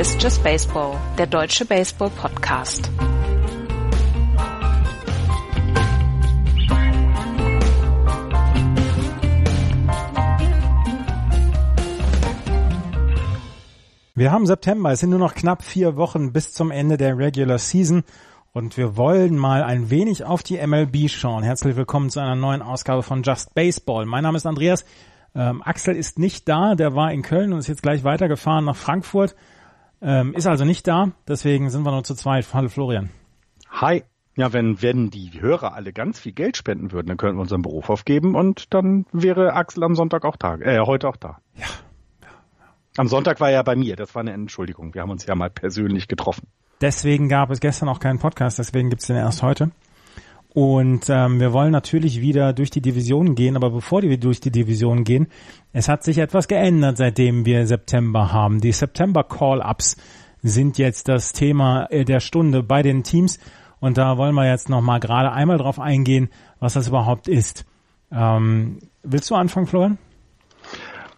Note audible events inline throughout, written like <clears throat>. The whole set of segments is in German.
Ist Just Baseball, der deutsche Baseball-Podcast. Wir haben September, es sind nur noch knapp vier Wochen bis zum Ende der Regular Season und wir wollen mal ein wenig auf die MLB schauen. Herzlich willkommen zu einer neuen Ausgabe von Just Baseball. Mein Name ist Andreas. Ähm, Axel ist nicht da, der war in Köln und ist jetzt gleich weitergefahren nach Frankfurt. Ähm, ist also nicht da, deswegen sind wir nur zu zweit. Hallo Florian. Hi. Ja, wenn, wenn die Hörer alle ganz viel Geld spenden würden, dann könnten wir unseren Beruf aufgeben und dann wäre Axel am Sonntag auch da, äh, heute auch da. Ja, am Sonntag war er bei mir, das war eine Entschuldigung. Wir haben uns ja mal persönlich getroffen. Deswegen gab es gestern auch keinen Podcast, deswegen gibt's den erst heute. Und ähm, wir wollen natürlich wieder durch die Division gehen, aber bevor wir durch die Division gehen, es hat sich etwas geändert, seitdem wir September haben. Die September Call-Ups sind jetzt das Thema äh, der Stunde bei den Teams und da wollen wir jetzt nochmal gerade einmal drauf eingehen, was das überhaupt ist. Ähm, willst du anfangen, Florian?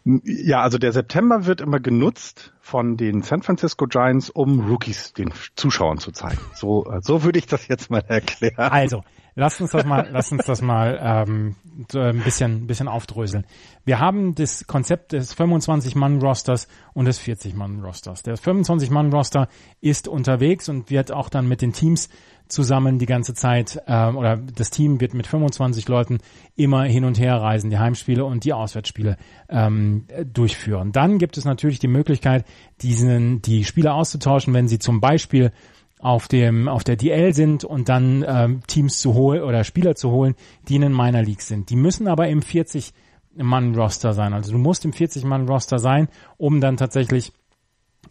Ja, also der September wird immer genutzt von den San Francisco Giants, um Rookies den Zuschauern zu zeigen. So, äh, so würde ich das jetzt mal erklären. Also, lass uns das mal, lass uns das mal ähm, ein bisschen, bisschen aufdröseln. Wir haben das Konzept des 25-Mann-Rosters und des 40-Mann-Rosters. Der 25-Mann-Roster ist unterwegs und wird auch dann mit den Teams zusammen die ganze Zeit äh, oder das Team wird mit 25 Leuten immer hin und her reisen, die Heimspiele und die Auswärtsspiele ähm, durchführen. Dann gibt es natürlich die Möglichkeit, diesen die Spieler auszutauschen, wenn sie zum Beispiel auf dem auf der DL sind und dann ähm, Teams zu holen oder Spieler zu holen, die in den Minor Leagues sind. Die müssen aber im 40 Mann Roster sein. Also du musst im 40 Mann Roster sein, um dann tatsächlich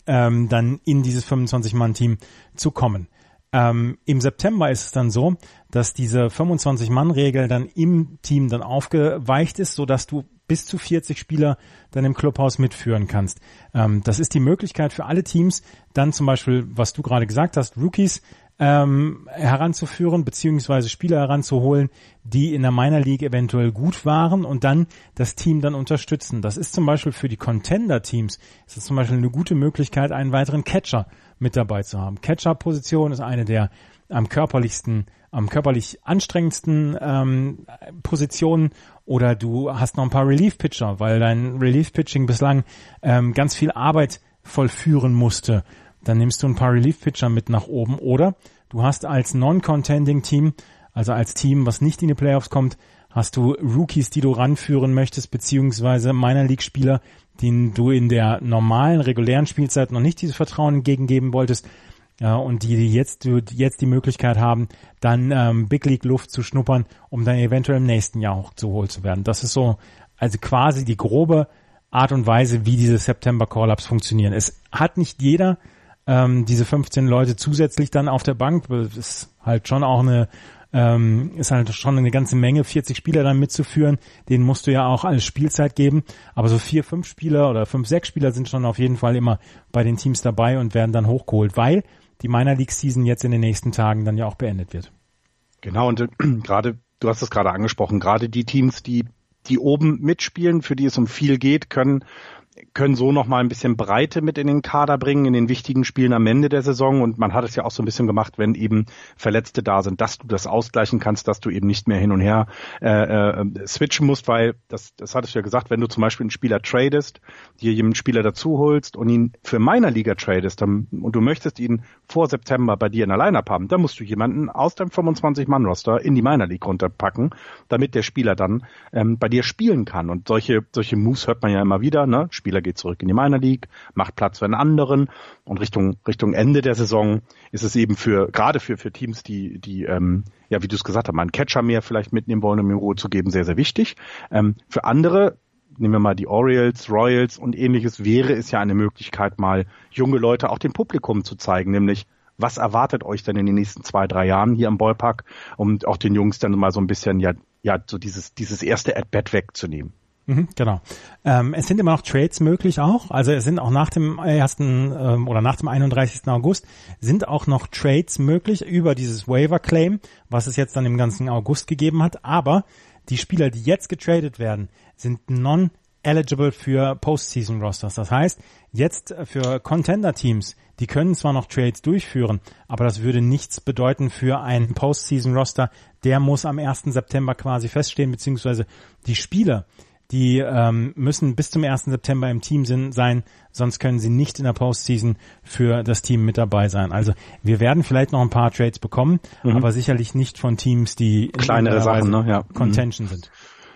ähm, dann in dieses 25 Mann Team zu kommen. Ähm, Im September ist es dann so, dass diese 25-Mann-Regel dann im Team dann aufgeweicht ist, so dass du bis zu 40 Spieler dann im Clubhaus mitführen kannst. Ähm, das ist die Möglichkeit für alle Teams, dann zum Beispiel, was du gerade gesagt hast, Rookies ähm, heranzuführen, beziehungsweise Spieler heranzuholen, die in der Minor League eventuell gut waren und dann das Team dann unterstützen. Das ist zum Beispiel für die Contender-Teams, ist es zum Beispiel eine gute Möglichkeit, einen weiteren Catcher mit dabei zu haben. Catcher-Position ist eine der am körperlichsten, am körperlich anstrengendsten ähm, Positionen oder du hast noch ein paar Relief-Pitcher, weil dein Relief-Pitching bislang ähm, ganz viel Arbeit vollführen musste. Dann nimmst du ein paar Relief-Pitcher mit nach oben oder du hast als Non-Contending-Team, also als Team, was nicht in die Playoffs kommt, hast du Rookies, die du ranführen möchtest, beziehungsweise Minor League-Spieler, denen du in der normalen, regulären Spielzeit noch nicht dieses Vertrauen entgegengeben wolltest, ja, und die, die jetzt, die jetzt die Möglichkeit haben, dann ähm, Big League Luft zu schnuppern, um dann eventuell im nächsten Jahr hochzuholt zu werden. Das ist so, also quasi die grobe Art und Weise, wie diese September Call-Ups funktionieren. Es hat nicht jeder ähm, diese 15 Leute zusätzlich dann auf der Bank, das ist halt schon auch eine ähm, ist halt schon eine ganze Menge, 40 Spieler dann mitzuführen, denen musst du ja auch alles Spielzeit geben, aber so vier, fünf Spieler oder fünf, sechs Spieler sind schon auf jeden Fall immer bei den Teams dabei und werden dann hochgeholt, weil die Minor League Season jetzt in den nächsten Tagen dann ja auch beendet wird. Genau, und äh, <clears throat> gerade, du hast es gerade angesprochen, gerade die Teams, die die oben mitspielen, für die es um viel geht, können können so noch mal ein bisschen Breite mit in den Kader bringen in den wichtigen Spielen am Ende der Saison und man hat es ja auch so ein bisschen gemacht, wenn eben Verletzte da sind, dass du das ausgleichen kannst, dass du eben nicht mehr hin und her äh, äh, switchen musst, weil das, das hattest du ja gesagt, wenn du zum Beispiel einen Spieler tradest, dir jemanden Spieler dazu holst und ihn für meiner Liga tradest dann, und du möchtest ihn vor September bei dir in der Lineup haben, dann musst du jemanden aus deinem 25-Mann-Roster in die Minor League runterpacken, damit der Spieler dann ähm, bei dir spielen kann. Und solche solche Moves hört man ja immer wieder, ne? Spieler geht zurück in die Minor League, macht Platz für einen anderen und Richtung Richtung Ende der Saison ist es eben für gerade für für Teams, die die ähm, ja wie du es gesagt hast, mal einen Catcher mehr vielleicht mitnehmen wollen, um ihm Ruhe zu geben, sehr sehr wichtig. Ähm, für andere nehmen wir mal die Orioles, Royals und ähnliches, wäre es ja eine Möglichkeit, mal junge Leute auch dem Publikum zu zeigen, nämlich was erwartet euch denn in den nächsten zwei, drei Jahren hier am Ballpark, um auch den Jungs dann mal so ein bisschen ja, ja, so dieses, dieses erste At-Bat wegzunehmen. Mhm, genau. Ähm, es sind immer noch Trades möglich auch. Also es sind auch nach dem ersten ähm, oder nach dem 31. August sind auch noch Trades möglich über dieses Waiver Claim, was es jetzt dann im ganzen August gegeben hat. Aber die Spieler, die jetzt getradet werden, sind non eligible für Postseason Rosters. Das heißt, jetzt für Contender Teams, die können zwar noch Trades durchführen, aber das würde nichts bedeuten für einen Postseason Roster. Der muss am 1. September quasi feststehen, beziehungsweise die Spieler, die ähm, müssen bis zum 1. September im Team sind, sein, sonst können sie nicht in der Postseason für das Team mit dabei sein. Also wir werden vielleicht noch ein paar Trades bekommen, mhm. aber sicherlich nicht von Teams, die kleinere Sachen, ne? ja. Contention mhm. sind.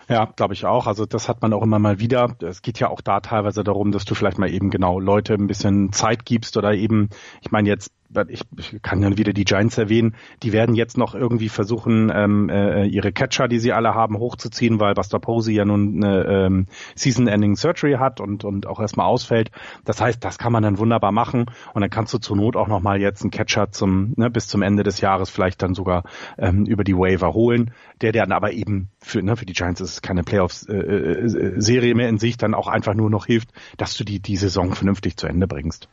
Ja, glaube ich auch. Also das hat man auch immer mal wieder. Es geht ja auch da teilweise darum, dass du vielleicht mal eben genau Leute ein bisschen Zeit gibst oder eben, ich meine jetzt ich, kann dann wieder die Giants erwähnen, die werden jetzt noch irgendwie versuchen, ähm, äh, ihre Catcher, die sie alle haben, hochzuziehen, weil Buster Posey ja nun eine ähm, Season-Ending Surgery hat und, und auch erstmal ausfällt. Das heißt, das kann man dann wunderbar machen und dann kannst du zur Not auch nochmal jetzt einen Catcher zum, ne, bis zum Ende des Jahres vielleicht dann sogar ähm, über die Waiver holen, der dann aber eben für, ne, für die Giants ist es keine Playoffs-Serie äh, äh, mehr in sich, dann auch einfach nur noch hilft, dass du die, die Saison vernünftig zu Ende bringst.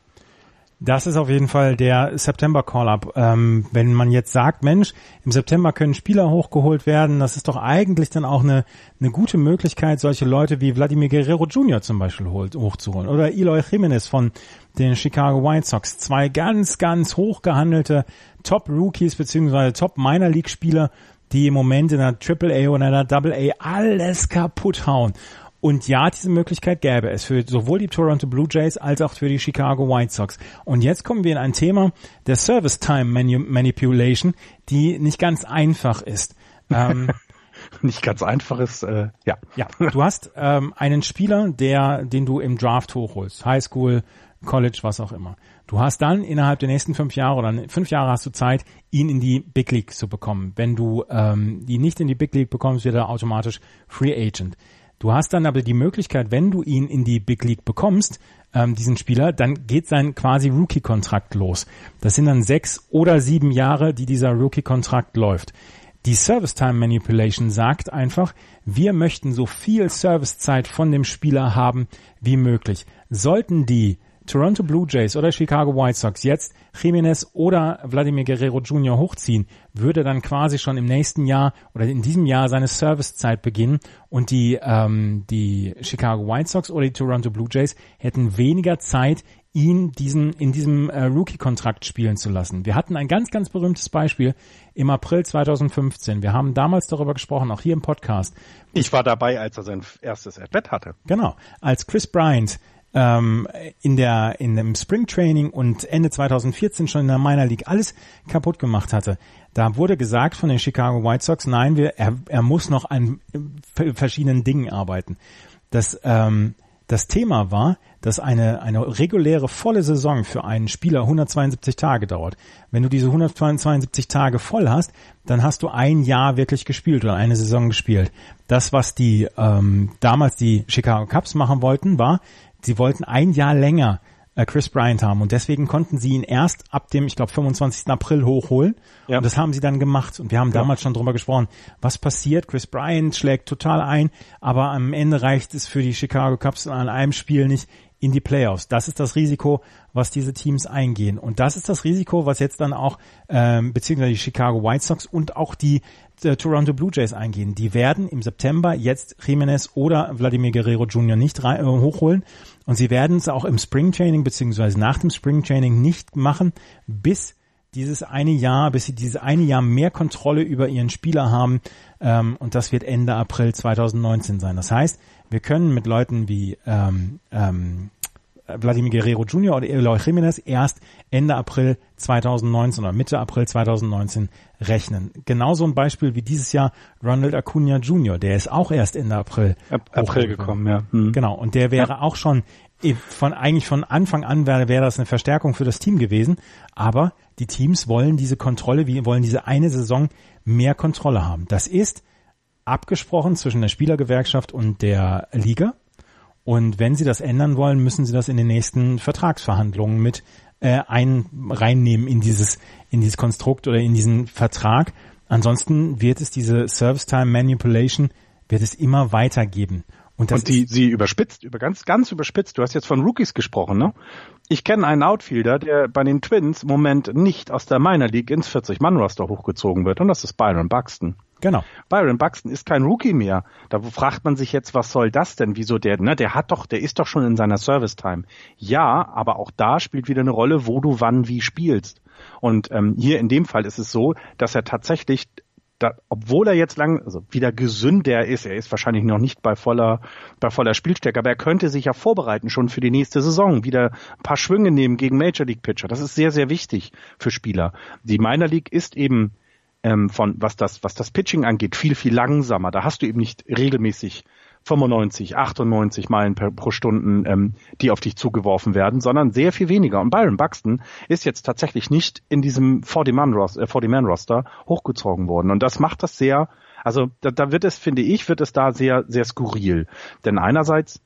Das ist auf jeden Fall der September Call-up. Ähm, wenn man jetzt sagt, Mensch, im September können Spieler hochgeholt werden, das ist doch eigentlich dann auch eine, eine gute Möglichkeit, solche Leute wie Vladimir Guerrero Jr. zum Beispiel holt, hochzuholen. Oder Eloy Jimenez von den Chicago White Sox. Zwei ganz, ganz hochgehandelte Top-Rookies beziehungsweise Top-Minor-League-Spieler, die im Moment in der Triple A oder in der Double A alles kaputt hauen. Und ja, diese Möglichkeit gäbe es für sowohl die Toronto Blue Jays als auch für die Chicago White Sox. Und jetzt kommen wir in ein Thema der Service Time Manipulation, die nicht ganz einfach ist. Ähm, <laughs> nicht ganz einfach ist, äh, ja. Ja, du hast ähm, einen Spieler, der, den du im Draft hochholst, High School, College, was auch immer. Du hast dann innerhalb der nächsten fünf Jahre oder fünf Jahre hast du Zeit, ihn in die Big League zu bekommen. Wenn du ähm, ihn nicht in die Big League bekommst, wird er automatisch Free Agent. Du hast dann aber die Möglichkeit, wenn du ihn in die Big League bekommst, ähm, diesen Spieler, dann geht sein quasi Rookie-Kontrakt los. Das sind dann sechs oder sieben Jahre, die dieser Rookie-Kontrakt läuft. Die Service Time Manipulation sagt einfach, wir möchten so viel Servicezeit von dem Spieler haben wie möglich. Sollten die Toronto Blue Jays oder Chicago White Sox jetzt Jiménez oder Vladimir Guerrero Jr. hochziehen, würde dann quasi schon im nächsten Jahr oder in diesem Jahr seine Servicezeit beginnen und die, ähm, die Chicago White Sox oder die Toronto Blue Jays hätten weniger Zeit, ihn diesen in diesem äh, Rookie-Kontrakt spielen zu lassen. Wir hatten ein ganz, ganz berühmtes Beispiel im April 2015. Wir haben damals darüber gesprochen, auch hier im Podcast. Ich war dabei, als er sein erstes At-Bat hatte. Genau, als Chris Bryant ähm, in der in dem Spring Training und Ende 2014 schon in der Minor League alles kaputt gemacht hatte. Da wurde gesagt von den Chicago White Sox, nein, wir, er, er muss noch an verschiedenen Dingen arbeiten. Das ähm, das Thema war, dass eine, eine reguläre volle Saison für einen Spieler 172 Tage dauert. Wenn du diese 172 Tage voll hast, dann hast du ein Jahr wirklich gespielt oder eine Saison gespielt. Das, was die ähm, damals die Chicago Cubs machen wollten, war, sie wollten ein Jahr länger äh, Chris Bryant haben und deswegen konnten sie ihn erst ab dem, ich glaube, 25. April hochholen. Ja. Und das haben sie dann gemacht. Und wir haben ja. damals schon drüber gesprochen, was passiert. Chris Bryant schlägt total ein, aber am Ende reicht es für die Chicago Cubs an einem Spiel nicht in die Playoffs. Das ist das Risiko, was diese Teams eingehen. Und das ist das Risiko, was jetzt dann auch ähm, beziehungsweise die Chicago White Sox und auch die äh, Toronto Blue Jays eingehen. Die werden im September jetzt Jimenez oder Vladimir Guerrero Jr. nicht rein, äh, hochholen und sie werden es auch im Spring Training beziehungsweise nach dem Spring Training nicht machen, bis dieses eine Jahr, bis sie dieses eine Jahr mehr Kontrolle über ihren Spieler haben ähm, und das wird Ende April 2019 sein. Das heißt, wir können mit Leuten wie ähm, ähm, Vladimir Guerrero Jr. oder Eloy Jimenez erst Ende April 2019 oder Mitte April 2019 rechnen. Genauso ein Beispiel wie dieses Jahr Ronald Acuna Jr., der ist auch erst Ende April, Ab April gekommen, ja. Hm. Genau, und der wäre ja. auch schon von eigentlich von Anfang an wäre, wäre das eine Verstärkung für das Team gewesen, aber die Teams wollen diese Kontrolle, wie wollen diese eine Saison mehr Kontrolle haben. Das ist abgesprochen zwischen der Spielergewerkschaft und der Liga. Und wenn sie das ändern wollen, müssen sie das in den nächsten Vertragsverhandlungen mit äh, ein reinnehmen in dieses in dieses Konstrukt oder in diesen Vertrag. Ansonsten wird es diese Service Time Manipulation wird es immer weitergeben. Und, das und die sie überspitzt, über ganz ganz überspitzt. Du hast jetzt von Rookies gesprochen, ne? Ich kenne einen Outfielder, der bei den Twins im Moment nicht aus der Minor League ins 40-Mann-Roster hochgezogen wird, und das ist Byron Buxton. Genau. Byron Buxton ist kein Rookie mehr. Da fragt man sich jetzt, was soll das denn? Wieso der, ne, der hat doch, der ist doch schon in seiner Service Time. Ja, aber auch da spielt wieder eine Rolle, wo du wann wie spielst. Und ähm, hier in dem Fall ist es so, dass er tatsächlich da, obwohl er jetzt lang, also wieder gesünder ist, er ist wahrscheinlich noch nicht bei voller, bei voller Spielstärke, aber er könnte sich ja vorbereiten schon für die nächste Saison, wieder ein paar Schwünge nehmen gegen Major League Pitcher. Das ist sehr, sehr wichtig für Spieler. Die Minor League ist eben ähm, von, was das, was das Pitching angeht, viel, viel langsamer. Da hast du eben nicht regelmäßig 95, 98 Meilen per, pro Stunden, ähm, die auf dich zugeworfen werden, sondern sehr viel weniger. Und Byron Buxton ist jetzt tatsächlich nicht in diesem 40-Man-Roster 40 äh, hochgezogen worden. Und das macht das sehr, also da, da wird es, finde ich, wird es da sehr, sehr skurril. Denn einerseits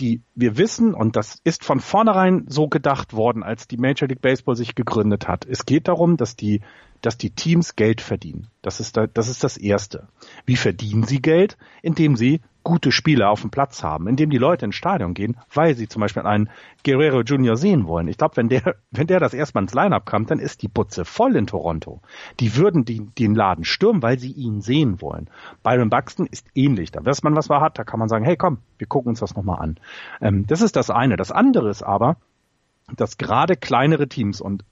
die wir wissen, und das ist von vornherein so gedacht worden, als die Major League Baseball sich gegründet hat. Es geht darum, dass die dass die Teams Geld verdienen. Das ist, da, das ist das Erste. Wie verdienen sie Geld? Indem sie gute Spieler auf dem Platz haben, indem die Leute ins Stadion gehen, weil sie zum Beispiel einen Guerrero Jr. sehen wollen. Ich glaube, wenn der, <laughs> wenn der das erstmal ins Lineup kommt, dann ist die Butze voll in Toronto. Die würden die, den Laden stürmen, weil sie ihn sehen wollen. Byron Buxton ist ähnlich. Da weiß man, was man hat. Da kann man sagen, hey, komm, wir gucken uns das nochmal an. Ähm, das ist das eine. Das andere ist aber, dass gerade kleinere Teams und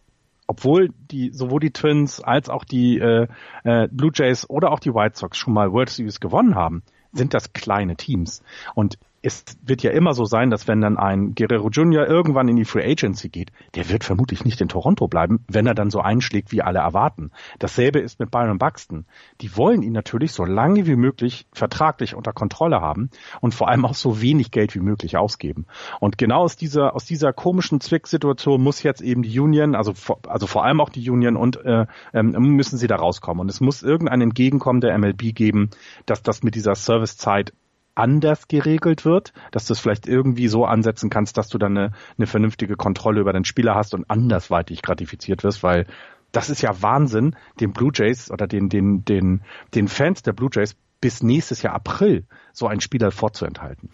obwohl die sowohl die Twins als auch die äh, äh, Blue Jays oder auch die White Sox schon mal World Series gewonnen haben, sind das kleine Teams. Und es wird ja immer so sein, dass wenn dann ein Guerrero Jr. irgendwann in die Free Agency geht, der wird vermutlich nicht in Toronto bleiben, wenn er dann so einschlägt, wie alle erwarten. Dasselbe ist mit Byron Buxton. Die wollen ihn natürlich so lange wie möglich vertraglich unter Kontrolle haben und vor allem auch so wenig Geld wie möglich ausgeben. Und genau aus dieser, aus dieser komischen Zwicksituation muss jetzt eben die Union, also, also vor allem auch die Union und äh, äh, müssen sie da rauskommen. Und es muss irgendein Entgegenkommen der MLB geben, dass das mit dieser Servicezeit anders geregelt wird, dass du es vielleicht irgendwie so ansetzen kannst, dass du dann eine, eine vernünftige Kontrolle über den Spieler hast und andersweitig gratifiziert wirst, weil das ist ja Wahnsinn, den Blue Jays oder den, den, den, den Fans der Blue Jays bis nächstes Jahr April so einen Spieler vorzuenthalten.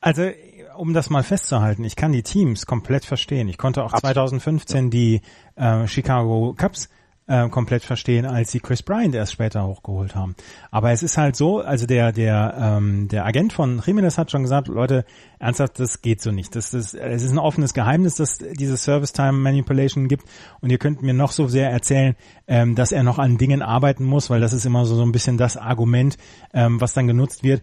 Also um das mal festzuhalten, ich kann die Teams komplett verstehen. Ich konnte auch Absolut. 2015 die äh, Chicago Cubs äh, komplett verstehen, als sie Chris Bryant erst später hochgeholt haben. Aber es ist halt so, also der der ähm, der Agent von Jimenez hat schon gesagt, Leute, ernsthaft, das geht so nicht. Das, das, es ist ein offenes Geheimnis, dass diese Service Time Manipulation gibt. Und ihr könnt mir noch so sehr erzählen, ähm, dass er noch an Dingen arbeiten muss, weil das ist immer so so ein bisschen das Argument, ähm, was dann genutzt wird.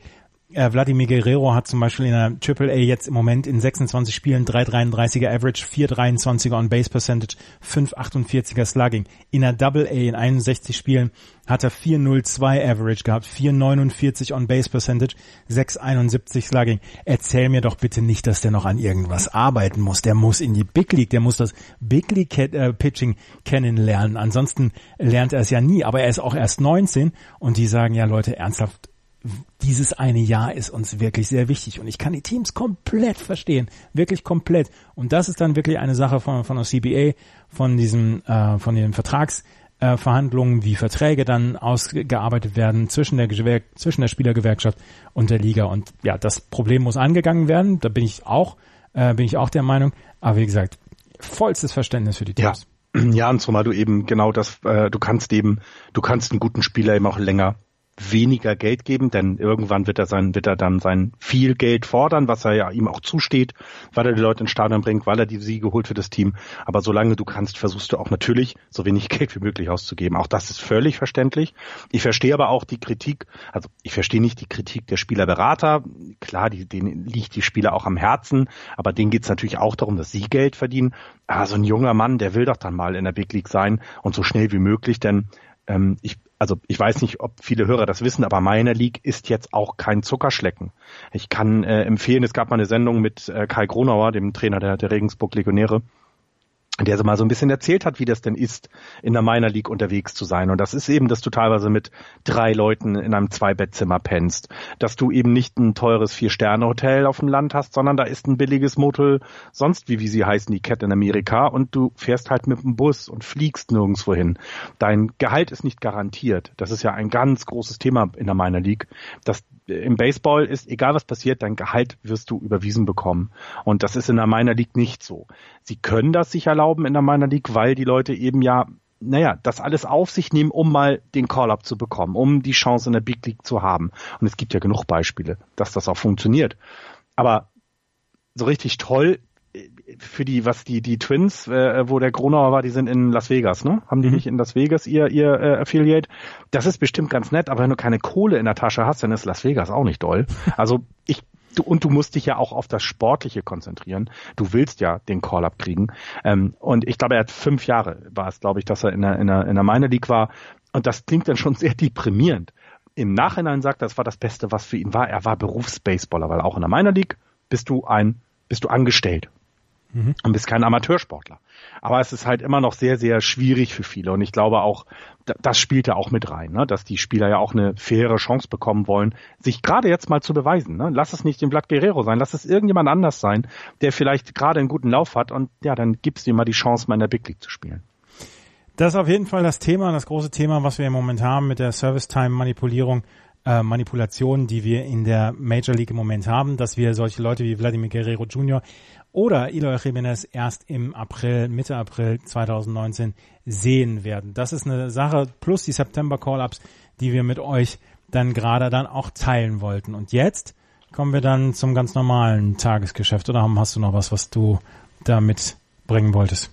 Äh, Vladimir Guerrero hat zum Beispiel in der AAA jetzt im Moment in 26 Spielen 3,33er Average, 4,23er on Base Percentage, 5,48er Slugging. In der AA in 61 Spielen hat er 4,02 Average gehabt, 4,49 on Base Percentage, 6,71 Slugging. Erzähl mir doch bitte nicht, dass der noch an irgendwas arbeiten muss. Der muss in die Big League, der muss das Big League äh, Pitching kennenlernen. Ansonsten lernt er es ja nie. Aber er ist auch erst 19 und die sagen ja Leute ernsthaft, dieses eine Jahr ist uns wirklich sehr wichtig und ich kann die Teams komplett verstehen, wirklich komplett. Und das ist dann wirklich eine Sache von, von der CBA, von diesem, äh, von den Vertragsverhandlungen, äh, wie Verträge dann ausgearbeitet werden zwischen der, zwischen der Spielergewerkschaft und der Liga. Und ja, das Problem muss angegangen werden. Da bin ich auch, äh, bin ich auch der Meinung. Aber wie gesagt, vollstes Verständnis für die Teams. Ja. <clears throat> Ja, und zumal du eben genau das, äh, du kannst eben, du kannst einen guten Spieler eben auch länger weniger Geld geben, denn irgendwann wird er sein, wird er dann sein viel Geld fordern, was er ja ihm auch zusteht, weil er die Leute ins Stadion bringt, weil er die Siege holt für das Team. Aber solange du kannst, versuchst du auch natürlich so wenig <laughs> Geld wie möglich auszugeben. Auch das ist völlig verständlich. Ich verstehe aber auch die Kritik, also ich verstehe nicht die Kritik der Spielerberater. Klar, die, denen liegt die Spieler auch am Herzen, aber denen geht es natürlich auch darum, dass sie Geld verdienen. Ah, so ein junger Mann, der will doch dann mal in der Big League sein und so schnell wie möglich, denn ähm, ich, also ich weiß nicht, ob viele Hörer das wissen, aber meine League ist jetzt auch kein Zuckerschlecken. Ich kann äh, empfehlen, es gab mal eine Sendung mit äh, Kai Gronauer, dem Trainer der, der Regensburg Legionäre, der so mal so ein bisschen erzählt hat, wie das denn ist, in der Minor League unterwegs zu sein. Und das ist eben, dass du teilweise mit drei Leuten in einem Zwei-Bettzimmer pennst, dass du eben nicht ein teures Vier-Sterne-Hotel auf dem Land hast, sondern da ist ein billiges Motel, sonst wie, wie sie heißen, die Kette in Amerika, und du fährst halt mit dem Bus und fliegst nirgendwo hin. Dein Gehalt ist nicht garantiert. Das ist ja ein ganz großes Thema in der Minor League, dass im Baseball ist, egal was passiert, dein Gehalt wirst du überwiesen bekommen. Und das ist in der Minor League nicht so. Sie können das sich erlauben in der Minor League, weil die Leute eben ja naja, das alles auf sich nehmen, um mal den Call-up zu bekommen, um die Chance in der Big League zu haben. Und es gibt ja genug Beispiele, dass das auch funktioniert. Aber so richtig toll für die, was die, die Twins, äh, wo der Gronauer war, die sind in Las Vegas, ne? Haben die mhm. nicht in Las Vegas ihr, ihr äh, Affiliate? Das ist bestimmt ganz nett, aber wenn du keine Kohle in der Tasche hast, dann ist Las Vegas auch nicht doll. Also ich, du, und du musst dich ja auch auf das Sportliche konzentrieren. Du willst ja den Call-Up kriegen. Ähm, und ich glaube, er hat fünf Jahre, war es, glaube ich, dass er in der, in der, in der Minor League war. Und das klingt dann schon sehr deprimierend. Im Nachhinein sagt er, das war das Beste, was für ihn war. Er war Berufsbaseballer, weil auch in der Minor League bist du ein, bist du angestellt mhm. und bist kein Amateursportler. Aber es ist halt immer noch sehr, sehr schwierig für viele. Und ich glaube auch, das spielt ja auch mit rein, ne? dass die Spieler ja auch eine faire Chance bekommen wollen, sich gerade jetzt mal zu beweisen. Ne? Lass es nicht den Vlad Guerrero sein, lass es irgendjemand anders sein, der vielleicht gerade einen guten Lauf hat und ja, dann gibst du ihm mal die Chance, mal in der Big League zu spielen. Das ist auf jeden Fall das Thema, das große Thema, was wir im Moment haben mit der Service-Time-Manipulierung, äh, Manipulation, die wir in der Major League im Moment haben, dass wir solche Leute wie Vladimir Guerrero Jr oder Eloy Jimenez erst im April, Mitte April 2019 sehen werden. Das ist eine Sache plus die September Call-Ups, die wir mit euch dann gerade dann auch teilen wollten. Und jetzt kommen wir dann zum ganz normalen Tagesgeschäft. Oder hast du noch was, was du da mitbringen wolltest?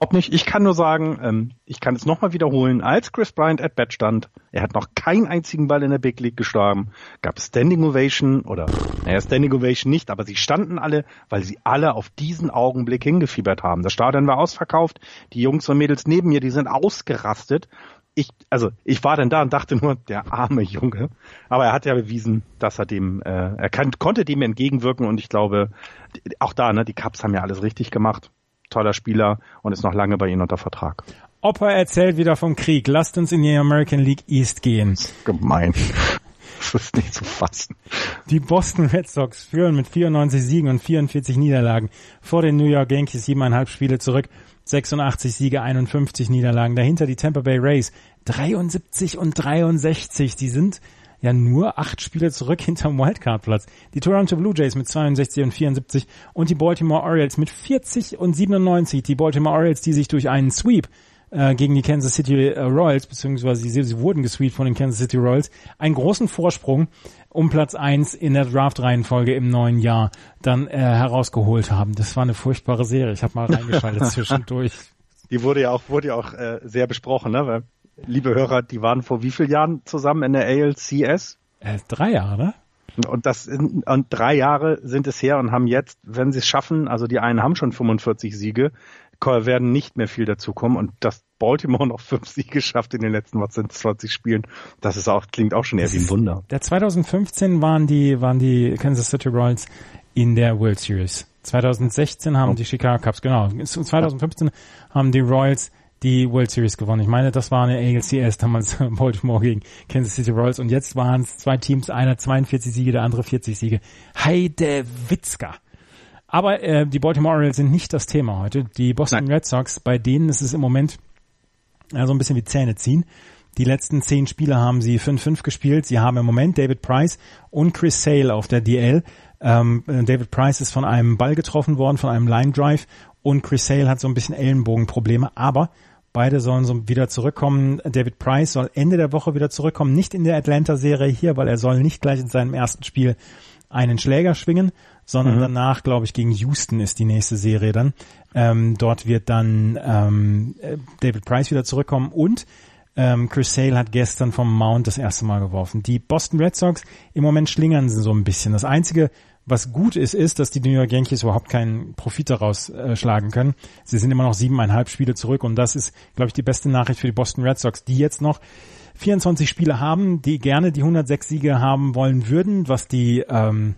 Ob nicht, ich kann nur sagen, ähm, ich kann es nochmal wiederholen, als Chris Bryant at bat stand, er hat noch keinen einzigen Ball in der Big League gestorben, gab Standing Ovation oder, naja, Standing Ovation nicht, aber sie standen alle, weil sie alle auf diesen Augenblick hingefiebert haben. Das Stadion war ausverkauft, die Jungs und Mädels neben mir, die sind ausgerastet. Ich, also ich war dann da und dachte nur, der arme Junge. Aber er hat ja bewiesen, dass er dem, äh, er kann, konnte dem entgegenwirken und ich glaube, auch da, ne, die Cups haben ja alles richtig gemacht toller Spieler und ist noch lange bei ihnen unter Vertrag. Opa erzählt wieder vom Krieg. Lasst uns in die American League East gehen. gemein. Das ist nicht zu fassen. Die Boston Red Sox führen mit 94 Siegen und 44 Niederlagen vor den New York Yankees siebeneinhalb Spiele zurück. 86 Siege, 51 Niederlagen. Dahinter die Tampa Bay Rays 73 und 63. Die sind ja nur acht Spiele zurück hinterm Wildcard-Platz. Die Toronto Blue Jays mit 62 und 74 und die Baltimore Orioles mit 40 und 97. Die Baltimore Orioles, die sich durch einen Sweep äh, gegen die Kansas City äh, Royals, beziehungsweise sie, sie wurden gesweept von den Kansas City Royals, einen großen Vorsprung um Platz eins in der Draft-Reihenfolge im neuen Jahr dann äh, herausgeholt haben. Das war eine furchtbare Serie. Ich habe mal reingeschaltet <laughs> zwischendurch. Die wurde ja auch, wurde ja auch äh, sehr besprochen, ne? Weil liebe Hörer, die waren vor wie vielen Jahren zusammen in der ALCS? Äh, drei Jahre, ne? Und das und drei Jahre sind es her und haben jetzt, wenn sie es schaffen, also die einen haben schon 45 Siege, werden nicht mehr viel dazukommen und dass Baltimore noch fünf Siege schafft in den letzten was sind 20 Spielen, das ist auch klingt auch schon eher wie ein Wunder. Der 2015 waren die waren die Kansas City Royals in der World Series. 2016 haben oh. die Chicago Cubs genau. 2015 haben die Royals die World Series gewonnen. Ich meine, das war eine ALCS damals <laughs> Baltimore gegen Kansas City Royals und jetzt waren es zwei Teams, einer 42 Siege, der andere 40 Siege. Heide Witzka. Aber äh, die Baltimore Orioles sind nicht das Thema heute. Die Boston Nein. Red Sox, bei denen ist es im Moment ja, so ein bisschen wie Zähne ziehen. Die letzten zehn Spiele haben sie 5-5 gespielt. Sie haben im Moment David Price und Chris Sale auf der DL. Ähm, David Price ist von einem Ball getroffen worden, von einem Line Drive und Chris Sale hat so ein bisschen Ellenbogenprobleme, aber Beide sollen so wieder zurückkommen. David Price soll Ende der Woche wieder zurückkommen, nicht in der Atlanta-Serie hier, weil er soll nicht gleich in seinem ersten Spiel einen Schläger schwingen, sondern mhm. danach, glaube ich, gegen Houston ist die nächste Serie dann. Ähm, dort wird dann ähm, David Price wieder zurückkommen und ähm, Chris Sale hat gestern vom Mount das erste Mal geworfen. Die Boston Red Sox im Moment schlingern sie so ein bisschen. Das einzige, was gut ist, ist, dass die New York Yankees überhaupt keinen Profit daraus äh, schlagen können. Sie sind immer noch siebeneinhalb Spiele zurück und das ist, glaube ich, die beste Nachricht für die Boston Red Sox, die jetzt noch 24 Spiele haben, die gerne die 106 Siege haben wollen würden, was die ähm,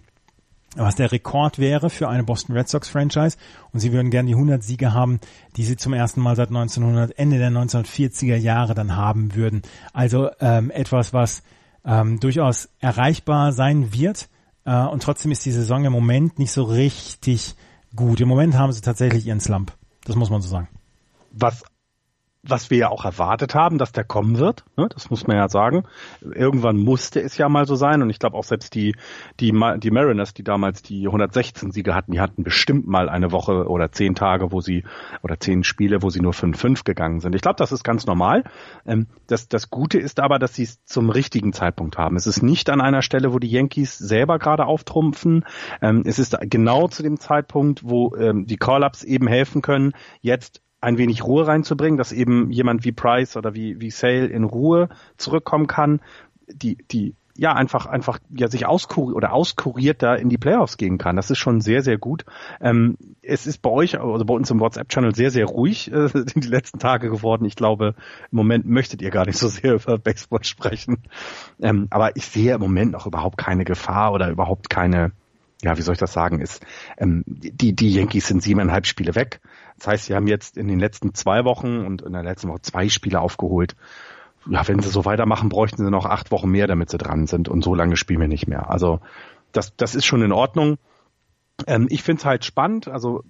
was der Rekord wäre für eine Boston Red Sox Franchise und sie würden gerne die 100 Siege haben, die sie zum ersten Mal seit 1900 Ende der 1940er Jahre dann haben würden. Also ähm, etwas, was ähm, durchaus erreichbar sein wird äh, und trotzdem ist die Saison im Moment nicht so richtig gut. Im Moment haben sie tatsächlich ihren Slump. Das muss man so sagen. Was was wir ja auch erwartet haben, dass der kommen wird. Ne? Das muss man ja sagen. Irgendwann musste es ja mal so sein. Und ich glaube auch selbst die, die, die Mariners, die damals die 116 Siege hatten, die hatten bestimmt mal eine Woche oder zehn Tage, wo sie, oder zehn Spiele, wo sie nur 5-5 gegangen sind. Ich glaube, das ist ganz normal. Ähm, das, das Gute ist aber, dass sie es zum richtigen Zeitpunkt haben. Es ist nicht an einer Stelle, wo die Yankees selber gerade auftrumpfen. Ähm, es ist genau zu dem Zeitpunkt, wo ähm, die Call-Ups eben helfen können, jetzt ein wenig Ruhe reinzubringen, dass eben jemand wie Price oder wie, wie Sale in Ruhe zurückkommen kann, die, die ja einfach einfach ja sich auskuriert oder auskuriert da in die Playoffs gehen kann. Das ist schon sehr sehr gut. Ähm, es ist bei euch also bei uns im WhatsApp-Channel sehr sehr ruhig äh, <laughs> in die letzten Tage geworden. Ich glaube im Moment möchtet ihr gar nicht so sehr <laughs> über Baseball sprechen, ähm, aber ich sehe im Moment noch überhaupt keine Gefahr oder überhaupt keine ja, wie soll ich das sagen, ist, ähm, die, die Yankees sind siebeneinhalb Spiele weg. Das heißt, sie haben jetzt in den letzten zwei Wochen und in der letzten Woche zwei Spiele aufgeholt. Ja, wenn sie so weitermachen, bräuchten sie noch acht Wochen mehr, damit sie dran sind. Und so lange spielen wir nicht mehr. Also das, das ist schon in Ordnung. Ähm, ich finde es halt spannend. Also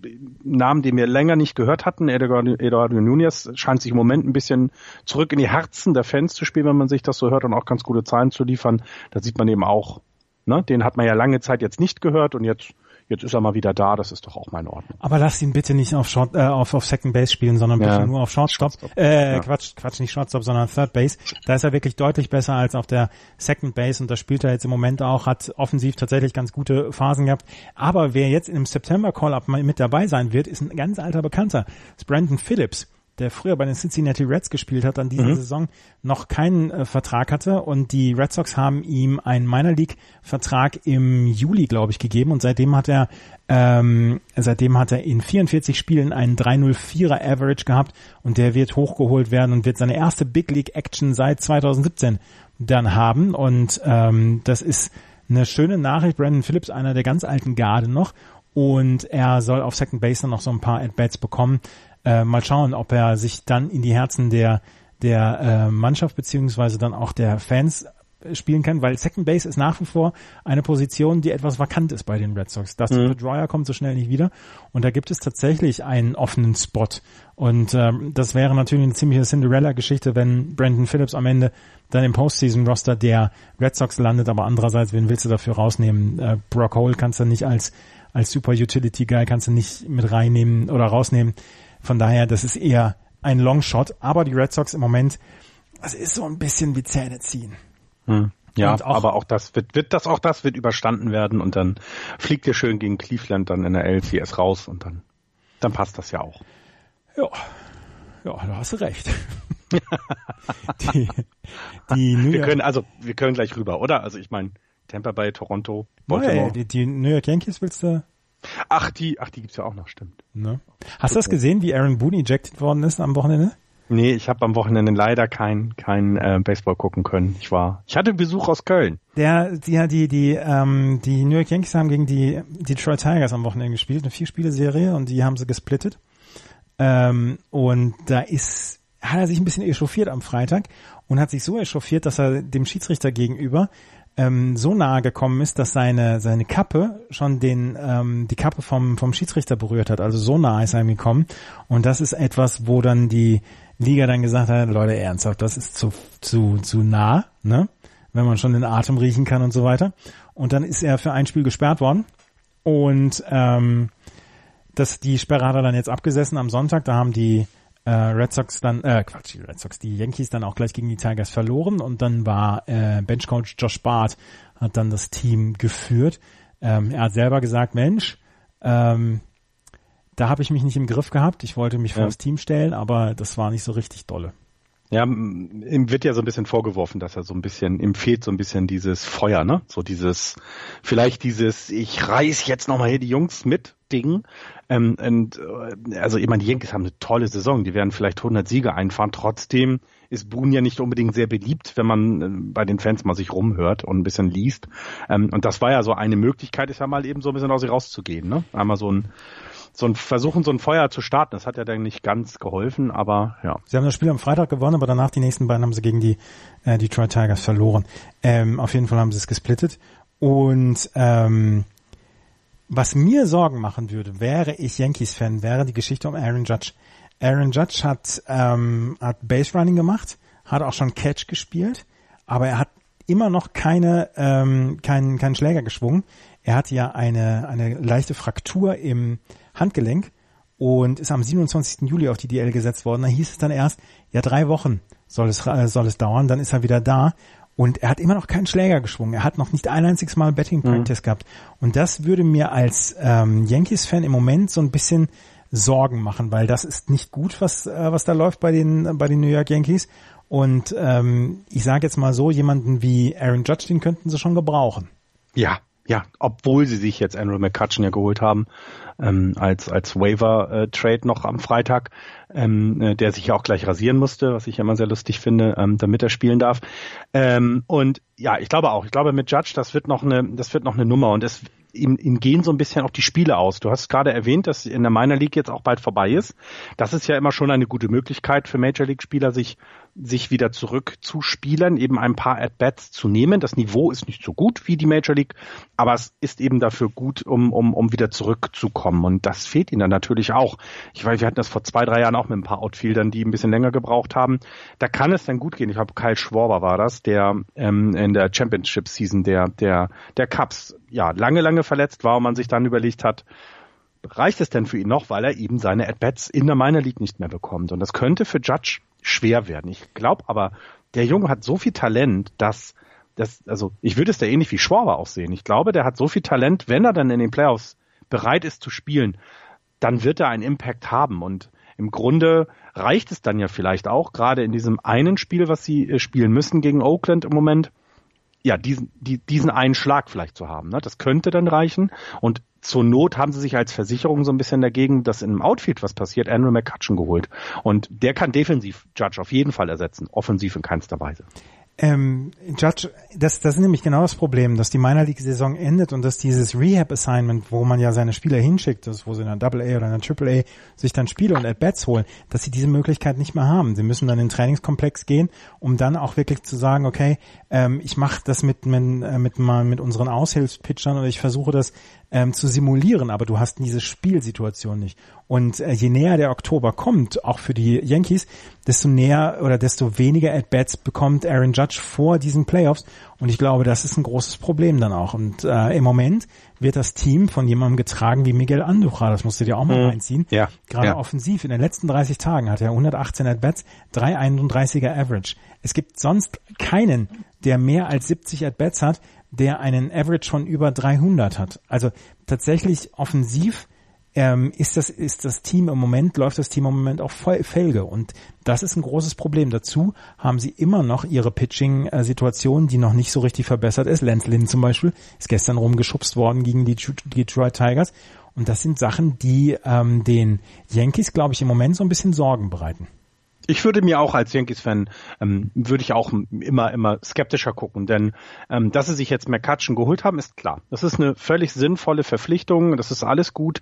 Namen, die wir länger nicht gehört hatten, Eduardo, Eduardo Nunez scheint sich im Moment ein bisschen zurück in die Herzen der Fans zu spielen, wenn man sich das so hört und auch ganz gute Zahlen zu liefern. Da sieht man eben auch, Ne? Den hat man ja lange Zeit jetzt nicht gehört und jetzt jetzt ist er mal wieder da, das ist doch auch mal in Ordnung. Aber lass ihn bitte nicht auf Short, äh, auf, auf Second Base spielen, sondern bitte ja. nur auf Shortstop. Shortstop. Äh, ja. Quatsch, Quatsch, nicht Shortstop, sondern Third Base. Da ist er wirklich deutlich besser als auf der Second Base und da spielt er jetzt im Moment auch, hat offensiv tatsächlich ganz gute Phasen gehabt. Aber wer jetzt im September Call-Up mit dabei sein wird, ist ein ganz alter Bekannter. Das ist Brandon Phillips der früher bei den Cincinnati Reds gespielt hat, an dieser mhm. Saison noch keinen äh, Vertrag hatte und die Red Sox haben ihm einen Minor League Vertrag im Juli, glaube ich, gegeben und seitdem hat er ähm, seitdem hat er in 44 Spielen einen 304er Average gehabt und der wird hochgeholt werden und wird seine erste Big League Action seit 2017 dann haben und ähm, das ist eine schöne Nachricht. Brandon Phillips, einer der ganz alten Garde noch und er soll auf Second Base dann noch so ein paar At-Bats bekommen. Äh, mal schauen, ob er sich dann in die Herzen der, der äh, Mannschaft beziehungsweise dann auch der Fans äh, spielen kann, weil Second Base ist nach wie vor eine Position, die etwas vakant ist bei den Red Sox. Das mhm. Pedroia kommt so schnell nicht wieder und da gibt es tatsächlich einen offenen Spot und ähm, das wäre natürlich eine ziemliche Cinderella-Geschichte, wenn Brandon Phillips am Ende dann im Postseason-Roster der Red Sox landet, aber andererseits, wen willst du dafür rausnehmen? Äh, Brock Hole kannst du nicht als als Super Utility Guy kannst du nicht mit reinnehmen oder rausnehmen. Von daher, das ist eher ein Longshot. Aber die Red Sox im Moment, das ist so ein bisschen wie Zähne ziehen. Hm. Ja, auch, aber auch das wird, wird das auch das wird überstanden werden und dann fliegt ihr schön gegen Cleveland dann in der LCS raus und dann dann passt das ja auch. Ja, ja, da hast du recht. <laughs> die, die New wir können also wir können gleich rüber, oder? Also ich meine Tampa Bay, Toronto, Baltimore. Oh, die, die New York Yankees willst du? Ach, die, ach, die gibt's ja auch noch, stimmt. Ne? Hast du das gesehen, wie Aaron Boone ejected worden ist am Wochenende? Nee, ich habe am Wochenende leider kein kein äh, Baseball gucken können. Ich war, ich hatte Besuch aus Köln. Der, die, die, die, ähm, die New York Yankees haben gegen die Detroit Tigers am Wochenende gespielt, eine Vier-Spiele-Serie und die haben sie gesplittet. Ähm, und da ist, hat er sich ein bisschen echauffiert am Freitag und hat sich so echauffiert, dass er dem Schiedsrichter gegenüber ähm, so nahe gekommen ist, dass seine seine Kappe schon den ähm, die Kappe vom vom Schiedsrichter berührt hat. Also so nah ist er ihm gekommen. Und das ist etwas, wo dann die Liga dann gesagt hat, Leute, ernsthaft, das ist zu zu zu nah, ne? Wenn man schon den Atem riechen kann und so weiter. Und dann ist er für ein Spiel gesperrt worden. Und ähm, das, die Sperre hat er dann jetzt abgesessen am Sonntag. Da haben die äh, Red Sox dann, äh, Quatsch, die Red Sox, die Yankees dann auch gleich gegen die Tigers verloren und dann war äh, Benchcoach Josh Bart hat dann das Team geführt. Ähm, er hat selber gesagt, Mensch, ähm, da habe ich mich nicht im Griff gehabt. Ich wollte mich ja. vor das Team stellen, aber das war nicht so richtig dolle. Ja, ihm wird ja so ein bisschen vorgeworfen, dass er so ein bisschen, ihm fehlt so ein bisschen dieses Feuer, ne? So dieses, vielleicht dieses, ich reiß jetzt nochmal hier die Jungs mit Ding. Ähm, und, äh, also ich meine, die Yankees haben eine tolle Saison, die werden vielleicht 100 Siege einfahren. Trotzdem ist Boone ja nicht unbedingt sehr beliebt, wenn man äh, bei den Fans mal sich rumhört und ein bisschen liest. Ähm, und das war ja so eine Möglichkeit, ist ja mal eben so ein bisschen aus sich rauszugehen, ne? Einmal so ein so ein versuchen, so ein Feuer zu starten. Das hat ja dann nicht ganz geholfen, aber ja. Sie haben das Spiel am Freitag gewonnen, aber danach die nächsten beiden haben sie gegen die äh, Detroit Tigers verloren. Ähm, auf jeden Fall haben sie es gesplittet. Und ähm, was mir Sorgen machen würde, wäre ich Yankees-Fan, wäre die Geschichte um Aaron Judge. Aaron Judge hat, ähm, hat Base Running gemacht, hat auch schon Catch gespielt, aber er hat immer noch keine, ähm, keinen, keinen Schläger geschwungen. Er hatte ja eine, eine leichte Fraktur im Handgelenk und ist am 27. Juli auf die DL gesetzt worden. Da hieß es dann erst, ja, drei Wochen soll es, äh, soll es dauern, dann ist er wieder da. Und er hat immer noch keinen Schläger geschwungen. Er hat noch nicht ein einziges Mal Betting Practice mhm. gehabt. Und das würde mir als ähm, Yankees-Fan im Moment so ein bisschen Sorgen machen, weil das ist nicht gut, was, äh, was da läuft bei den, bei den New York Yankees. Und ähm, ich sage jetzt mal so, jemanden wie Aaron Judge, den könnten sie schon gebrauchen. Ja, ja, obwohl sie sich jetzt Andrew McCutcheon ja geholt haben, ähm, als, als Waiver-Trade noch am Freitag, ähm, äh, der sich ja auch gleich rasieren musste, was ich immer sehr lustig finde, ähm, damit er spielen darf. Ähm, und ja, ich glaube auch, ich glaube mit Judge, das wird noch eine, das wird noch eine Nummer und es ihm, ihm gehen so ein bisschen auch die Spiele aus. Du hast gerade erwähnt, dass in der Minor League jetzt auch bald vorbei ist. Das ist ja immer schon eine gute Möglichkeit für Major League Spieler, sich sich wieder zurückzuspielen, eben ein paar At-Bats zu nehmen. Das Niveau ist nicht so gut wie die Major League, aber es ist eben dafür gut, um, um, um wieder zurückzukommen. Und das fehlt ihnen dann natürlich auch. Ich weiß, wir hatten das vor zwei, drei Jahren auch mit ein paar Outfieldern, die ein bisschen länger gebraucht haben. Da kann es dann gut gehen. Ich glaube, Kyle Schwarber war das, der ähm, in der Championship Season der, der, der Cups ja lange, lange verletzt war und man sich dann überlegt hat, reicht es denn für ihn noch, weil er eben seine At-Bats in der Minor League nicht mehr bekommt. Und das könnte für Judge schwer werden. Ich glaube aber, der Junge hat so viel Talent, dass das, also ich würde es da ähnlich wie Schwaber auch sehen. Ich glaube, der hat so viel Talent, wenn er dann in den Playoffs bereit ist zu spielen, dann wird er einen Impact haben. Und im Grunde reicht es dann ja vielleicht auch, gerade in diesem einen Spiel, was sie äh, spielen müssen gegen Oakland im Moment, ja, diesen, die, diesen einen Schlag vielleicht zu haben. Ne? Das könnte dann reichen. Und zur Not haben sie sich als Versicherung so ein bisschen dagegen, dass in einem Outfield was passiert, Andrew McCutcheon geholt. Und der kann defensiv Judge auf jeden Fall ersetzen, offensiv in keinster Weise. Ähm, Judge, das, das ist nämlich genau das Problem, dass die Minor League Saison endet und dass dieses Rehab Assignment, wo man ja seine Spieler hinschickt, das, wo sie in einer Double A oder einer Triple A sich dann Spiele und At-Bats holen, dass sie diese Möglichkeit nicht mehr haben. Sie müssen dann in den Trainingskomplex gehen, um dann auch wirklich zu sagen, okay, ähm, ich mache das mit, mit, äh, mit, mit unseren Aushilfspitchern oder ich versuche das ähm, zu simulieren, aber du hast diese Spielsituation nicht. Und äh, je näher der Oktober kommt, auch für die Yankees, desto näher oder desto weniger At-Bats bekommt Aaron Judge vor diesen Playoffs. Und ich glaube, das ist ein großes Problem dann auch. Und äh, im Moment wird das Team von jemandem getragen wie Miguel Andujar. Das musst du dir auch mal mhm. reinziehen. Ja. Gerade ja. offensiv. In den letzten 30 Tagen hat er 118 At-Bats, 331er Average. Es gibt sonst keinen, der mehr als 70 At-Bats hat, der einen Average von über 300 hat. Also tatsächlich offensiv ähm, ist das ist das Team im Moment läuft das Team im Moment auf Felge und das ist ein großes Problem. Dazu haben sie immer noch ihre Pitching-Situation, die noch nicht so richtig verbessert ist. Lance Lynn zum Beispiel ist gestern rumgeschubst worden gegen die Detroit Tigers und das sind Sachen, die ähm, den Yankees, glaube ich, im Moment so ein bisschen Sorgen bereiten. Ich würde mir auch als Yankees-Fan, ähm, würde ich auch immer, immer skeptischer gucken, denn ähm, dass sie sich jetzt McCutcheon geholt haben, ist klar. Das ist eine völlig sinnvolle Verpflichtung, das ist alles gut.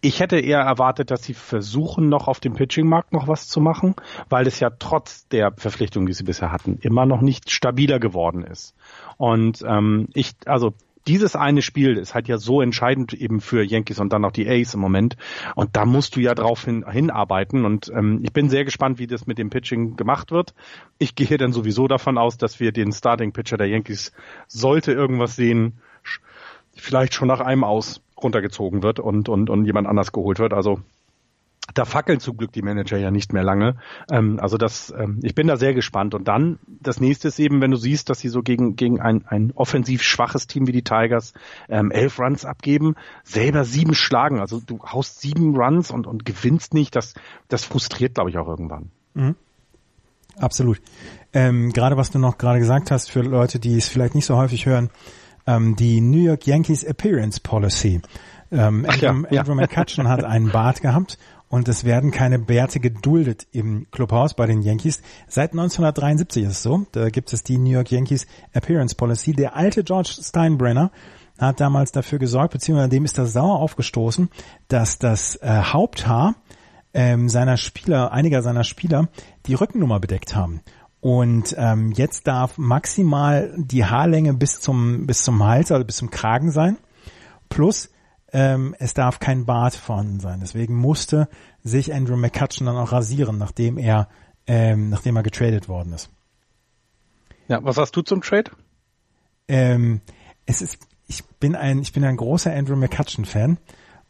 Ich hätte eher erwartet, dass sie versuchen, noch auf dem Pitching-Markt noch was zu machen, weil es ja trotz der Verpflichtung, die sie bisher hatten, immer noch nicht stabiler geworden ist. Und ähm, ich, also dieses eine Spiel ist halt ja so entscheidend eben für Yankees und dann auch die Ace im Moment. Und da musst du ja drauf hin, hinarbeiten. Und ähm, ich bin sehr gespannt, wie das mit dem Pitching gemacht wird. Ich gehe dann sowieso davon aus, dass wir den Starting Pitcher der Yankees sollte irgendwas sehen, vielleicht schon nach einem aus runtergezogen wird und, und, und jemand anders geholt wird. Also da fackeln zum Glück die Manager ja nicht mehr lange. Ähm, also das, ähm, ich bin da sehr gespannt. Und dann das nächste ist eben, wenn du siehst, dass sie so gegen gegen ein ein offensiv schwaches Team wie die Tigers ähm, elf Runs abgeben, selber sieben schlagen. Also du haust sieben Runs und und gewinnst nicht. Das das frustriert, glaube ich, auch irgendwann. Mhm. Absolut. Ähm, gerade was du noch gerade gesagt hast für Leute, die es vielleicht nicht so häufig hören, ähm, die New York Yankees Appearance Policy. Ähm, Andrew, ja, ja. Andrew McCutcheon hat einen Bart gehabt und es werden keine Bärte geduldet im Clubhaus bei den Yankees. Seit 1973 ist es so. Da gibt es die New York Yankees Appearance Policy. Der alte George Steinbrenner hat damals dafür gesorgt, beziehungsweise dem ist das sauer aufgestoßen, dass das äh, Haupthaar ähm, seiner Spieler, einiger seiner Spieler, die Rückennummer bedeckt haben. Und ähm, jetzt darf maximal die Haarlänge bis zum bis zum Hals, also bis zum Kragen sein. Plus ähm, es darf kein Bart vorhanden sein. Deswegen musste sich Andrew McCutcheon dann auch rasieren, nachdem er, ähm, nachdem er getradet worden ist. Ja, was hast du zum Trade? Ähm, es ist, ich bin ein, ich bin ein großer Andrew McCutcheon-Fan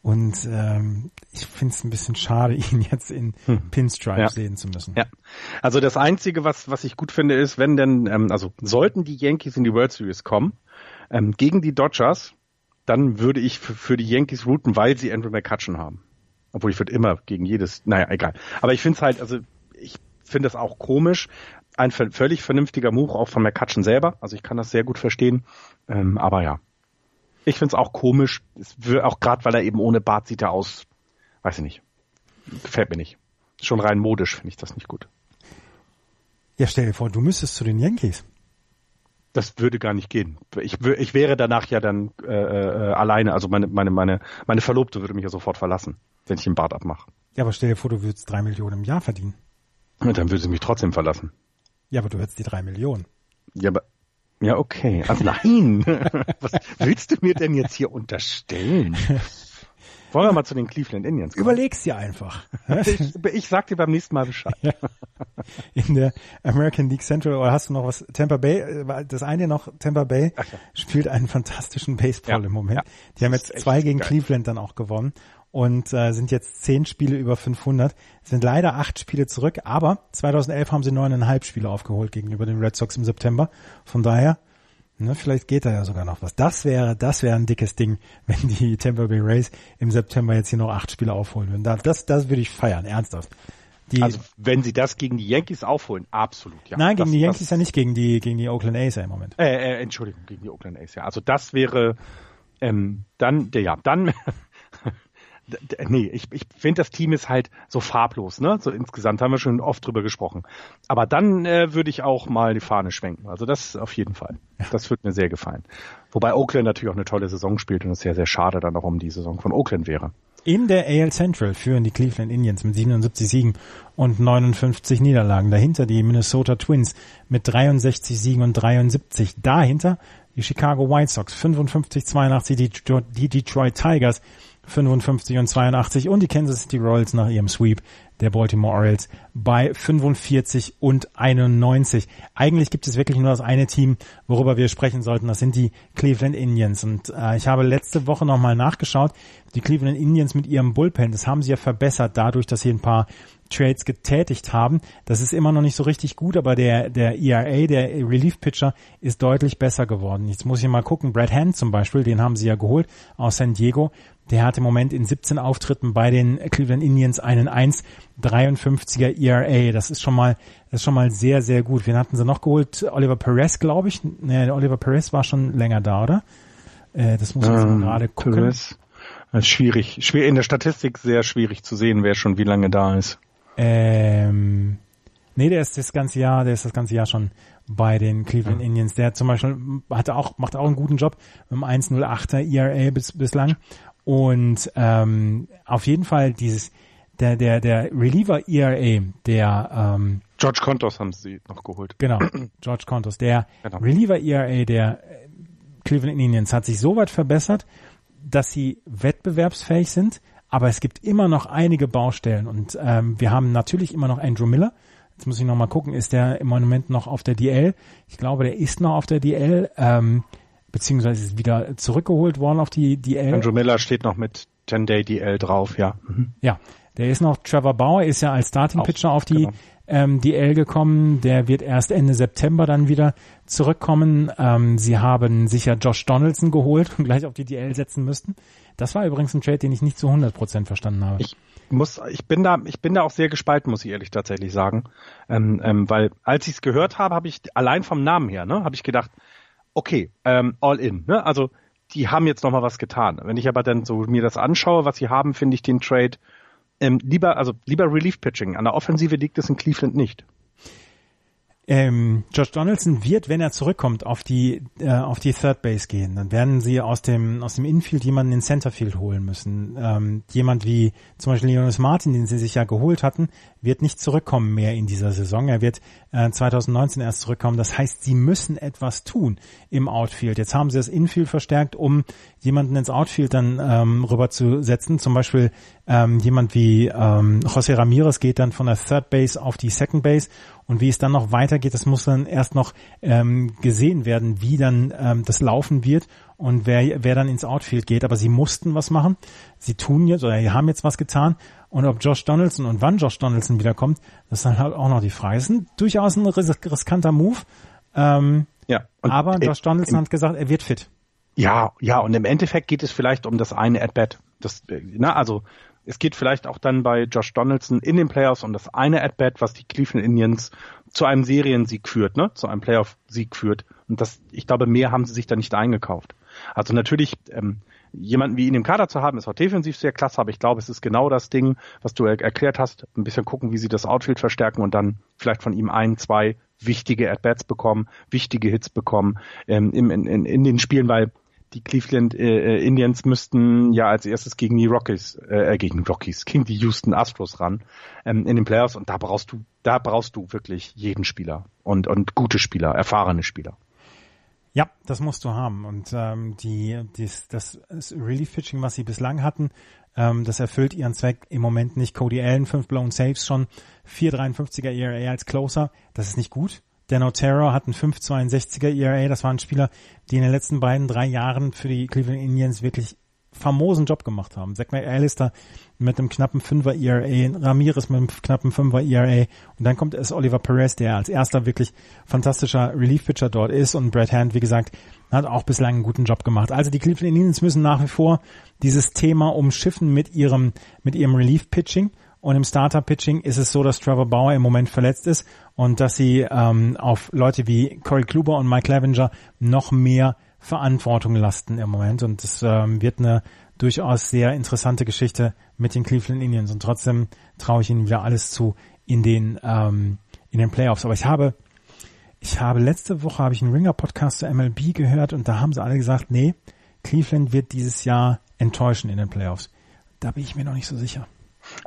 und ähm, ich finde es ein bisschen schade, <laughs> ihn jetzt in hm. Pinstripes ja. sehen zu müssen. Ja, also das Einzige, was, was ich gut finde, ist, wenn denn, ähm, also sollten die Yankees in die World Series kommen, ähm, gegen die Dodgers, dann würde ich für, die Yankees routen, weil sie Andrew McCutcheon haben. Obwohl ich würde immer gegen jedes, naja, egal. Aber ich finde es halt, also ich finde es auch komisch. Ein völlig vernünftiger Move auch von McCutcheon selber. Also ich kann das sehr gut verstehen. Ähm, aber ja, ich finde es auch komisch, auch gerade weil er eben ohne Bart sieht er aus, weiß ich nicht. Gefällt mir nicht. Schon rein modisch finde ich das nicht gut. Ja, stell dir vor, du müsstest zu den Yankees. Das würde gar nicht gehen. Ich, ich wäre danach ja dann äh, äh, alleine, also meine, meine, meine, meine Verlobte würde mich ja sofort verlassen, wenn ich den Bart abmache. Ja, aber stell dir vor, du würdest drei Millionen im Jahr verdienen. Und dann würde sie mich trotzdem verlassen. Ja, aber du hättest die drei Millionen. Ja, aber ja, okay. Also nein. <laughs> Was willst du mir denn jetzt hier unterstellen? <laughs> Wollen wir mal zu den Cleveland Indians kommen? Überleg's dir einfach. <laughs> ich, ich sag dir beim nächsten Mal Bescheid. Ja. In der American League Central, oder hast du noch was? Tampa Bay, äh, das eine noch, Tampa Bay ja. spielt einen fantastischen Baseball ja. im Moment. Die haben jetzt zwei gegen geil. Cleveland dann auch gewonnen und äh, sind jetzt zehn Spiele über 500. Sind leider acht Spiele zurück, aber 2011 haben sie neuneinhalb Spiele aufgeholt gegenüber den Red Sox im September. Von daher, ne, vielleicht geht da ja sogar noch was. Das wäre, das wäre ein dickes Ding, <laughs> wenn die Tampa Bay Rays im September jetzt hier noch acht Spiele aufholen würden. Das, das, würde ich feiern, ernsthaft. Die, also wenn sie das gegen die Yankees aufholen, absolut, ja. Nein, gegen das, die Yankees das, ja nicht, gegen die, gegen die Oakland A's ja im Moment. Äh, äh, Entschuldigung, gegen die Oakland A's, ja. Also das wäre ähm, dann, der, ja, dann <laughs> nee, ich, ich finde, das Team ist halt so farblos, ne? So insgesamt haben wir schon oft drüber gesprochen. Aber dann äh, würde ich auch mal die Fahne schwenken. Also das auf jeden Fall. Das wird mir sehr gefallen. Wobei Oakland natürlich auch eine tolle Saison spielt und es sehr, sehr schade dann auch um die Saison von Oakland wäre. In der AL Central führen die Cleveland Indians mit 77 Siegen und 59 Niederlagen. Dahinter die Minnesota Twins mit 63 Siegen und 73. Dahinter die Chicago White Sox 55, 82, die Detroit Tigers 55 und 82 und die Kansas City Royals nach ihrem Sweep der Baltimore Orioles bei 45 und 91. Eigentlich gibt es wirklich nur das eine Team, worüber wir sprechen sollten. Das sind die Cleveland Indians. Und äh, ich habe letzte Woche nochmal nachgeschaut. Die Cleveland Indians mit ihrem Bullpen, das haben sie ja verbessert dadurch, dass sie ein paar Trades getätigt haben. Das ist immer noch nicht so richtig gut, aber der, der ERA, der Relief Pitcher, ist deutlich besser geworden. Jetzt muss ich mal gucken. Brad Hand zum Beispiel, den haben sie ja geholt aus San Diego. Der hat im Moment in 17 Auftritten bei den Cleveland Indians einen 1,53er ERA. Das ist schon mal, das ist schon mal sehr, sehr gut. Wen hatten sie noch geholt? Oliver Perez, glaube ich. Nee, Oliver Perez war schon länger da, oder? Äh, das muss jetzt ähm, gerade gucken. Perez. Das ist schwierig. Schwer, in der Statistik sehr schwierig zu sehen, wer schon wie lange da ist. Ähm, nee, der ist das ganze Jahr, der ist das ganze Jahr schon bei den Cleveland Indians. Der zum Beispiel hatte auch, macht auch einen guten Job mit einem 1,08er ERA bis, bislang und ähm, auf jeden Fall dieses der der der Reliever ERA, der ähm, George Contos haben sie noch geholt. Genau, <clears throat> George Contos. Der genau. Reliever ERA der Cleveland Indians hat sich so weit verbessert, dass sie wettbewerbsfähig sind, aber es gibt immer noch einige Baustellen und ähm, wir haben natürlich immer noch Andrew Miller. Jetzt muss ich noch mal gucken, ist der im Moment noch auf der DL? Ich glaube, der ist noch auf der DL. Ähm, beziehungsweise ist wieder zurückgeholt worden auf die DL. Andrew Miller steht noch mit 10-Day DL drauf, ja. Mhm. Ja, der ist noch, Trevor Bauer ist ja als Starting Pitcher auf die genau. ähm, DL gekommen, der wird erst Ende September dann wieder zurückkommen. Ähm, sie haben sicher Josh Donaldson geholt und gleich auf die DL setzen müssten. Das war übrigens ein Trade, den ich nicht zu 100% verstanden habe. Ich muss, ich bin da, ich bin da auch sehr gespalten, muss ich ehrlich tatsächlich sagen, ähm, ähm, weil als ich es gehört habe, habe ich allein vom Namen her, ne, habe ich gedacht, okay, ähm, all in. Ne? Also die haben jetzt noch mal was getan. Wenn ich aber dann so mir das anschaue, was sie haben, finde ich den Trade ähm, lieber, also lieber Relief Pitching. An der Offensive liegt es in Cleveland nicht. Ähm, Josh Donaldson wird, wenn er zurückkommt, auf die äh, auf die Third Base gehen. Dann werden sie aus dem aus dem Infield jemanden in Centerfield holen müssen. Ähm, jemand wie zum Beispiel Jonas Martin, den sie sich ja geholt hatten, wird nicht zurückkommen mehr in dieser Saison. Er wird äh, 2019 erst zurückkommen. Das heißt, sie müssen etwas tun im Outfield. Jetzt haben sie das Infield verstärkt, um jemanden ins Outfield dann ähm, rüberzusetzen. Zum Beispiel ähm, jemand wie ähm, José Ramirez geht dann von der Third Base auf die Second Base und wie es dann noch weitergeht, das muss dann erst noch ähm, gesehen werden, wie dann ähm, das laufen wird und wer, wer dann ins Outfield geht. Aber sie mussten was machen. Sie tun jetzt oder sie haben jetzt was getan. Und ob Josh Donaldson und wann Josh Donaldson wiederkommt, das ist dann halt auch noch die Frage. Das ist ein, durchaus ein riskanter Move. Ähm, ja, aber Josh Donaldson hat gesagt, er wird fit. Ja, ja, und im Endeffekt geht es vielleicht um das eine At-Bat. Das, na, also es geht vielleicht auch dann bei Josh Donaldson in den Playoffs um das eine At-Bat, was die Cleveland Indians zu einem Seriensieg führt, ne? zu einem Playoff-Sieg führt. Und das, ich glaube, mehr haben sie sich da nicht eingekauft. Also natürlich, ähm, jemanden wie ihn im Kader zu haben, ist auch defensiv sehr klasse, aber ich glaube, es ist genau das Ding, was du er erklärt hast. Ein bisschen gucken, wie sie das Outfield verstärken und dann vielleicht von ihm ein, zwei wichtige At-Bats bekommen, wichtige Hits bekommen ähm, in, in, in den Spielen, weil die Cleveland äh, äh, Indians müssten ja als erstes gegen die Rockies, äh, äh, gegen Rockies, gegen die Houston Astros ran ähm, in den Playoffs und da brauchst du, da brauchst du wirklich jeden Spieler und und gute Spieler, erfahrene Spieler. Ja, das musst du haben und ähm, die, das, das Relief Pitching, was sie bislang hatten, ähm, das erfüllt ihren Zweck im Moment nicht. Cody Allen, fünf blown Saves schon, 4,53er ERA als Closer, das ist nicht gut. Dan Otero hat einen 5,62er ERA. Das war ein Spieler, die in den letzten beiden, drei Jahren für die Cleveland Indians wirklich famosen Job gemacht haben. Zach McAllister mit einem knappen 5er ERA, Ramirez mit einem knappen 5er ERA und dann kommt es Oliver Perez, der als erster wirklich fantastischer Relief-Pitcher dort ist und Brad Hand, wie gesagt, hat auch bislang einen guten Job gemacht. Also die Cleveland Indians müssen nach wie vor dieses Thema umschiffen mit ihrem, mit ihrem Relief-Pitching und im Starter-Pitching ist es so, dass Trevor Bauer im Moment verletzt ist und dass sie ähm, auf Leute wie Corey Kluber und Mike Clevenger noch mehr Verantwortung lasten im Moment. Und es ähm, wird eine durchaus sehr interessante Geschichte mit den Cleveland Indians. Und trotzdem traue ich ihnen wieder alles zu in den, ähm, in den Playoffs. Aber ich habe, ich habe letzte Woche habe ich einen Ringer-Podcast zur MLB gehört und da haben sie alle gesagt, nee, Cleveland wird dieses Jahr enttäuschen in den Playoffs. Da bin ich mir noch nicht so sicher.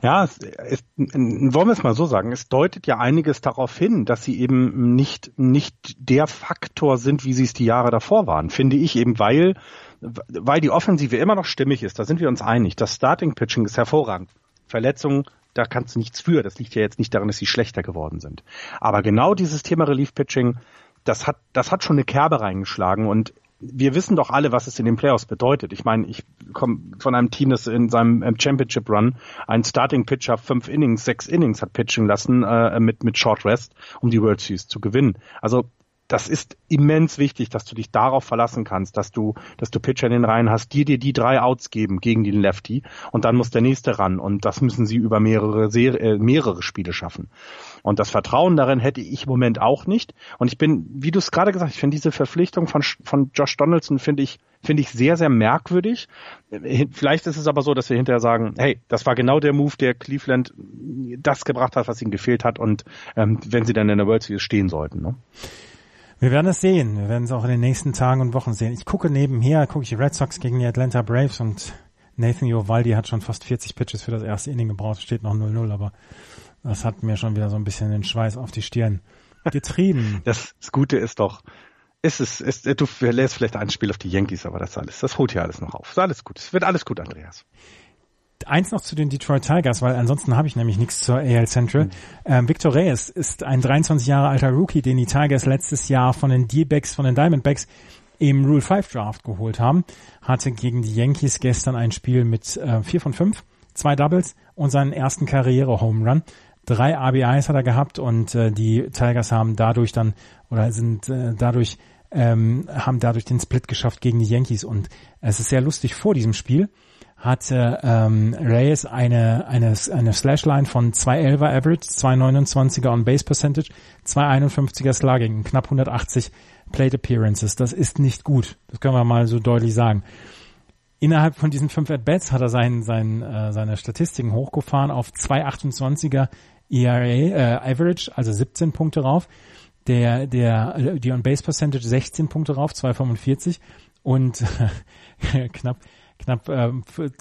Ja, es, es, wollen wir es mal so sagen, es deutet ja einiges darauf hin, dass sie eben nicht, nicht der Faktor sind, wie sie es die Jahre davor waren, finde ich eben, weil, weil die Offensive immer noch stimmig ist, da sind wir uns einig. Das Starting Pitching ist hervorragend. Verletzungen, da kannst du nichts für. Das liegt ja jetzt nicht daran, dass sie schlechter geworden sind. Aber genau dieses Thema Relief Pitching, das hat, das hat schon eine Kerbe reingeschlagen und wir wissen doch alle, was es in den Playoffs bedeutet. Ich meine, ich komme von einem Team, das in seinem ähm, Championship Run einen Starting Pitcher fünf Innings, sechs Innings hat pitchen lassen äh, mit mit Short Rest, um die World Series zu gewinnen. Also das ist immens wichtig, dass du dich darauf verlassen kannst, dass du, dass du Pitcher in den Reihen hast, die dir die drei Outs geben gegen den Lefty und dann muss der nächste ran und das müssen sie über mehrere, Serie, äh, mehrere Spiele schaffen. Und das Vertrauen darin hätte ich im Moment auch nicht. Und ich bin, wie du es gerade gesagt hast, ich finde diese Verpflichtung von, von Josh Donaldson finde ich, finde ich sehr, sehr merkwürdig. Vielleicht ist es aber so, dass wir hinterher sagen, hey, das war genau der Move, der Cleveland das gebracht hat, was ihnen gefehlt hat und ähm, wenn sie dann in der World Series stehen sollten. Ne? Wir werden es sehen. Wir werden es auch in den nächsten Tagen und Wochen sehen. Ich gucke nebenher, gucke ich die Red Sox gegen die Atlanta Braves und Nathan Iovaldi hat schon fast 40 Pitches für das erste Inning gebraucht. Steht noch 0-0, aber das hat mir schon wieder so ein bisschen den Schweiß auf die Stirn getrieben. Das, <laughs> das Gute ist doch, ist es, ist, du lässt vielleicht ein Spiel auf die Yankees, aber das alles, das holt ja alles noch auf. Ist alles gut. Es wird alles gut, Andreas. Eins noch zu den Detroit Tigers, weil ansonsten habe ich nämlich nichts zur AL Central. Mhm. Ähm, Victor Reyes ist ein 23 Jahre alter Rookie, den die Tigers letztes Jahr von den D-Backs, von den Diamondbacks im Rule 5 Draft geholt haben. Hatte gegen die Yankees gestern ein Spiel mit äh, 4 von 5, zwei Doubles und seinen ersten Karriere-Home Run. Drei RBIs hat er gehabt und äh, die Tigers haben dadurch dann oder sind äh, dadurch ähm, haben dadurch den Split geschafft gegen die Yankees und es ist sehr lustig vor diesem Spiel hatte ähm, Reyes eine, eine, eine Slashline von 211er Average, 229er on Base Percentage, 251er Slugging, knapp 180 Plate Appearances. Das ist nicht gut. Das können wir mal so deutlich sagen. Innerhalb von diesen fünf At-Bats hat er sein, sein, äh, seine Statistiken hochgefahren auf 228er ERA, äh, Average, also 17 Punkte rauf. der, der, die On-Base Percentage 16 Punkte rauf, 2,45 und <laughs> knapp, knapp, äh,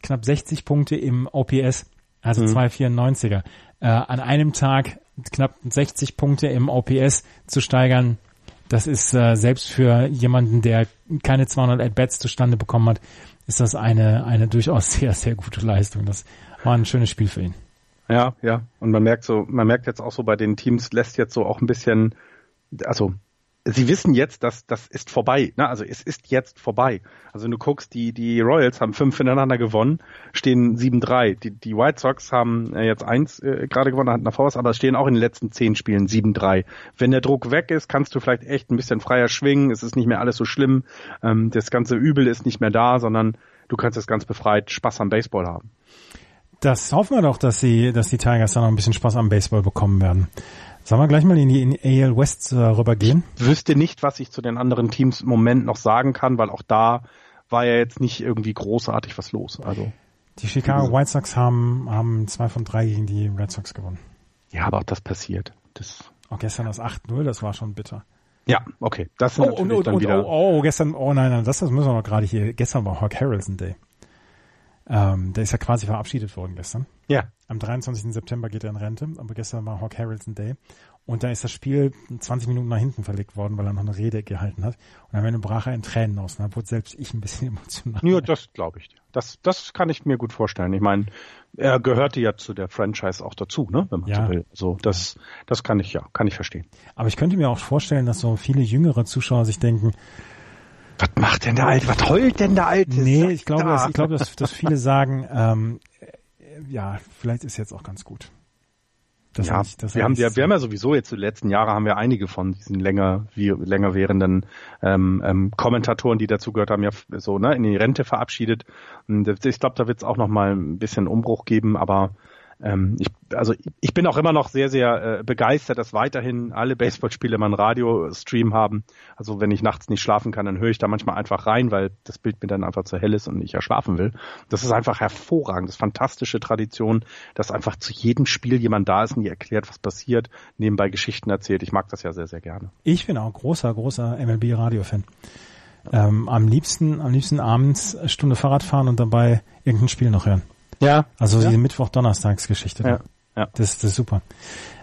knapp 60 Punkte im OPS, also mhm. 2,94er. Äh, an einem Tag knapp 60 Punkte im OPS zu steigern, das ist äh, selbst für jemanden, der keine 200 At-Bats zustande bekommen hat, ist das eine, eine durchaus <laughs> sehr, sehr gute Leistung. Das war ein schönes Spiel für ihn. Ja, ja. Und man merkt so, man merkt jetzt auch so bei den Teams, lässt jetzt so auch ein bisschen, also sie wissen jetzt, dass das ist vorbei. Ne? Also es ist jetzt vorbei. Also wenn du guckst, die, die Royals haben fünf hintereinander gewonnen, stehen 7-3. Die, die White Sox haben äh, jetzt eins äh, gerade gewonnen, hatten davor was, aber stehen auch in den letzten zehn Spielen 7-3. Wenn der Druck weg ist, kannst du vielleicht echt ein bisschen freier schwingen. Es ist nicht mehr alles so schlimm. Ähm, das ganze Übel ist nicht mehr da, sondern du kannst jetzt ganz befreit Spaß am Baseball haben. Das hoffen wir doch, dass sie, dass die Tigers dann noch ein bisschen Spaß am Baseball bekommen werden. Sollen wir gleich mal in die, in AL West äh, rübergehen? Ich wüsste nicht, was ich zu den anderen Teams im Moment noch sagen kann, weil auch da war ja jetzt nicht irgendwie großartig was los. Also die Chicago White Sox haben, haben zwei von drei gegen die Red Sox gewonnen. Ja, aber auch das passiert. Das auch gestern das 8-0, das war schon bitter. Ja, okay. Das sind oh, und, und, dann und, wieder oh, oh, gestern, oh nein, nein, das, das müssen wir noch gerade hier. Gestern war Hawk Harrelson Day. Ähm, der ist ja quasi verabschiedet worden gestern. Ja. Am 23. September geht er in Rente, aber gestern war Hawk Harrelson Day. Und da ist das Spiel 20 Minuten nach hinten verlegt worden, weil er noch eine Rede gehalten hat. Und am Ende brach er in Tränen aus. Und da wurde selbst ich ein bisschen <laughs> emotional. Ja, das glaube ich. Das, das kann ich mir gut vorstellen. Ich meine, er gehörte ja zu der Franchise auch dazu, ne, wenn man ja. so will. So, das, das kann ich ja, kann ich verstehen. Aber ich könnte mir auch vorstellen, dass so viele jüngere Zuschauer sich denken, was macht denn der Alte? Was heult denn der Alte? Nee, ich glaube, da. dass, ich glaube, dass, dass viele sagen, ähm, ja, vielleicht ist jetzt auch ganz gut. Das ja, ich, das wir haben ja, wir haben ja sowieso jetzt die letzten Jahre haben wir einige von diesen länger, wie, länger währenden ähm, ähm, Kommentatoren, die dazu gehört haben, ja so ne, in die Rente verabschiedet. Und ich glaube, da wird es auch noch mal ein bisschen Umbruch geben, aber ähm, ich, also ich bin auch immer noch sehr, sehr äh, begeistert, dass weiterhin alle Baseballspiele immer einen Radiostream haben. Also wenn ich nachts nicht schlafen kann, dann höre ich da manchmal einfach rein, weil das Bild mir dann einfach zu hell ist und ich ja schlafen will. Das ist einfach hervorragend, das ist fantastische Tradition, dass einfach zu jedem Spiel jemand da ist und die erklärt, was passiert, nebenbei Geschichten erzählt. Ich mag das ja sehr, sehr gerne. Ich bin auch großer, großer MLB-Radio-Fan. Ähm, am liebsten, am liebsten abends Stunde Fahrrad fahren und dabei irgendein Spiel noch hören. Ja. Also ja. die Mittwoch-Donnerstags-Geschichte. Ja. ja. Das, das ist super.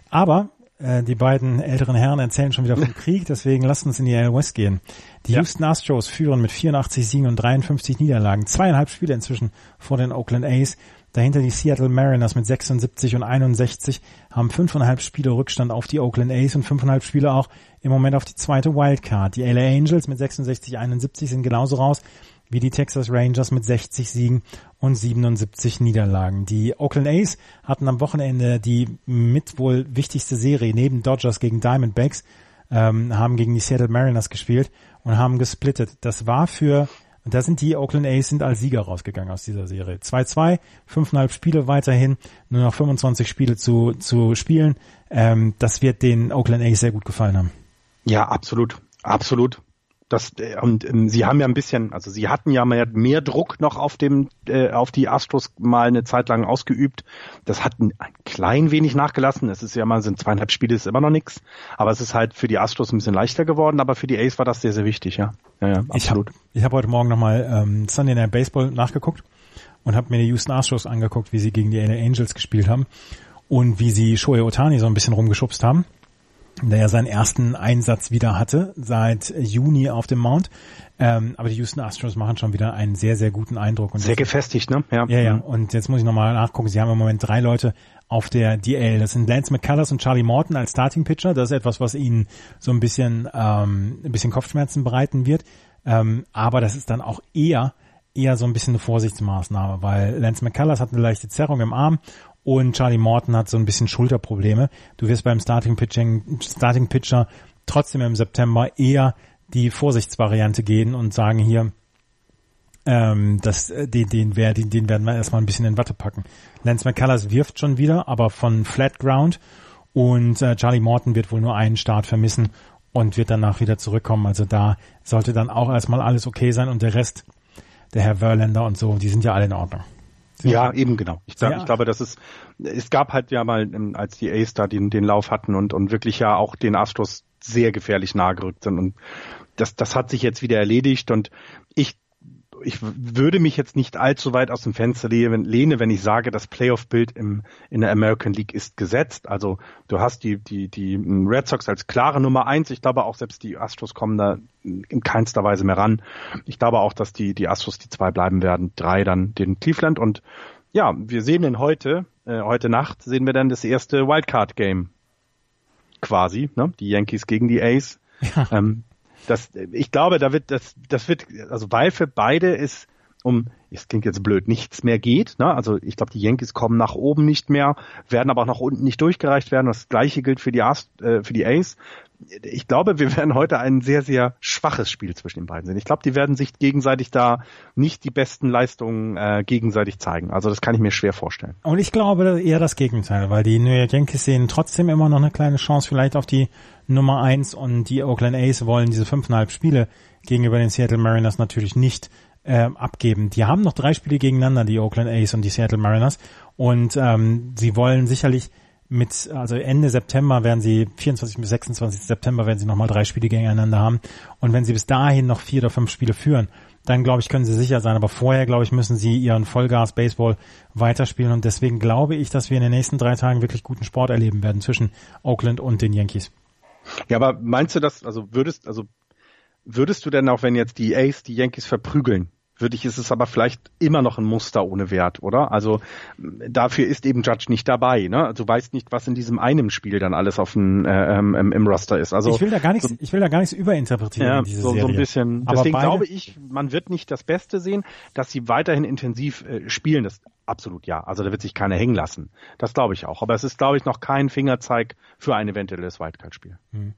Aber äh, die beiden älteren Herren erzählen schon wieder vom <laughs> Krieg, deswegen lasst uns in die AL West gehen. Die ja. Houston Astros führen mit 84 Siegen und 53 Niederlagen. Zweieinhalb Spiele inzwischen vor den Oakland A's. Dahinter die Seattle Mariners mit 76 und 61 haben fünfeinhalb Spiele Rückstand auf die Oakland A's und fünfeinhalb Spiele auch im Moment auf die zweite Wildcard. Die LA Angels mit 66, 71 sind genauso raus wie die Texas Rangers mit 60 Siegen und 77 Niederlagen. Die Oakland A's hatten am Wochenende die mit wohl wichtigste Serie neben Dodgers gegen Diamondbacks, ähm, haben gegen die Seattle Mariners gespielt und haben gesplittet. Das war für, da sind die Oakland A's sind als Sieger rausgegangen aus dieser Serie. 2-2, fünfeinhalb Spiele weiterhin, nur noch 25 Spiele zu, zu spielen. Ähm, das wird den Oakland A's sehr gut gefallen haben. Ja, absolut. Absolut das äh, und ähm, sie haben ja ein bisschen, also sie hatten ja mehr, mehr Druck noch auf dem äh, auf die Astros mal eine Zeit lang ausgeübt. Das hat ein, ein klein wenig nachgelassen. Es ist ja mal sind zweieinhalb Spiele ist immer noch nichts, aber es ist halt für die Astros ein bisschen leichter geworden. Aber für die Ace war das sehr sehr wichtig, ja. Ja, ja absolut. Ich habe hab heute Morgen nochmal ähm, Sunday Night Baseball nachgeguckt und habe mir die Houston Astros angeguckt, wie sie gegen die LA Angels gespielt haben und wie sie Shohei Otani so ein bisschen rumgeschubst haben der ja seinen ersten Einsatz wieder hatte seit Juni auf dem Mount. Ähm, aber die Houston Astros machen schon wieder einen sehr, sehr guten Eindruck. Und sehr gefestigt, ne? Ja, ja. ja. Mhm. Und jetzt muss ich nochmal nachgucken. Sie haben im Moment drei Leute auf der DL. Das sind Lance McCullers und Charlie Morton als Starting Pitcher. Das ist etwas, was ihnen so ein bisschen, ähm, ein bisschen Kopfschmerzen bereiten wird. Ähm, aber das ist dann auch eher eher so ein bisschen eine Vorsichtsmaßnahme, weil Lance McCullers hat eine leichte Zerrung im Arm und Charlie Morton hat so ein bisschen Schulterprobleme. Du wirst beim Starting Pitching, Starting Pitcher trotzdem im September eher die Vorsichtsvariante gehen und sagen hier, ähm, das, äh, den, den, den, den werden wir erstmal ein bisschen in Watte packen. Lance McCullers wirft schon wieder, aber von Flat Ground und äh, Charlie Morton wird wohl nur einen Start vermissen und wird danach wieder zurückkommen. Also da sollte dann auch erstmal alles okay sein und der Rest, der Herr Verlander und so, die sind ja alle in Ordnung. Ja, eben genau. Ich, ja. ich glaube, dass es es gab halt ja mal, ähm, als die Ace da den, den Lauf hatten und, und wirklich ja auch den Astros sehr gefährlich nahe gerückt sind. Und das, das hat sich jetzt wieder erledigt und ich ich würde mich jetzt nicht allzu weit aus dem Fenster lehne, wenn ich sage, das Playoff-Bild im, in der American League ist gesetzt. Also du hast die, die, die Red Sox als klare Nummer eins. Ich glaube auch selbst die Astros kommen da in keinster Weise mehr ran. Ich glaube auch, dass die, die Astros die zwei bleiben werden. Drei dann den Cleveland und ja, wir sehen den heute, äh, heute Nacht sehen wir dann das erste Wildcard-Game quasi, ne? Die Yankees gegen die Ace. Ja. Ähm, das, ich glaube, da wird, das, das wird, also weil für beide ist um, es klingt jetzt blöd, nichts mehr geht. Ne? Also ich glaube, die Yankees kommen nach oben nicht mehr, werden aber auch nach unten nicht durchgereicht werden. Das gleiche gilt für die, Ast, äh, für die Ace. Ich glaube, wir werden heute ein sehr, sehr schwaches Spiel zwischen den beiden sehen. Ich glaube, die werden sich gegenseitig da nicht die besten Leistungen äh, gegenseitig zeigen. Also das kann ich mir schwer vorstellen. Und ich glaube eher das Gegenteil, weil die New York Yankees sehen trotzdem immer noch eine kleine Chance vielleicht auf die Nummer eins und die Oakland A's wollen diese fünfeinhalb Spiele gegenüber den Seattle Mariners natürlich nicht äh, abgeben. Die haben noch drei Spiele gegeneinander, die Oakland A's und die Seattle Mariners. Und ähm, sie wollen sicherlich mit, also Ende September werden sie, 24 bis 26 September werden sie nochmal drei Spiele gegeneinander haben. Und wenn sie bis dahin noch vier oder fünf Spiele führen, dann glaube ich, können sie sicher sein. Aber vorher, glaube ich, müssen sie ihren Vollgas-Baseball weiterspielen. Und deswegen glaube ich, dass wir in den nächsten drei Tagen wirklich guten Sport erleben werden zwischen Oakland und den Yankees. Ja, aber meinst du das, also würdest, also würdest du denn auch, wenn jetzt die Ace die Yankees verprügeln, würde ich, ist es aber vielleicht immer noch ein Muster ohne Wert, oder? Also dafür ist eben Judge nicht dabei. Ne? Also, du weißt nicht, was in diesem einen Spiel dann alles auf dem, äh, ähm, im Roster ist. Also ich will da gar nichts, so, ich will da gar nichts überinterpretieren. Ja, so, so, ein bisschen. Aber Deswegen glaube ich, man wird nicht das Beste sehen, dass sie weiterhin intensiv äh, spielen. Das absolut ja. Also da wird sich keiner hängen lassen. Das glaube ich auch. Aber es ist, glaube ich, noch kein Fingerzeig für ein eventuelles Wildcard-Spiel. Hm.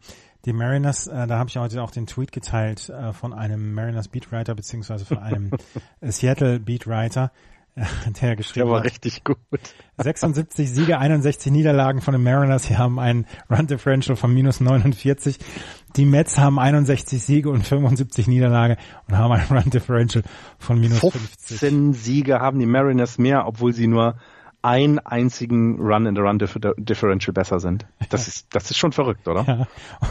Die Mariners, äh, da habe ich heute auch den Tweet geteilt äh, von einem Mariners Beatwriter beziehungsweise von einem <laughs> Seattle Beatwriter, äh, der geschrieben der war richtig gut. <laughs> 76 Siege, 61 Niederlagen von den Mariners. Sie haben ein Run Differential von minus 49. Die Mets haben 61 Siege und 75 Niederlage und haben ein Run Differential von minus 50. 15 Siege haben die Mariners mehr, obwohl sie nur einen einzigen Run in the Run Differential besser sind. Das ist, das ist schon verrückt, oder?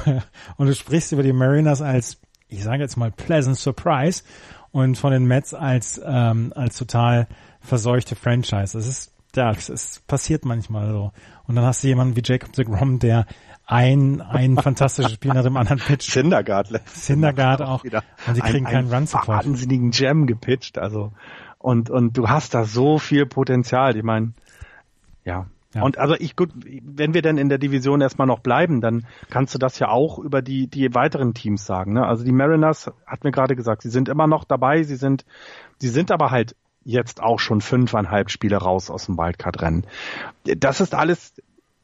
Ja. Und du sprichst über die Mariners als, ich sage jetzt mal, pleasant surprise und von den Mets als, ähm, als total verseuchte Franchise. Das ist, ja, es passiert manchmal so. Und dann hast du jemanden wie Jacob de Grom, der ein, ein fantastisches Spiel nach dem anderen pitcht. Syndergaard. Syndergaard auch. Und die kriegen ein, keinen Run-Support. wahnsinnigen Jam gepitcht, also. Und, und du hast da so viel Potenzial. Ich meine, ja. ja. Und also ich gut, wenn wir dann in der Division erstmal noch bleiben, dann kannst du das ja auch über die, die weiteren Teams sagen. Ne? Also die Mariners hat mir gerade gesagt, sie sind immer noch dabei, sie sind, sie sind aber halt jetzt auch schon fünfeinhalb Spiele raus aus dem Wildcard-Rennen. Das ist alles,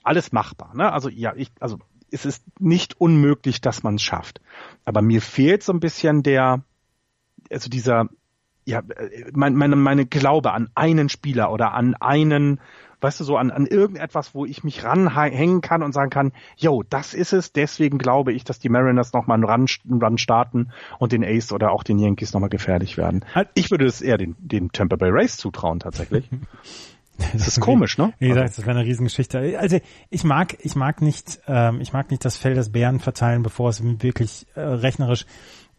alles machbar. Ne? Also ja, ich, also es ist nicht unmöglich, dass man es schafft. Aber mir fehlt so ein bisschen der, also dieser, ja, mein, meine, meine Glaube an einen Spieler oder an einen, weißt du, so an, an irgendetwas, wo ich mich ranhängen kann und sagen kann, yo, das ist es, deswegen glaube ich, dass die Mariners nochmal einen Run, Run starten und den Ace oder auch den Yankees nochmal gefährlich werden. Ich würde es eher den, den Tampa Bay Race zutrauen, tatsächlich. <laughs> Das ist komisch, ne? Wie gesagt, das wäre eine Riesengeschichte. Also ich mag, ich mag nicht, ähm, ich mag nicht das Fell des Bären verteilen, bevor es wirklich äh, rechnerisch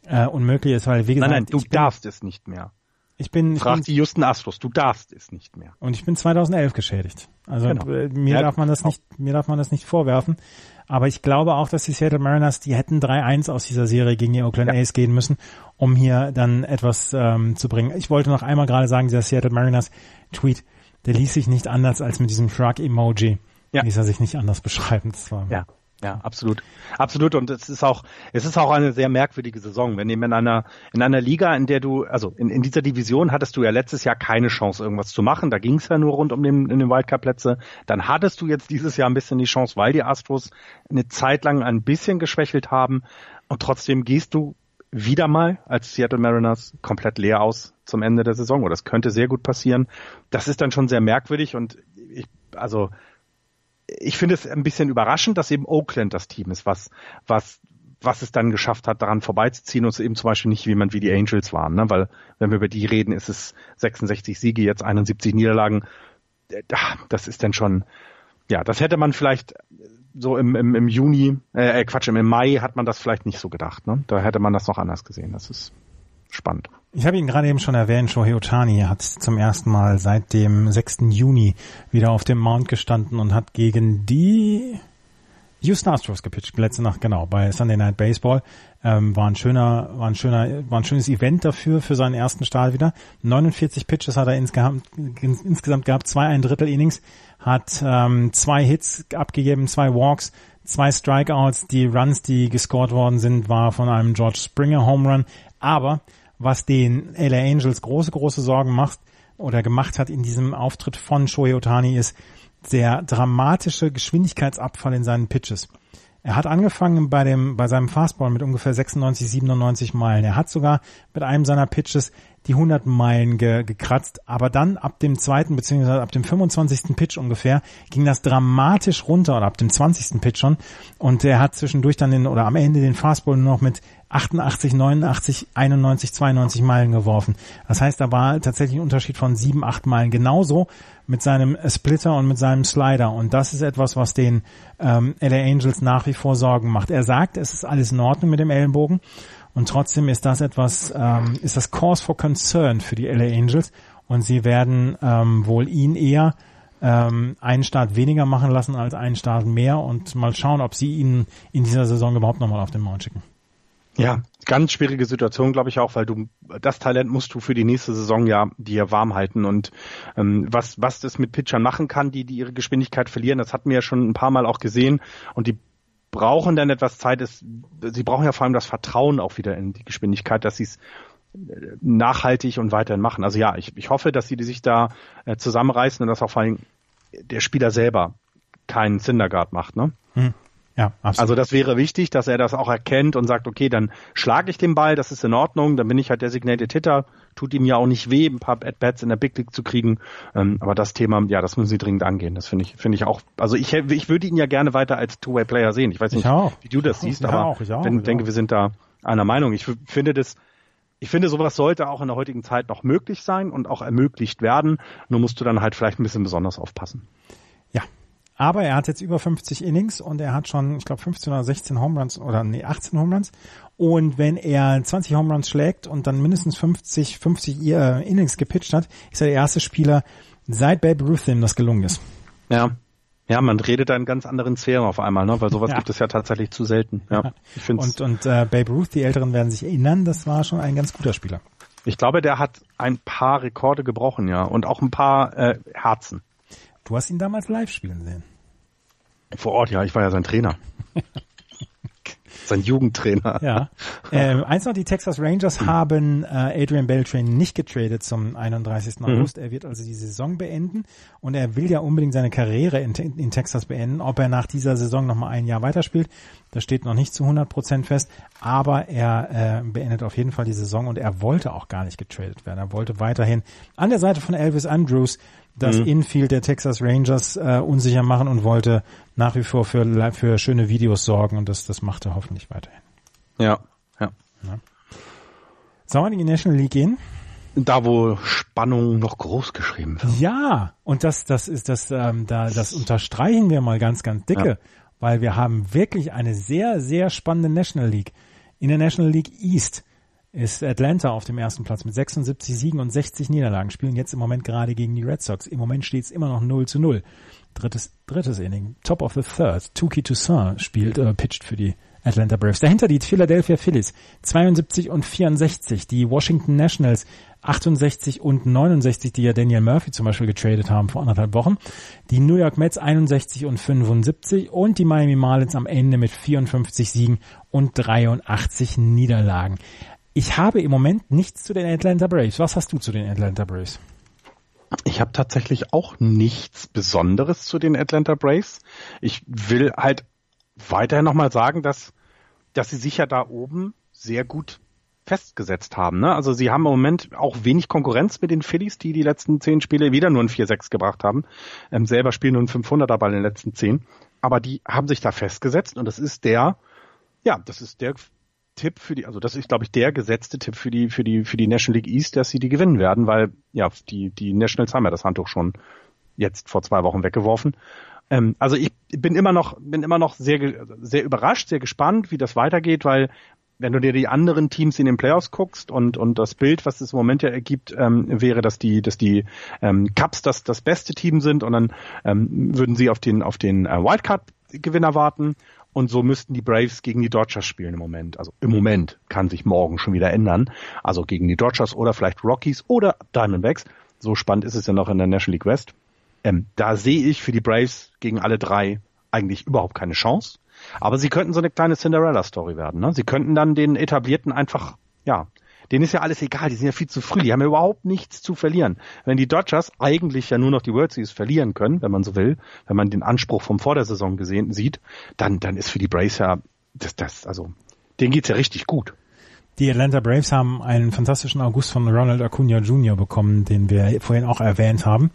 äh, unmöglich ist, weil wie gesagt, nein, nein, du darfst es nicht mehr. Ich bin, Frag ich bin, die Justin Astros, du darfst es nicht mehr. Und ich bin 2011 geschädigt. Also genau. Äh, mir ja, darf man das nicht, mir darf man das nicht vorwerfen. Aber ich glaube auch, dass die Seattle Mariners, die hätten 3-1 aus dieser Serie gegen die Oakland ja. A's gehen müssen, um hier dann etwas ähm, zu bringen. Ich wollte noch einmal gerade sagen, dieser Seattle Mariners Tweet, der ließ sich nicht anders als mit diesem Shrug-Emoji. Ja. Ließ er sich nicht anders beschreiben. Das war ja. Ja, absolut. Absolut. Und es ist auch, es ist auch eine sehr merkwürdige Saison. Wenn eben in einer, in einer Liga, in der du, also in, in dieser Division hattest du ja letztes Jahr keine Chance, irgendwas zu machen. Da ging es ja nur rund um den, in den Wildcard-Plätze. Dann hattest du jetzt dieses Jahr ein bisschen die Chance, weil die Astros eine Zeit lang ein bisschen geschwächelt haben. Und trotzdem gehst du wieder mal als Seattle Mariners komplett leer aus zum Ende der Saison. Oder das könnte sehr gut passieren. Das ist dann schon sehr merkwürdig und ich, also ich finde es ein bisschen überraschend, dass eben Oakland das Team ist, was, was, was es dann geschafft hat, daran vorbeizuziehen und es eben zum Beispiel nicht jemand wie die Angels waren, ne? weil wenn wir über die reden, ist es 66 Siege, jetzt 71 Niederlagen. Äh, das ist dann schon, ja, das hätte man vielleicht so im, im, im Juni, äh, äh, Quatsch, im Mai hat man das vielleicht nicht so gedacht. Ne? Da hätte man das noch anders gesehen. Das ist spannend. Ich habe ihn gerade eben schon erwähnt, Shohei Otani hat zum ersten Mal seit dem 6. Juni wieder auf dem Mount gestanden und hat gegen die Houston Astros gepitcht, letzte Nacht, genau, bei Sunday Night Baseball. Ähm, war ein schöner, war ein schöner, war ein schönes Event dafür, für seinen ersten Start wieder. 49 Pitches hat er insgesamt, insgesamt gehabt, zwei ein Drittel Innings, hat ähm, zwei Hits abgegeben, zwei Walks, zwei Strikeouts. Die Runs, die gescored worden sind, war von einem George Springer Home Run. Aber was den LA Angels große, große Sorgen macht oder gemacht hat in diesem Auftritt von Shohei Otani ist der dramatische Geschwindigkeitsabfall in seinen Pitches. Er hat angefangen bei dem, bei seinem Fastball mit ungefähr 96, 97 Meilen. Er hat sogar mit einem seiner Pitches die 100 Meilen ge, gekratzt, aber dann ab dem zweiten beziehungsweise ab dem 25. Pitch ungefähr ging das dramatisch runter oder ab dem 20. Pitch schon und er hat zwischendurch dann den oder am Ende den Fastball nur noch mit 88, 89, 91, 92 Meilen geworfen. Das heißt, da war tatsächlich ein Unterschied von 7, 8 Meilen. Genauso mit seinem Splitter und mit seinem Slider. Und das ist etwas, was den ähm, LA Angels nach wie vor Sorgen macht. Er sagt, es ist alles in Ordnung mit dem Ellenbogen. Und trotzdem ist das etwas, ähm, ist das Cause for Concern für die LA Angels. Und sie werden ähm, wohl ihn eher ähm, einen Start weniger machen lassen als einen Start mehr und mal schauen, ob sie ihn in dieser Saison überhaupt nochmal auf den Mount schicken. Ja, ganz schwierige Situation, glaube ich auch, weil du das Talent musst du für die nächste Saison ja dir warm halten und ähm, was was das mit Pitchern machen kann, die die ihre Geschwindigkeit verlieren, das hatten wir ja schon ein paar Mal auch gesehen und die brauchen dann etwas Zeit. Ist, sie brauchen ja vor allem das Vertrauen auch wieder in die Geschwindigkeit, dass sie es äh, nachhaltig und weiterhin machen. Also ja, ich, ich hoffe, dass sie sich da äh, zusammenreißen und dass auch vor allem der Spieler selber keinen Syndergaard macht. Ne? Hm. Ja, absolut. Also das wäre wichtig, dass er das auch erkennt und sagt, okay, dann schlage ich den Ball, das ist in Ordnung, dann bin ich halt designated Hitter, tut ihm ja auch nicht weh, ein paar At-Bats in der Big League zu kriegen. Ähm, aber das Thema, ja, das müssen sie dringend angehen. Das finde ich, finde ich auch. Also ich, ich würde ihn ja gerne weiter als Two-Way-Player sehen. Ich weiß nicht, ich wie du das siehst, ich aber auch, ich auch, ich denke, wir sind da einer Meinung. Ich finde das, ich finde, sowas sollte auch in der heutigen Zeit noch möglich sein und auch ermöglicht werden. Nur musst du dann halt vielleicht ein bisschen besonders aufpassen. Aber er hat jetzt über 50 Innings und er hat schon, ich glaube, 15 oder 16 Home Runs oder nee, 18 Home Runs. Und wenn er 20 Home Runs schlägt und dann mindestens 50, 50 äh, Innings gepitcht hat, ist er der erste Spieler seit Babe Ruth, dem das gelungen ist. Ja. Ja, man redet da in ganz anderen Sphären auf einmal, ne? weil sowas ja. gibt es ja tatsächlich zu selten. Ja, ich find's. Und, und äh, Babe Ruth, die Älteren werden sich erinnern, das war schon ein ganz guter Spieler. Ich glaube, der hat ein paar Rekorde gebrochen, ja, und auch ein paar äh, Herzen. Du hast ihn damals live spielen sehen. Vor Ort, ja, ich war ja sein Trainer. <laughs> sein Jugendtrainer. Ja. Ähm, eins noch, die Texas Rangers mhm. haben äh, Adrian Beltrain nicht getradet zum 31. Mhm. August. Er wird also die Saison beenden und er will ja unbedingt seine Karriere in, in Texas beenden. Ob er nach dieser Saison nochmal ein Jahr weiterspielt, das steht noch nicht zu 100 Prozent fest, aber er äh, beendet auf jeden Fall die Saison und er wollte auch gar nicht getradet werden. Er wollte weiterhin an der Seite von Elvis Andrews das mhm. Infield der Texas Rangers äh, unsicher machen und wollte nach wie vor für, für schöne Videos sorgen und das, das macht er hoffentlich weiterhin. Ja, ja. ja. Sollen wir in die National League gehen? Da, wo Spannung noch groß geschrieben wird. Ja, und das, das ist das, ähm, da, das unterstreichen wir mal ganz, ganz dicke, ja. weil wir haben wirklich eine sehr, sehr spannende National League. In der National League East ist Atlanta auf dem ersten Platz mit 76 Siegen und 60 Niederlagen, spielen jetzt im Moment gerade gegen die Red Sox. Im Moment steht es immer noch 0 zu 0. Drittes, drittes Inning, top of the third. Tuki Toussaint spielt, äh, pitcht für die Atlanta Braves. Dahinter die Philadelphia Phillies 72 und 64, die Washington Nationals 68 und 69, die ja Daniel Murphy zum Beispiel getradet haben vor anderthalb Wochen, die New York Mets 61 und 75 und die Miami Marlins am Ende mit 54 Siegen und 83 Niederlagen. Ich habe im Moment nichts zu den Atlanta Braves. Was hast du zu den Atlanta Braves? Ich habe tatsächlich auch nichts Besonderes zu den Atlanta Braves. Ich will halt weiterhin nochmal sagen, dass, dass sie sich ja da oben sehr gut festgesetzt haben. Ne? Also sie haben im Moment auch wenig Konkurrenz mit den Phillies, die die letzten zehn Spiele wieder nur ein 4-6 gebracht haben. Ähm, selber spielen nur ein 500er Ball in den letzten zehn. Aber die haben sich da festgesetzt und das ist der ja, das ist der Tipp für die, also das ist, glaube ich, der gesetzte Tipp für die, für die, für die National League East, dass sie die gewinnen werden, weil ja, die, die Nationals haben ja das Handtuch schon jetzt vor zwei Wochen weggeworfen. Ähm, also ich bin immer noch, bin immer noch sehr, sehr überrascht, sehr gespannt, wie das weitergeht, weil wenn du dir die anderen Teams in den Playoffs guckst und und das Bild, was es im Moment ja ergibt, ähm, wäre, dass die dass die ähm, Cups das das beste Team sind und dann ähm, würden sie auf den auf den äh, Wildcard Gewinner warten und so müssten die Braves gegen die Dodgers spielen im Moment. Also im Moment kann sich morgen schon wieder ändern. Also gegen die Dodgers oder vielleicht Rockies oder Diamondbacks. So spannend ist es ja noch in der National League West. Ähm, da sehe ich für die Braves gegen alle drei eigentlich überhaupt keine Chance. Aber sie könnten so eine kleine Cinderella-Story werden. Ne? Sie könnten dann den Etablierten einfach, ja, denen ist ja alles egal, die sind ja viel zu früh, die haben ja überhaupt nichts zu verlieren. Wenn die Dodgers eigentlich ja nur noch die World Series verlieren können, wenn man so will, wenn man den Anspruch vom vor der Saison gesehen sieht, dann, dann ist für die Braves ja, das, das, also, denen geht's ja richtig gut. Die Atlanta Braves haben einen fantastischen August von Ronald Acuna Jr. bekommen, den wir vorhin auch erwähnt haben.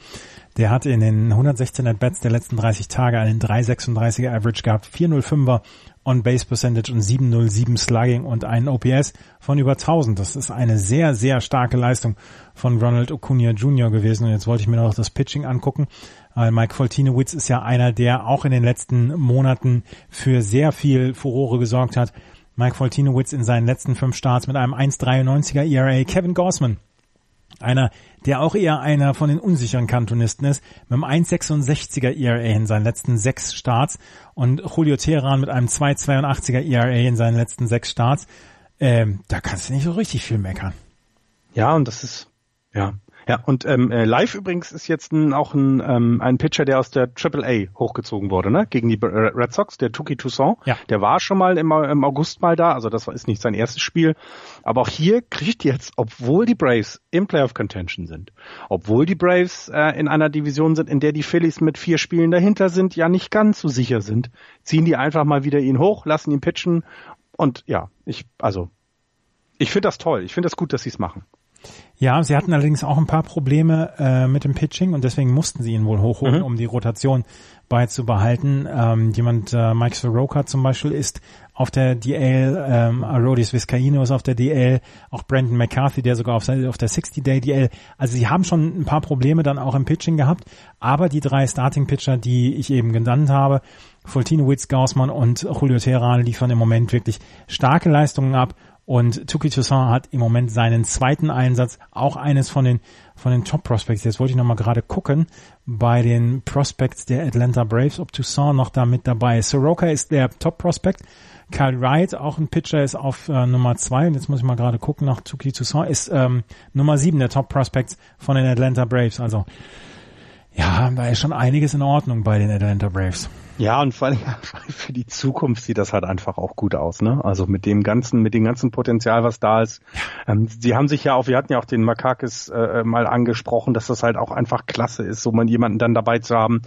Der hat in den 116 At-Bats der letzten 30 Tage einen 3,36er Average gehabt, 405er On-Base Percentage und 707 Slugging und einen OPS von über 1000. Das ist eine sehr, sehr starke Leistung von Ronald Acuna Jr. gewesen. Und jetzt wollte ich mir noch das Pitching angucken. Mike Foltinowitz ist ja einer, der auch in den letzten Monaten für sehr viel Furore gesorgt hat. Mike Foltinowitz in seinen letzten fünf Starts mit einem 1,93er ERA. Kevin Gossman, einer, der auch eher einer von den unsicheren Kantonisten ist, mit einem 1,66er ERA in seinen letzten sechs Starts und Julio Teheran mit einem 2,82er ERA in seinen letzten sechs Starts. Ähm, da kannst du nicht so richtig viel meckern. Ja, und das ist, ja, ja, und ähm, äh, live übrigens ist jetzt ein, auch ein, ähm, ein Pitcher, der aus der Triple A hochgezogen wurde, ne? Gegen die Red Sox, der Tuki Toussaint. Ja. Der war schon mal im, im August mal da, also das ist nicht sein erstes Spiel. Aber auch hier kriegt jetzt, obwohl die Braves im Playoff Contention sind, obwohl die Braves äh, in einer Division sind, in der die Phillies mit vier Spielen dahinter sind, ja nicht ganz so sicher sind, ziehen die einfach mal wieder ihn hoch, lassen ihn pitchen und ja, ich, also, ich finde das toll. Ich finde das gut, dass sie es machen. Ja, sie hatten allerdings auch ein paar Probleme äh, mit dem Pitching und deswegen mussten sie ihn wohl hochholen, mhm. um die Rotation beizubehalten. Ähm, jemand, äh, Mike Soroka zum Beispiel, ist auf der DL, ähm, Arodis Vizcaino ist auf der DL, auch Brandon McCarthy, der sogar auf, auf der 60-Day DL. Also sie haben schon ein paar Probleme dann auch im Pitching gehabt, aber die drei Starting-Pitcher, die ich eben genannt habe, Fultino Witz, Gaussmann und Julio Teheran liefern im Moment wirklich starke Leistungen ab und Tuki Toussaint hat im Moment seinen zweiten Einsatz, auch eines von den, von den Top Prospects. Jetzt wollte ich nochmal gerade gucken bei den Prospects der Atlanta Braves, ob Toussaint noch da mit dabei ist. Soroka ist der Top Prospect. Kyle Wright, auch ein Pitcher, ist auf äh, Nummer zwei. Und jetzt muss ich mal gerade gucken nach Tuki Toussaint, ist ähm, Nummer sieben der Top Prospects von den Atlanta Braves. Also ja, da ist schon einiges in Ordnung bei den Atlanta Braves. Ja, und vor allem <laughs> für die Zukunft sieht das halt einfach auch gut aus, ne? Also mit dem ganzen, mit dem ganzen Potenzial, was da ist. Ähm, sie haben sich ja auch, wir hatten ja auch den Makakis äh, mal angesprochen, dass das halt auch einfach klasse ist, so man jemanden dann dabei zu haben.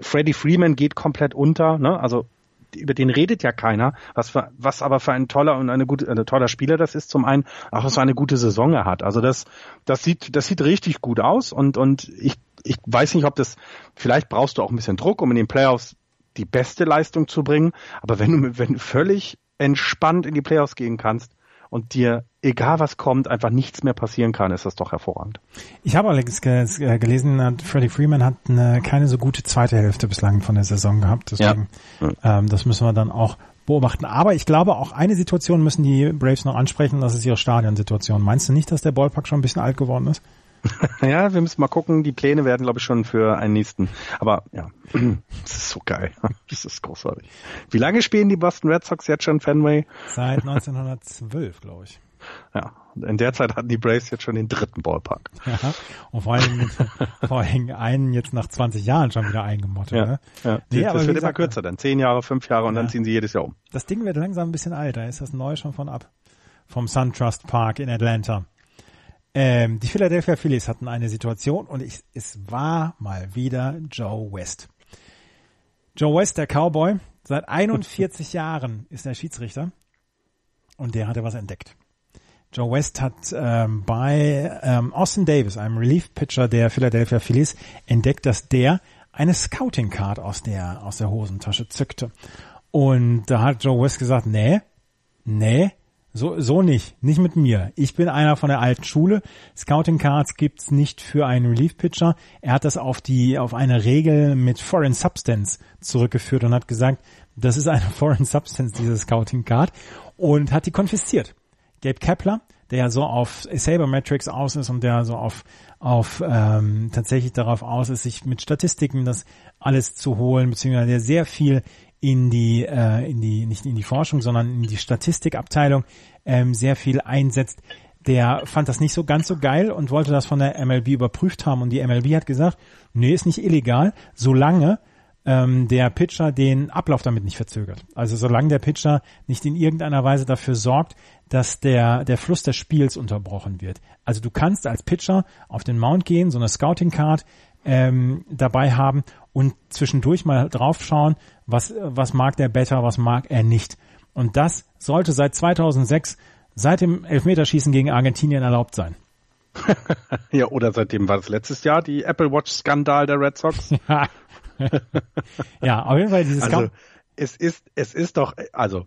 Freddie Freeman geht komplett unter, ne? Also über den redet ja keiner, was für, was aber für ein toller und eine gute, ein toller Spieler das ist zum einen, auch was für eine gute Saison er hat. Also das, das sieht, das sieht richtig gut aus und und ich, ich weiß nicht, ob das, vielleicht brauchst du auch ein bisschen Druck, um in den Playoffs die beste Leistung zu bringen. Aber wenn du, wenn du völlig entspannt in die Playoffs gehen kannst und dir, egal was kommt, einfach nichts mehr passieren kann, ist das doch hervorragend. Ich habe allerdings äh, gelesen, Freddie Freeman hat eine, keine so gute zweite Hälfte bislang von der Saison gehabt. Deswegen, ja. ähm, das müssen wir dann auch beobachten. Aber ich glaube, auch eine Situation müssen die Braves noch ansprechen, das ist ihre Stadionsituation. Meinst du nicht, dass der Ballpark schon ein bisschen alt geworden ist? <laughs> ja, wir müssen mal gucken. Die Pläne werden, glaube ich, schon für einen nächsten. Aber ja, <clears throat> das ist so geil. <laughs> Das ist großartig. Wie lange spielen die Boston Red Sox jetzt schon Fenway? Seit 1912, glaube ich. Ja, in der Zeit hatten die Braves jetzt schon den dritten Ballpark. <laughs> Ja, und vor allem, mit, vor allem einen jetzt nach 20 Jahren schon wieder eingemottet. Ja, ne? ja. Nee, das wird gesagt, immer kürzer dann. Zehn Jahre, fünf Jahre und ja. dann ziehen sie jedes Jahr um. Das Ding wird langsam ein bisschen alt. Da ist das Neue schon von ab. Vom SunTrust Park in Atlanta. Ähm, die Philadelphia Phillies hatten eine Situation und ich, es war mal wieder Joe West. Joe West, der Cowboy, seit 41 <laughs> Jahren ist er Schiedsrichter und der hatte was entdeckt. Joe West hat ähm, bei ähm, Austin Davis, einem Relief-Pitcher der Philadelphia Phillies, entdeckt, dass der eine Scouting-Card aus der, aus der Hosentasche zückte. Und da hat Joe West gesagt, nee, nee, so, so nicht. Nicht mit mir. Ich bin einer von der alten Schule. Scouting Cards gibt's nicht für einen Relief Pitcher. Er hat das auf die, auf eine Regel mit Foreign Substance zurückgeführt und hat gesagt, das ist eine <laughs> Foreign Substance, diese Scouting Card. Und hat die konfisziert. Gabe Kepler, der ja so auf Sabermetrics aus ist und der so auf, auf ähm, tatsächlich darauf aus ist, sich mit Statistiken das alles zu holen, beziehungsweise der sehr viel in die, äh, in die, nicht in die Forschung, sondern in die Statistikabteilung ähm, sehr viel einsetzt. Der fand das nicht so ganz so geil und wollte das von der MLB überprüft haben. Und die MLB hat gesagt, nee, ist nicht illegal, solange ähm, der Pitcher den Ablauf damit nicht verzögert. Also solange der Pitcher nicht in irgendeiner Weise dafür sorgt, dass der, der Fluss des Spiels unterbrochen wird. Also du kannst als Pitcher auf den Mount gehen, so eine Scouting Card ähm, dabei haben und zwischendurch mal draufschauen, was, was mag der Better, was mag er nicht. Und das sollte seit 2006, seit dem Elfmeterschießen gegen Argentinien erlaubt sein. <laughs> ja, oder seitdem war es letztes Jahr die Apple Watch Skandal der Red Sox. <laughs> ja. ja, auf jeden Fall dieses also, es ist, es ist doch, also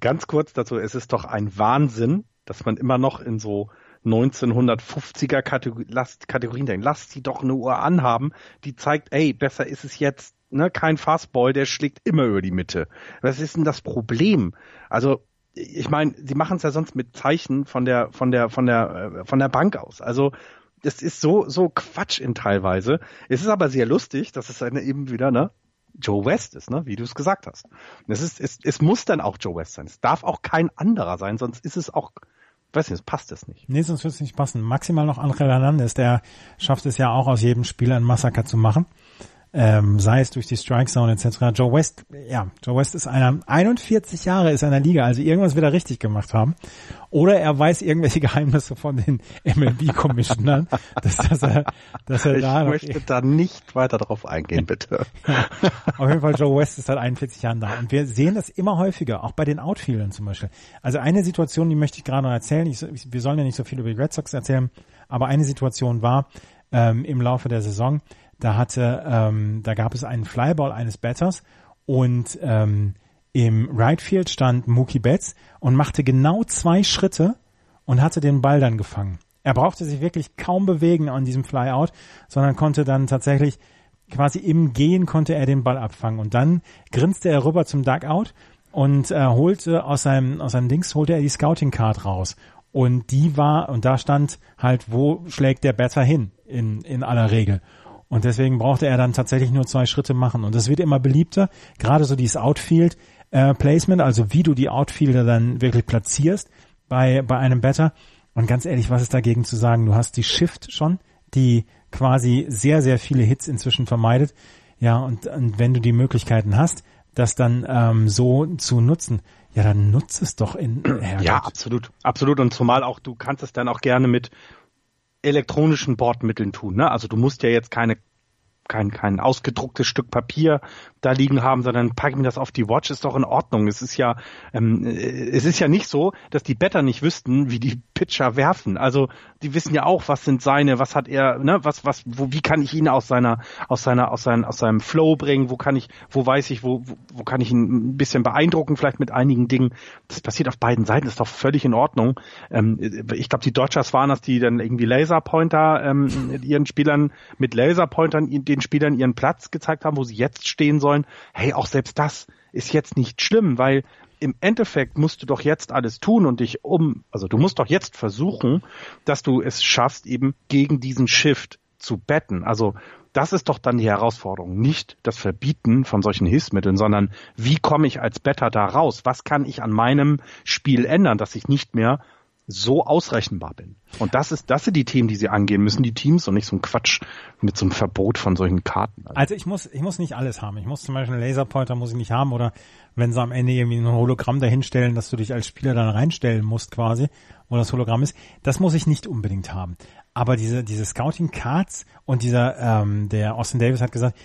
ganz kurz dazu, es ist doch ein Wahnsinn, dass man immer noch in so 1950er Kategorien denkt. Lass sie doch eine Uhr anhaben, die zeigt, ey, besser ist es jetzt. Ne? Kein Fastball, der schlägt immer über die Mitte. Was ist denn das Problem? Also ich meine, sie machen es ja sonst mit Zeichen von der von der von der äh, von der Bank aus. Also das ist so so Quatsch in teilweise. Es ist aber sehr lustig, dass es eine eben wieder ne Joe West ist, ne, wie du es gesagt hast. Es ist es, es muss dann auch Joe West sein. Es darf auch kein anderer sein, sonst ist es auch weiß nicht, passt es nicht. Nee, sonst wird es nicht passen. Maximal noch Angel Hernandez, der schafft es ja auch aus jedem Spiel ein Massaker zu machen ähm, sei es durch die Strike Zone etc. Joe West, ja, Joe West ist einer, 41 Jahre ist er in der Liga, also irgendwas wird er richtig gemacht haben. Oder er weiß irgendwelche Geheimnisse von den MLB-Commissionern, <laughs> dass, dass er, dass er ich da Ich möchte da nicht weiter darauf eingehen, <laughs> bitte. ja, auf jeden Fall Joe West ist seit 41 Jahren da. Und wir sehen das immer häufiger, auch bei den Outfieldern zum Beispiel. Also eine Situation, die möchte ich gerade noch erzählen. Ich, wir sollen ja nicht so viel über die Red Sox erzählen, aber eine Situation war ähm, im Laufe der Saison, da hatte, ähm, da gab es einen Flyball eines Batters und ähm, im Right Field stand Mookie Betts und machte genau zwei Schritte und hatte den Ball dann gefangen. Er brauchte sich wirklich kaum bewegen an diesem Flyout, sondern konnte dann tatsächlich quasi im Gehen konnte er den Ball abfangen. Und dann grinste er rüber zum Dugout und äh, holte aus seinem aus seinem Dings holte er die Scouting Card raus. Und die war und da stand halt wo schlägt der Batter hin? In in aller Regel und deswegen brauchte er dann tatsächlich nur zwei Schritte machen. Und das wird immer beliebter, gerade so dieses Outfield äh, Placement, also wie du die Outfielder dann wirklich platzierst bei, bei einem Better. Und ganz ehrlich, was ist dagegen zu sagen? Du hast die Shift schon, die quasi sehr, sehr viele Hits inzwischen vermeidet. Ja, und, und wenn du die Möglichkeiten hast, das dann ähm, so zu nutzen, ja, dann nutze es doch in Herrgott. Ja, absolut, absolut. Und zumal auch, du kannst es dann auch gerne mit elektronischen Bordmitteln tun. Ne? Also du musst ja jetzt keine kein, kein ausgedrucktes Stück Papier da liegen haben, sondern pack mir das auf die Watch, ist doch in Ordnung. Es ist ja, ähm, es ist ja nicht so, dass die Better nicht wüssten, wie die Pitcher werfen. Also die wissen ja auch, was sind seine, was hat er, ne, was, was, wo, wie kann ich ihn aus seiner, aus seiner, aus seinem, aus seinem Flow bringen? Wo kann ich, wo weiß ich, wo, wo, wo kann ich ihn ein bisschen beeindrucken, vielleicht mit einigen Dingen? Das passiert auf beiden Seiten, ist doch völlig in Ordnung. Ähm, ich glaube, die Dodgers waren das, die dann irgendwie Laserpointer ähm, ihren Spielern mit Laserpointern den Spielern ihren Platz gezeigt haben, wo sie jetzt stehen sollen sollen, hey, auch selbst das ist jetzt nicht schlimm, weil im Endeffekt musst du doch jetzt alles tun und dich um, also du musst doch jetzt versuchen, dass du es schaffst, eben gegen diesen Shift zu betten. Also das ist doch dann die Herausforderung. Nicht das Verbieten von solchen Hilfsmitteln, sondern wie komme ich als Better da raus? Was kann ich an meinem Spiel ändern, dass ich nicht mehr so ausrechenbar bin. Und das ist, das sind die Themen, die sie angehen müssen, die Teams und nicht so ein Quatsch mit so einem Verbot von solchen Karten. Also ich muss, ich muss nicht alles haben. Ich muss zum Beispiel einen Laserpointer muss ich nicht haben oder wenn sie am Ende irgendwie ein Hologramm dahinstellen, dass du dich als Spieler dann reinstellen musst quasi, wo das Hologramm ist, das muss ich nicht unbedingt haben. Aber diese, diese Scouting Cards und dieser, ähm, der Austin Davis hat gesagt,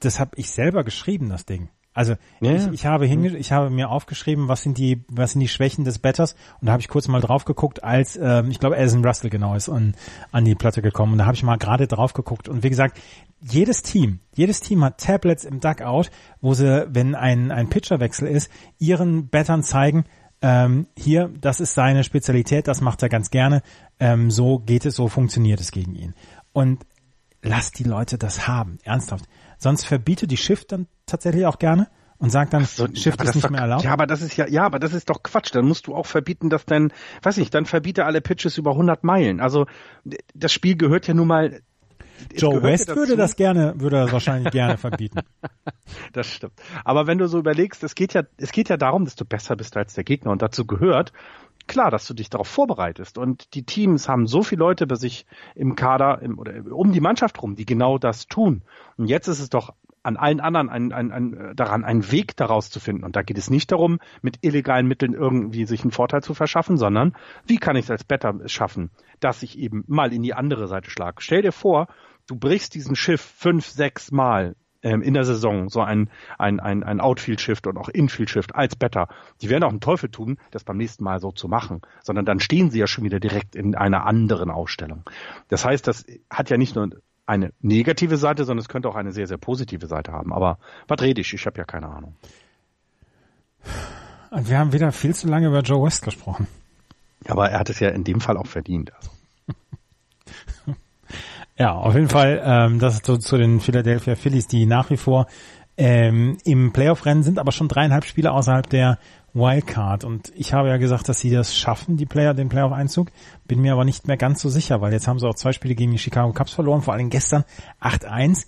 das habe ich selber geschrieben, das Ding. Also ja, ich, ich habe hinge ich habe mir aufgeschrieben, was sind die was sind die Schwächen des Betters. Und da habe ich kurz mal drauf geguckt, als ähm, ich glaube Alison Russell genau ist und an die Platte gekommen. Und da habe ich mal gerade drauf geguckt. Und wie gesagt, jedes Team, jedes Team hat Tablets im Duckout, wo sie, wenn ein ein Pitcherwechsel ist, ihren Bettern zeigen, ähm, hier, das ist seine Spezialität, das macht er ganz gerne, ähm, so geht es, so funktioniert es gegen ihn. Und lass die Leute das haben, ernsthaft. Sonst verbiete die Shift dann tatsächlich auch gerne und sagt dann, so, Shift ist nicht doch, mehr erlaubt. Ja, aber das ist ja, ja, aber das ist doch Quatsch. Dann musst du auch verbieten, dass dann, weiß ich, dann verbiete alle Pitches über 100 Meilen. Also das Spiel gehört ja nun mal. Joe West ja würde das gerne, würde das wahrscheinlich gerne verbieten. <laughs> Das stimmt. Aber wenn du so überlegst, es geht ja, es geht ja darum, dass du besser bist als der Gegner und dazu gehört, klar, dass du dich darauf vorbereitest. Und die Teams haben so viele Leute bei sich im Kader im, oder um die Mannschaft rum, die genau das tun. Und jetzt ist es doch an allen anderen ein, ein, ein, daran, einen Weg daraus zu finden. Und da geht es nicht darum, mit illegalen Mitteln irgendwie sich einen Vorteil zu verschaffen, sondern wie kann ich es als Better schaffen, dass ich eben mal in die andere Seite schlage. Stell dir vor, du brichst diesen Schiff fünf, sechs Mal ähm, in der Saison so ein, ein, ein, ein Outfield-Shift und auch Infield-Shift als Better. Die werden auch einen Teufel tun, das beim nächsten Mal so zu machen, sondern dann stehen sie ja schon wieder direkt in einer anderen Ausstellung. Das heißt, das hat ja nicht nur eine negative Seite, sondern es könnte auch eine sehr, sehr positive Seite haben. Aber was rede ich? Ich habe ja keine Ahnung. Wir haben wieder viel zu lange über Joe West gesprochen. Aber er hat es ja in dem Fall auch verdient. Also. <laughs> Ja, auf jeden Fall, ähm, das ist so zu den Philadelphia Phillies, die nach wie vor ähm, im Playoff-Rennen sind, aber schon dreieinhalb Spiele außerhalb der Wildcard. Und ich habe ja gesagt, dass sie das schaffen, die Player, den Playoff-Einzug. Bin mir aber nicht mehr ganz so sicher, weil jetzt haben sie auch zwei Spiele gegen die Chicago Cubs verloren, vor allem gestern 8-1.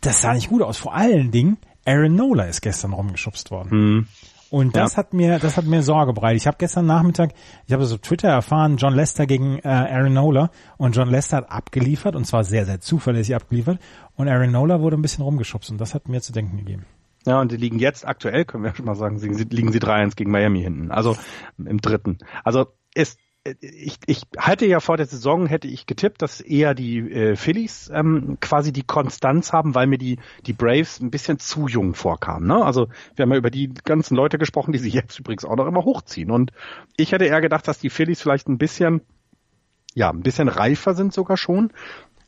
Das sah nicht gut aus. Vor allen Dingen, Aaron Nola ist gestern rumgeschubst worden. Mhm. Und das ja. hat mir, das hat mir Sorge bereitet. Ich habe gestern Nachmittag, ich habe so Twitter erfahren, John Lester gegen äh, Aaron Nola und John Lester hat abgeliefert und zwar sehr, sehr zuverlässig abgeliefert und Aaron Nola wurde ein bisschen rumgeschubst und das hat mir zu denken gegeben. Ja, und die liegen jetzt aktuell, können wir schon mal sagen, liegen sie 3-1 gegen Miami hinten. Also im dritten. Also ist ich, ich halte ja vor der Saison hätte ich getippt, dass eher die äh, Phillies ähm, quasi die Konstanz haben, weil mir die die Braves ein bisschen zu jung vorkamen. Ne? Also wir haben ja über die ganzen Leute gesprochen, die sich jetzt übrigens auch noch immer hochziehen. Und ich hätte eher gedacht, dass die Phillies vielleicht ein bisschen ja ein bisschen reifer sind sogar schon.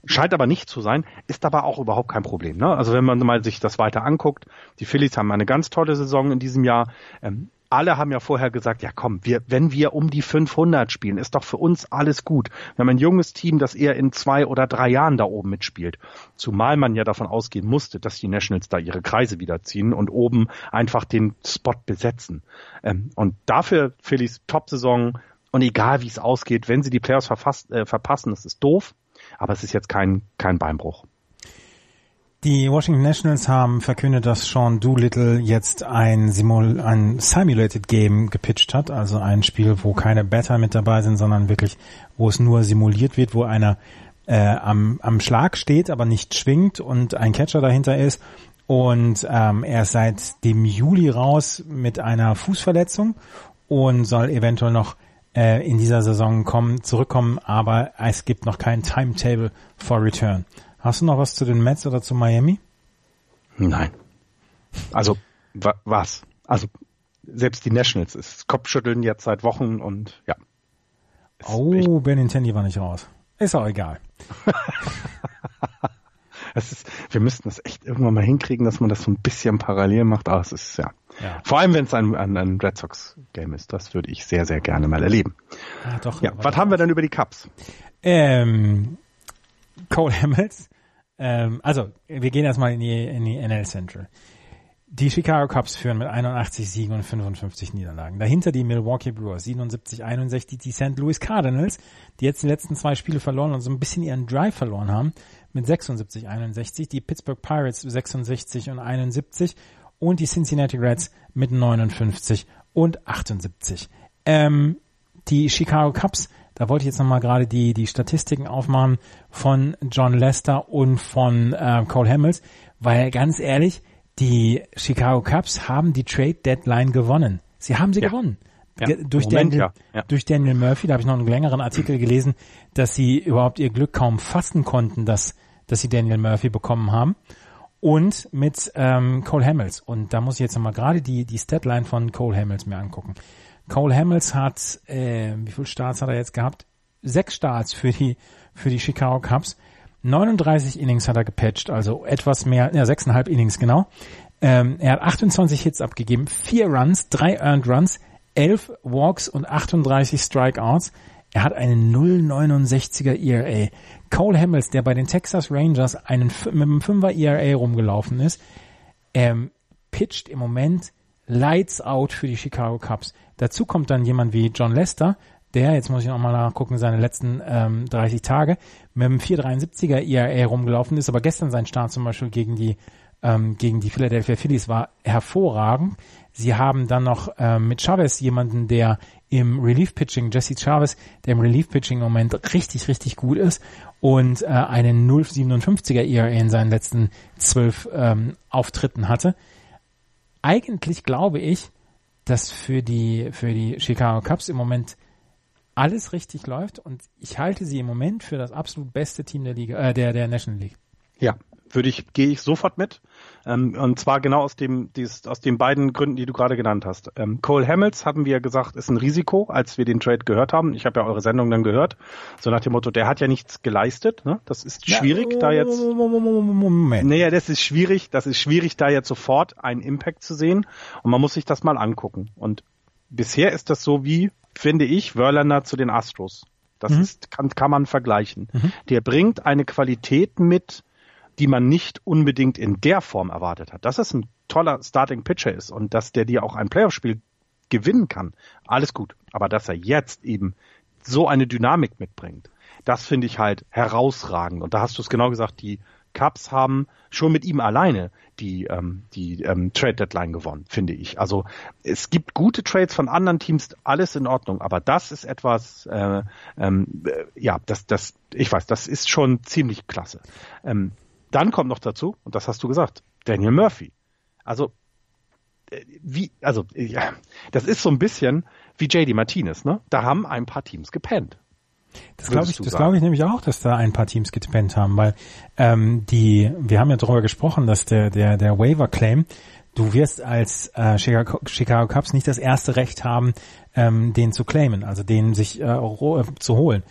Scheint aber nicht zu sein, ist aber auch überhaupt kein Problem. Ne? Also wenn man mal sich das weiter anguckt, die Phillies haben eine ganz tolle Saison in diesem Jahr. Ähm, alle haben ja vorher gesagt, ja komm, wir, wenn wir um die 500 spielen, ist doch für uns alles gut. Wir haben ein junges Team, das eher in zwei oder drei Jahren da oben mitspielt. Zumal man ja davon ausgehen musste, dass die Nationals da ihre Kreise wiederziehen und oben einfach den Spot besetzen. Ähm, und dafür Phillies Top-Saison und egal wie es ausgeht, wenn sie die Playoffs verfasst, äh, verpassen, das ist doof, aber es ist jetzt kein, kein Beinbruch. Die Washington Nationals haben verkündet, dass Sean Doolittle jetzt ein, Simul ein Simulated Game gepitcht hat, also ein Spiel, wo keine Batter mit dabei sind, sondern wirklich, wo es nur simuliert wird, wo einer äh, am, am Schlag steht, aber nicht schwingt und ein Catcher dahinter ist. Und ähm, er ist seit dem Juli raus mit einer Fußverletzung und soll eventuell noch äh, in dieser Saison kommen, zurückkommen, aber es gibt noch kein Timetable for Return. Hast du noch was zu den Mets oder zu Miami? Nein. Also, wa was? Also, selbst die Nationals ist Kopfschütteln jetzt seit Wochen und ja. Oh, Benintendi war nicht raus. Ist auch egal. <laughs> es ist, wir müssten das echt irgendwann mal hinkriegen, dass man das so ein bisschen parallel macht. Aber es ist ja. ja. Vor allem, wenn es ein, ein, ein Red Sox Game ist. Das würde ich sehr, sehr gerne mal erleben. Ja, doch, ja, was haben wir denn über die Cups? Ähm, Cole Hamels. Ähm, also, wir gehen erstmal in die, in die NL Central. Die Chicago Cubs führen mit 81 Siegen und 55 Niederlagen. Dahinter die Milwaukee Brewers 77, 61, die St. Louis Cardinals, die jetzt die letzten zwei Spiele verloren und so ein bisschen ihren Drive verloren haben, mit 76, 61, die Pittsburgh Pirates 66 und 71 und die Cincinnati Reds mit 59 und 78. Ähm, die Chicago Cubs da wollte ich jetzt nochmal gerade die, die Statistiken aufmachen von John Lester und von äh, Cole Hamels, weil ganz ehrlich, die Chicago Cubs haben die Trade Deadline gewonnen. Sie haben sie ja. gewonnen. Ja, durch, Moment, Daniel, ja. Durch Daniel Murphy, da habe ich noch einen längeren Artikel gelesen, dass sie überhaupt ihr Glück kaum fassen konnten, dass, dass sie Daniel Murphy bekommen haben. und mit ähm, Cole Hamels. Und da muss ich jetzt nochmal gerade die, die Statline von Cole Hamels mir angucken. Cole Hamels hat, äh, wie viele Starts hat er jetzt gehabt? Sechs Starts für die, für die Chicago Cubs. 39 Innings hat er gepatcht, also etwas mehr, ja, sechseinhalb Innings genau. Ähm, er hat 28 Hits abgegeben, vier Runs, drei Earned Runs, elf Walks und 38 Strikeouts. Er hat einen 0,69er ERA. Cole Hamels, der bei den Texas Rangers einen, mit einem 5er ERA rumgelaufen ist, ähm, pitcht im Moment lights out für die Chicago Cubs. Dazu kommt dann jemand wie John Lester, der, jetzt muss ich nochmal nachgucken, seine letzten ähm, 30 Tage mit einem 4,73er ERA rumgelaufen ist, aber gestern sein Start zum Beispiel gegen die ähm, gegen die Philadelphia Phillies war hervorragend. Sie haben dann noch ähm, mit Chavez jemanden, der im Relief-Pitching, Jesse Chavez, der im Relief-Pitching im Moment richtig, richtig gut ist und äh, einen 0,57er ERA in seinen letzten zwölf ähm, Auftritten hatte. Eigentlich glaube ich, dass für die, für die Chicago Cubs im Moment alles richtig läuft und ich halte sie im Moment für das absolut beste Team der Liga, äh, der, der National League. Ja, würde ich, gehe ich sofort mit. Ähm, und zwar genau aus dem, dieses, aus den beiden Gründen, die du gerade genannt hast. Ähm, Cole Hamels hatten wir gesagt, ist ein Risiko, als wir den Trade gehört haben. Ich habe ja eure Sendung dann gehört. So nach dem Motto, der hat ja nichts geleistet. Ne? Das ist schwierig, ja, da jetzt. Moment. Naja, das ist schwierig, das ist schwierig, da jetzt sofort einen Impact zu sehen. Und man muss sich das mal angucken. Und bisher ist das so wie, finde ich, Verlander zu den Astros. Das mhm. ist, kann, kann man vergleichen. Mhm. Der bringt eine Qualität mit, die man nicht unbedingt in der Form erwartet hat. Dass es ein toller Starting Pitcher ist und dass der dir auch ein Playoff-Spiel gewinnen kann, alles gut. Aber dass er jetzt eben so eine Dynamik mitbringt, das finde ich halt herausragend. Und da hast du es genau gesagt, die Cubs haben schon mit ihm alleine die, ähm, die ähm, Trade Deadline gewonnen, finde ich. Also es gibt gute Trades von anderen Teams, alles in Ordnung, aber das ist etwas, äh, ähm, äh, ja, das, das, ich weiß, das ist schon ziemlich klasse. Ähm, dann kommt noch dazu, und das hast du gesagt, Daniel Murphy. Also, äh, wie, also, ja, das ist so ein bisschen wie JD Martinez, ne? Da haben ein paar Teams gepennt. Das glaube ich, das glaube ich nämlich auch, dass da ein paar Teams gepennt haben, weil ähm, die, wir haben ja darüber gesprochen, dass der der der Waiver Claim, du wirst als äh, Chicago, Chicago Cubs nicht das erste Recht haben, ähm, den zu claimen, also den sich äh, äh zu holen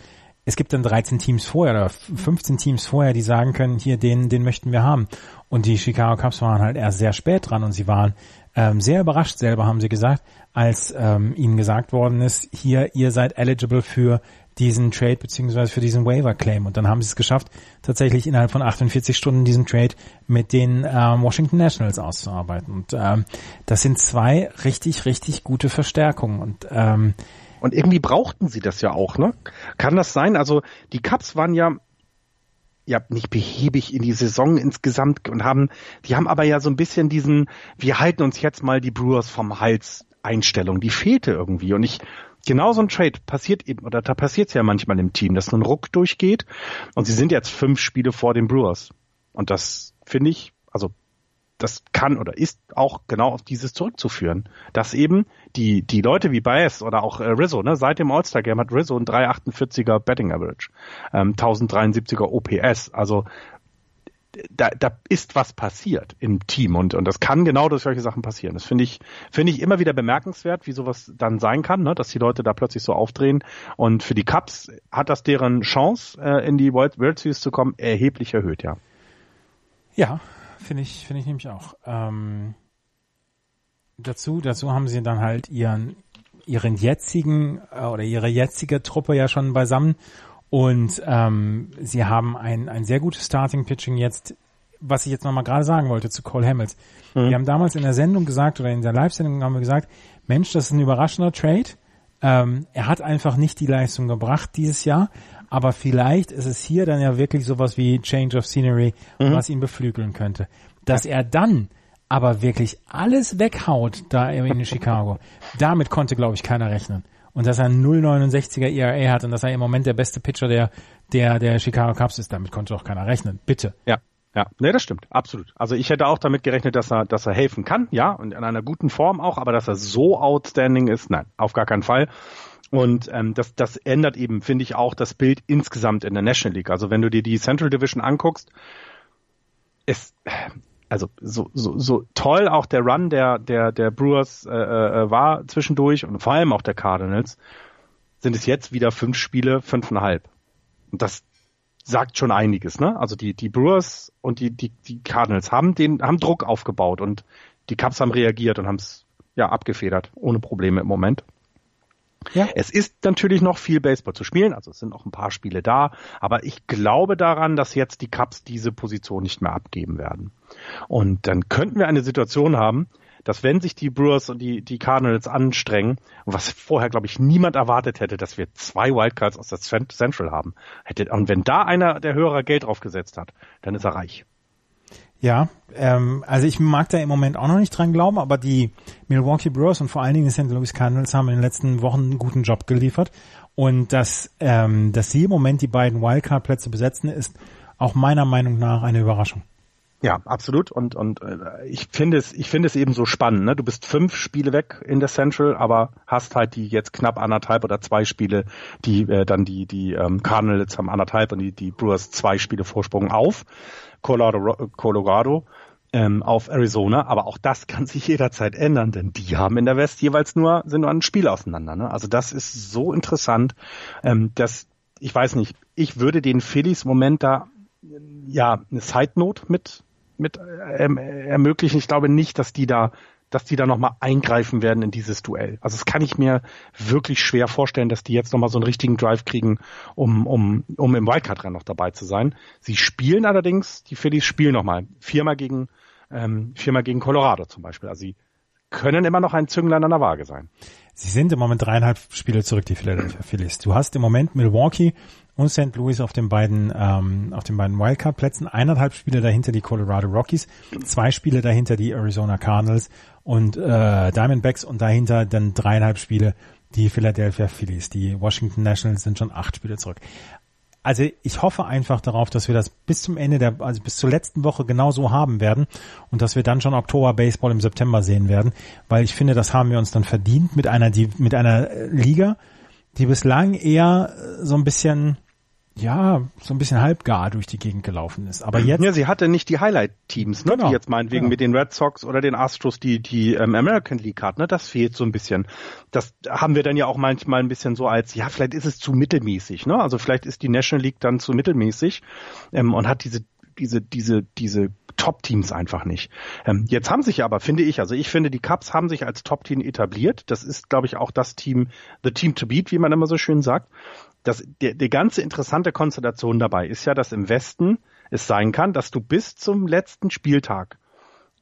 es gibt dann 13 Teams vorher oder 15 Teams vorher, die sagen können, hier, den, den möchten wir haben. Und die Chicago Cubs waren halt erst sehr spät dran und sie waren ähm, sehr überrascht selber, haben sie gesagt, als ähm, ihnen gesagt worden ist, hier, ihr seid eligible für diesen Trade beziehungsweise für diesen Waiver Claim. Und dann haben sie es geschafft, tatsächlich innerhalb von 48 Stunden diesen Trade mit den ähm, Washington Nationals auszuarbeiten. Und ähm, das sind zwei richtig, richtig gute Verstärkungen. Und ähm, und irgendwie brauchten sie das ja auch, ne? Kann das sein? Also die Cups waren ja ja nicht behäbig in die Saison insgesamt und haben, die haben aber ja so ein bisschen diesen, wir halten uns jetzt mal die Brewers vom Hals Einstellung, die fehlte irgendwie und ich genau so ein Trade passiert eben, oder da passiert es ja manchmal im Team, dass ein Ruck durchgeht und sie sind jetzt fünf Spiele vor den Brewers. Und das finde ich, also das kann oder ist auch genau auf dieses zurückzuführen, dass eben die die Leute wie Baez oder auch äh, Rizzo, ne, seit dem All-Star Game hat Rizzo ein 348er Betting Average, ähm, 1073er OPS, also da, da ist was passiert im Team und, und das kann genau durch solche Sachen passieren. Das finde ich, finde ich immer wieder bemerkenswert, wie sowas dann sein kann, ne, dass die Leute da plötzlich so aufdrehen. Und für die Cups hat das deren Chance, äh, in die World Series zu kommen, erheblich erhöht, ja. Ja, finde ich, finde ich nämlich auch. Ähm, dazu, dazu haben sie dann halt ihren, ihren jetzigen äh, oder ihre jetzige Truppe ja schon beisammen und ähm, sie haben ein, ein sehr gutes Starting-Pitching jetzt, was ich jetzt nochmal gerade sagen wollte zu Cole Hamels. Mhm. Wir haben damals in der Sendung gesagt oder in der Live-Sendung haben wir gesagt, Mensch, das ist ein überraschender Trade. Ähm, er hat einfach nicht die Leistung gebracht dieses Jahr, aber vielleicht ist es hier dann ja wirklich sowas wie Change of Scenery, mhm. was ihn beflügeln könnte. Dass er dann aber wirklich alles weghaut da in Chicago, damit konnte, glaube ich, keiner rechnen. Und dass er einen 0,69er ERA hat und dass er im Moment der beste Pitcher der, der, der Chicago Cubs ist, damit konnte auch keiner rechnen. Bitte. Ja. Ja, nee, das stimmt, absolut. Also ich hätte auch damit gerechnet, dass er, dass er helfen kann, ja, und in einer guten Form auch, aber dass er so outstanding ist, nein, auf gar keinen Fall. Und ähm, das, das ändert eben, finde ich, auch das Bild insgesamt in der National League. Also wenn du dir die Central Division anguckst, es, also so, so, so toll auch der Run der, der, der Brewers äh, äh, war zwischendurch und vor allem auch der Cardinals, sind es jetzt wieder fünf Spiele, fünfeinhalb. Und das sagt schon einiges, ne? Also die, die Brewers und die, die, die Cardinals haben den, haben Druck aufgebaut und die Cubs haben reagiert und haben es ja abgefedert, ohne Probleme im Moment. Ja. Es ist natürlich noch viel Baseball zu spielen, also es sind noch ein paar Spiele da, aber ich glaube daran, dass jetzt die Cubs diese Position nicht mehr abgeben werden. Und dann könnten wir eine Situation haben, dass wenn sich die Brewers und die, die Cardinals anstrengen, was vorher, glaube ich, niemand erwartet hätte, dass wir zwei Wildcards aus der Central haben, hätte, und wenn da einer der Hörer Geld draufgesetzt hat, dann ist er reich. Ja, ähm, also ich mag da im Moment auch noch nicht dran glauben, aber die Milwaukee Brewers und vor allen Dingen die St. Louis Cardinals haben in den letzten Wochen einen guten Job geliefert. Und dass, ähm, dass sie im Moment die beiden Wildcard-Plätze besetzen, ist auch meiner Meinung nach eine Überraschung. Ja, absolut. Und, und äh, ich finde es, ich finde es eben so spannend. Ne? Du bist fünf Spiele weg in der Central, aber hast halt die jetzt knapp anderthalb oder zwei Spiele, die äh, dann die, die ähm, Cardinals haben anderthalb und die, die Brewers zwei Spiele Vorsprung auf. Colorado, Colorado ähm, auf Arizona, aber auch das kann sich jederzeit ändern, denn die haben in der West jeweils nur sind nur ein Spiel auseinander. Ne? Also das ist so interessant, ähm, dass ich weiß nicht, ich würde den Phillies Moment da ja eine Side Note mit mit ähm, ermöglichen. Ich glaube nicht, dass die da dass die da nochmal eingreifen werden in dieses Duell. Also das kann ich mir wirklich schwer vorstellen, dass die jetzt nochmal so einen richtigen Drive kriegen, um, um, um im Wildcard-Rennen noch dabei zu sein. Sie spielen allerdings, die Phillies spielen nochmal viermal gegen, ähm, viermal gegen Colorado zum Beispiel. Also sie können immer noch ein Zünglein an der Waage sein. Sie sind im Moment dreieinhalb Spiele zurück, die Philadelphia Phillies. Du hast im Moment Milwaukee und St. Louis auf den beiden, ähm, auf den beiden Wildcard-Plätzen, eineinhalb Spiele dahinter die Colorado Rockies, zwei Spiele dahinter die Arizona Cardinals und äh, Diamondbacks und dahinter dann dreieinhalb Spiele die Philadelphia Phillies. Die Washington Nationals sind schon acht Spiele zurück. Also ich hoffe einfach darauf, dass wir das bis zum Ende der, also bis zur letzten Woche genauso haben werden und dass wir dann schon Oktober Baseball im September sehen werden, weil ich finde, das haben wir uns dann verdient mit einer, die, mit einer Liga, die bislang eher so ein bisschen ja, so ein bisschen halbgar durch die Gegend gelaufen ist. Aber jetzt. Ja, sie hatte nicht die Highlight-Teams, ne? Genau, die jetzt meinetwegen genau. mit den Red Sox oder den Astros die, die ähm, American League hat, ne? Das fehlt so ein bisschen. Das haben wir dann ja auch manchmal ein bisschen so als, ja, vielleicht ist es zu mittelmäßig, ne? Also vielleicht ist die National League dann zu mittelmäßig ähm, und hat diese, diese, diese, diese Top-Teams einfach nicht. Ähm, jetzt haben sich aber, finde ich, also ich finde, die Cubs haben sich als Top-Team etabliert. Das ist, glaube ich, auch das Team, the Team to beat, wie man immer so schön sagt das, die, die ganze interessante Konstellation dabei ist ja, dass im Westen es sein kann, dass du bis zum letzten Spieltag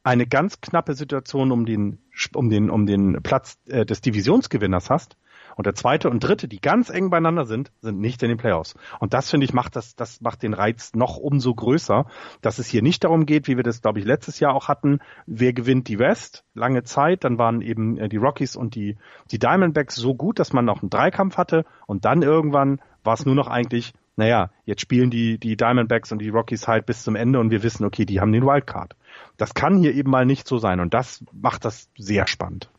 eine ganz knappe Situation um den, um den, um den Platz äh, des Divisionsgewinners hast und der zweite und dritte, die ganz eng beieinander sind, sind nicht in den Playoffs. Und das finde ich macht das, das macht den Reiz noch umso größer, dass es hier nicht darum geht, wie wir das glaube ich letztes Jahr auch hatten, wer gewinnt die West lange Zeit, dann waren eben äh, die Rockies und die die Diamondbacks so gut, dass man noch einen Dreikampf hatte und dann irgendwann war es nur noch eigentlich naja, jetzt spielen die, die Diamondbacks und die Rockies halt bis zum Ende und wir wissen, okay, die haben den Wildcard. Das kann hier eben mal nicht so sein und das macht das sehr spannend.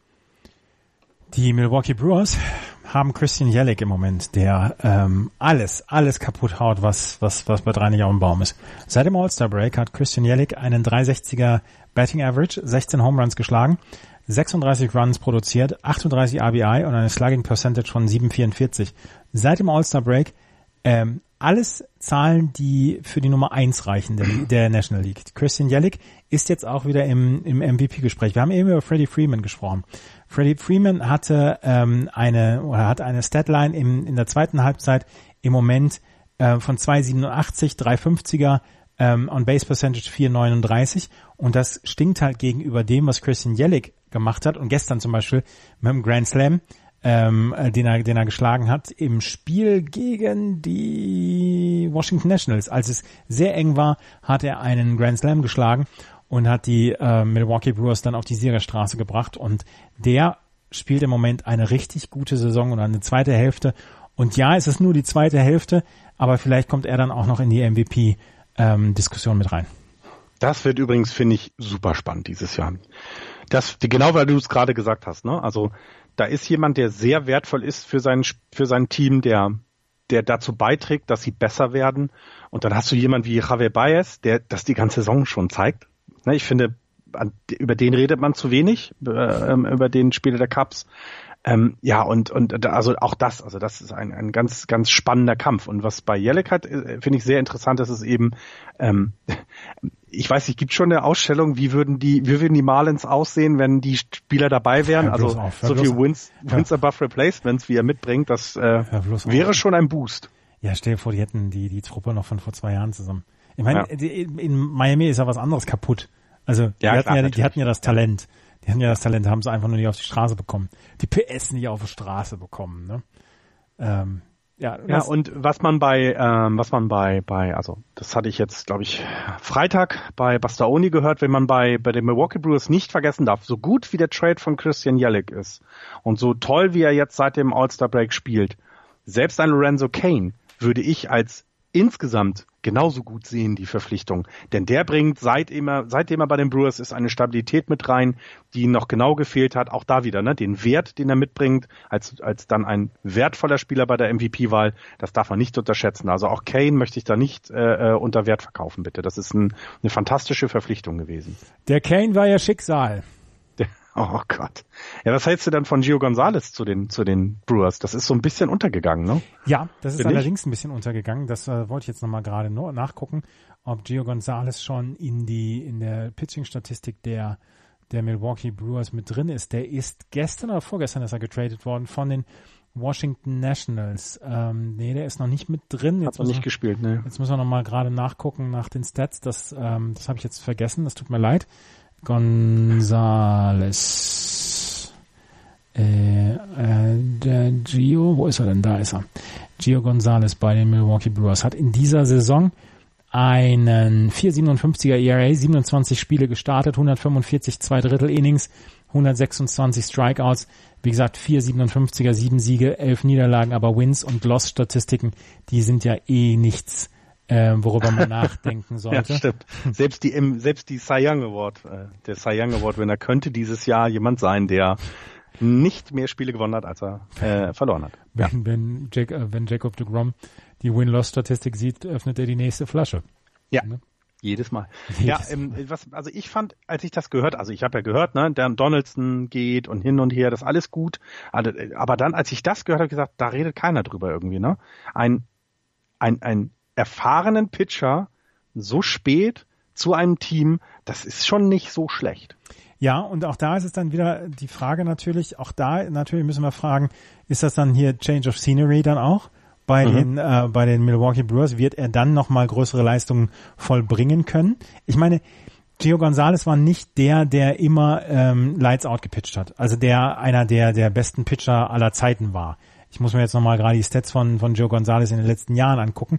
Die Milwaukee Brewers haben Christian Jellick im Moment, der ähm, alles, alles kaputt haut, was, was, was bei drei nicht auf dem Baum ist. Seit dem All-Star Break hat Christian Jellick einen 360er Batting Average, 16 Home Runs geschlagen, 36 Runs produziert, 38 RBI und eine Slugging Percentage von 7,44. Seit dem All-Star Break ähm, alles Zahlen, die für die Nummer eins reichen der, der National League. Christian Jellick ist jetzt auch wieder im, im MVP-Gespräch. Wir haben eben über Freddie Freeman gesprochen. Freddie Freeman hatte ähm, eine oder hat eine Statline im, in der zweiten Halbzeit im Moment äh, von 2,87, 3,50er ähm, on Base Percentage 4,39 und das stinkt halt gegenüber dem, was Christian Jellick gemacht hat und gestern zum Beispiel mit dem Grand Slam, ähm, äh, den er, den er geschlagen hat im Spiel gegen die Washington Nationals. Als es sehr eng war, hat er einen Grand Slam geschlagen und hat die äh, Milwaukee Brewers dann auf die Siegerstraße gebracht und der spielt im Moment eine richtig gute Saison und eine zweite Hälfte und ja, es ist nur die zweite Hälfte, aber vielleicht kommt er dann auch noch in die MVP-Diskussion ähm, mit rein. Das wird übrigens, finde ich, super spannend dieses Jahr. Das, genau weil du es gerade gesagt hast, ne? Also da ist jemand, der sehr wertvoll ist für sein, für sein Team, der, der dazu beiträgt, dass sie besser werden. Und dann hast du jemand wie Javier Baez, der das die ganze Saison schon zeigt Ne, ich finde, über den redet man zu wenig, äh, ähm, über den Spieler der Cups. Ähm, ja, und, und also auch das, also das ist ein, ein ganz, ganz spannender Kampf. Und was bei Jelek hat, äh, finde ich sehr interessant, dass es eben, ähm, ich weiß nicht, gibt schon eine Ausstellung, wie würden die, wie würden die Marlins aussehen, wenn die Spieler dabei wären? also auf, so viel Wins, Wins ja. above Replacements, wie er mitbringt, das äh, wäre schon ein Boost. Ja, stell dir vor, die hätten die, die Truppe noch von vor zwei Jahren zusammen. Ich meine, ja. in Miami ist ja was anderes kaputt. Also die, ja, hatten klar, ja, die hatten ja das Talent. Die hatten ja das Talent, haben sie einfach nur nicht auf die Straße bekommen. Die PS nicht auf die Straße bekommen. Ne? Ähm, ja, ja und was man bei, ähm, was man bei, bei, also das hatte ich jetzt, glaube ich, Freitag bei Bastaoni gehört, wenn man bei, bei den Milwaukee Brewers nicht vergessen darf, so gut wie der Trade von Christian Jellick ist und so toll wie er jetzt seit dem All-Star Break spielt, selbst ein Lorenzo Kane würde ich als insgesamt genauso gut sehen, die Verpflichtung. Denn der bringt, seitdem er, seitdem er bei den Brewers ist, eine Stabilität mit rein, die noch genau gefehlt hat. Auch da wieder, ne? Den Wert, den er mitbringt, als, als dann ein wertvoller Spieler bei der MVP-Wahl, das darf man nicht unterschätzen. Also auch Kane möchte ich da nicht äh, äh, unter Wert verkaufen, bitte. Das ist ein, eine fantastische Verpflichtung gewesen. Der Kane war ja Schicksal. <laughs> Oh Gott. Ja, was hältst du dann von Gio Gonzalez zu den, zu den Brewers? Das ist so ein bisschen untergegangen, ne? Ja, das ist Bin allerdings ich? ein bisschen untergegangen. Das äh, wollte ich jetzt nochmal gerade nachgucken, ob Gio Gonzalez schon in die, in der Pitching-Statistik der, der Milwaukee Brewers mit drin ist. Der ist gestern oder vorgestern ist er getradet worden von den Washington Nationals. Ähm, nee, der ist noch nicht mit drin. Jetzt Hat noch nicht wir, gespielt, ne? Jetzt müssen wir nochmal gerade nachgucken nach den Stats. Das, ähm, das habe ich jetzt vergessen. Das tut mir leid. Gonzales. Äh, äh, der Gio, wo ist er denn? Da ist er. Gio Gonzalez bei den Milwaukee Brewers hat in dieser Saison einen 4,57er ERA, 27 Spiele gestartet, 145 zwei Drittel Innings, 126 Strikeouts, wie gesagt 4,57er, 7 Siege, 11 Niederlagen, aber Wins und Loss Statistiken, die sind ja eh nichts äh, worüber man <laughs> nachdenken sollte. ja, stimmt. Selbst die, selbst die Cy Young Award, äh, der Cy Young Award Winner könnte dieses Jahr jemand sein, der nicht mehr Spiele gewonnen hat, als er äh, verloren hat. Wenn, ja. wenn, Jack, äh, wenn Jacob de Grom die Win-Loss-Statistik sieht, öffnet er die nächste Flasche. Ja. Ne? Jedes Mal. Jedes ja, ähm, was, also ich fand, als ich das gehört, also ich habe ja gehört, ne, der Donaldson geht und hin und her, das ist alles gut. Also, aber dann, als ich das gehört habe, gesagt, da redet keiner drüber irgendwie, ne? Ein, ein, ein erfahrenen Pitcher so spät zu einem Team, das ist schon nicht so schlecht. Ja, und auch da ist es dann wieder die Frage natürlich, auch da natürlich müssen wir fragen, ist das dann hier Change of Scenery dann auch? Bei mhm. den äh, bei den Milwaukee Brewers wird er dann nochmal größere Leistungen vollbringen können. Ich meine, Gio Gonzalez war nicht der, der immer ähm, Lights Out gepitcht hat. Also der einer der der besten Pitcher aller Zeiten war. Ich muss mir jetzt nochmal gerade die Stats von von Gio Gonzalez in den letzten Jahren angucken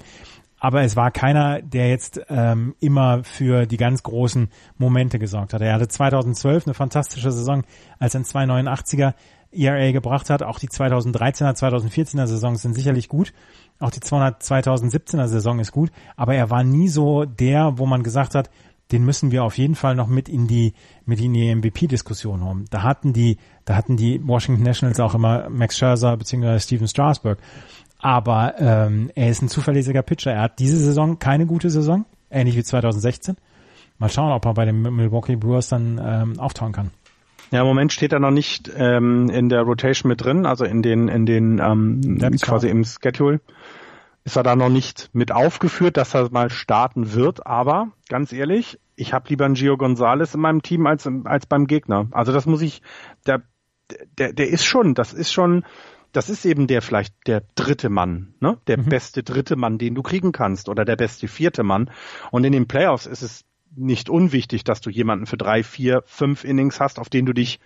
aber es war keiner, der jetzt ähm, immer für die ganz großen Momente gesorgt hat. Er hatte 2012 eine fantastische Saison, als er ein 289er ERA gebracht hat. Auch die 2013er, 2014er Saison sind sicherlich gut. Auch die 2017er Saison ist gut. Aber er war nie so der, wo man gesagt hat, den müssen wir auf jeden Fall noch mit in die mit in die MVP-Diskussion holen. Da hatten die, da hatten die Washington Nationals auch immer Max Scherzer bzw. Steven Strasburg. Aber ähm, er ist ein zuverlässiger Pitcher. Er hat diese Saison keine gute Saison, ähnlich wie 2016. Mal schauen, ob er bei den Milwaukee Brewers dann ähm, auftauchen kann. Ja, im Moment steht er noch nicht ähm, in der Rotation mit drin, also in den, in den ähm, quasi im Schedule ist er da noch nicht mit aufgeführt, dass er mal starten wird. Aber ganz ehrlich, ich habe lieber einen Gio Gonzalez in meinem Team als als beim Gegner. Also das muss ich, der der der ist schon, das ist schon das ist eben der vielleicht der dritte Mann, ne? Der mhm. beste dritte Mann, den du kriegen kannst oder der beste vierte Mann. Und in den Playoffs ist es nicht unwichtig, dass du jemanden für drei, vier, fünf Innings hast, auf den du dich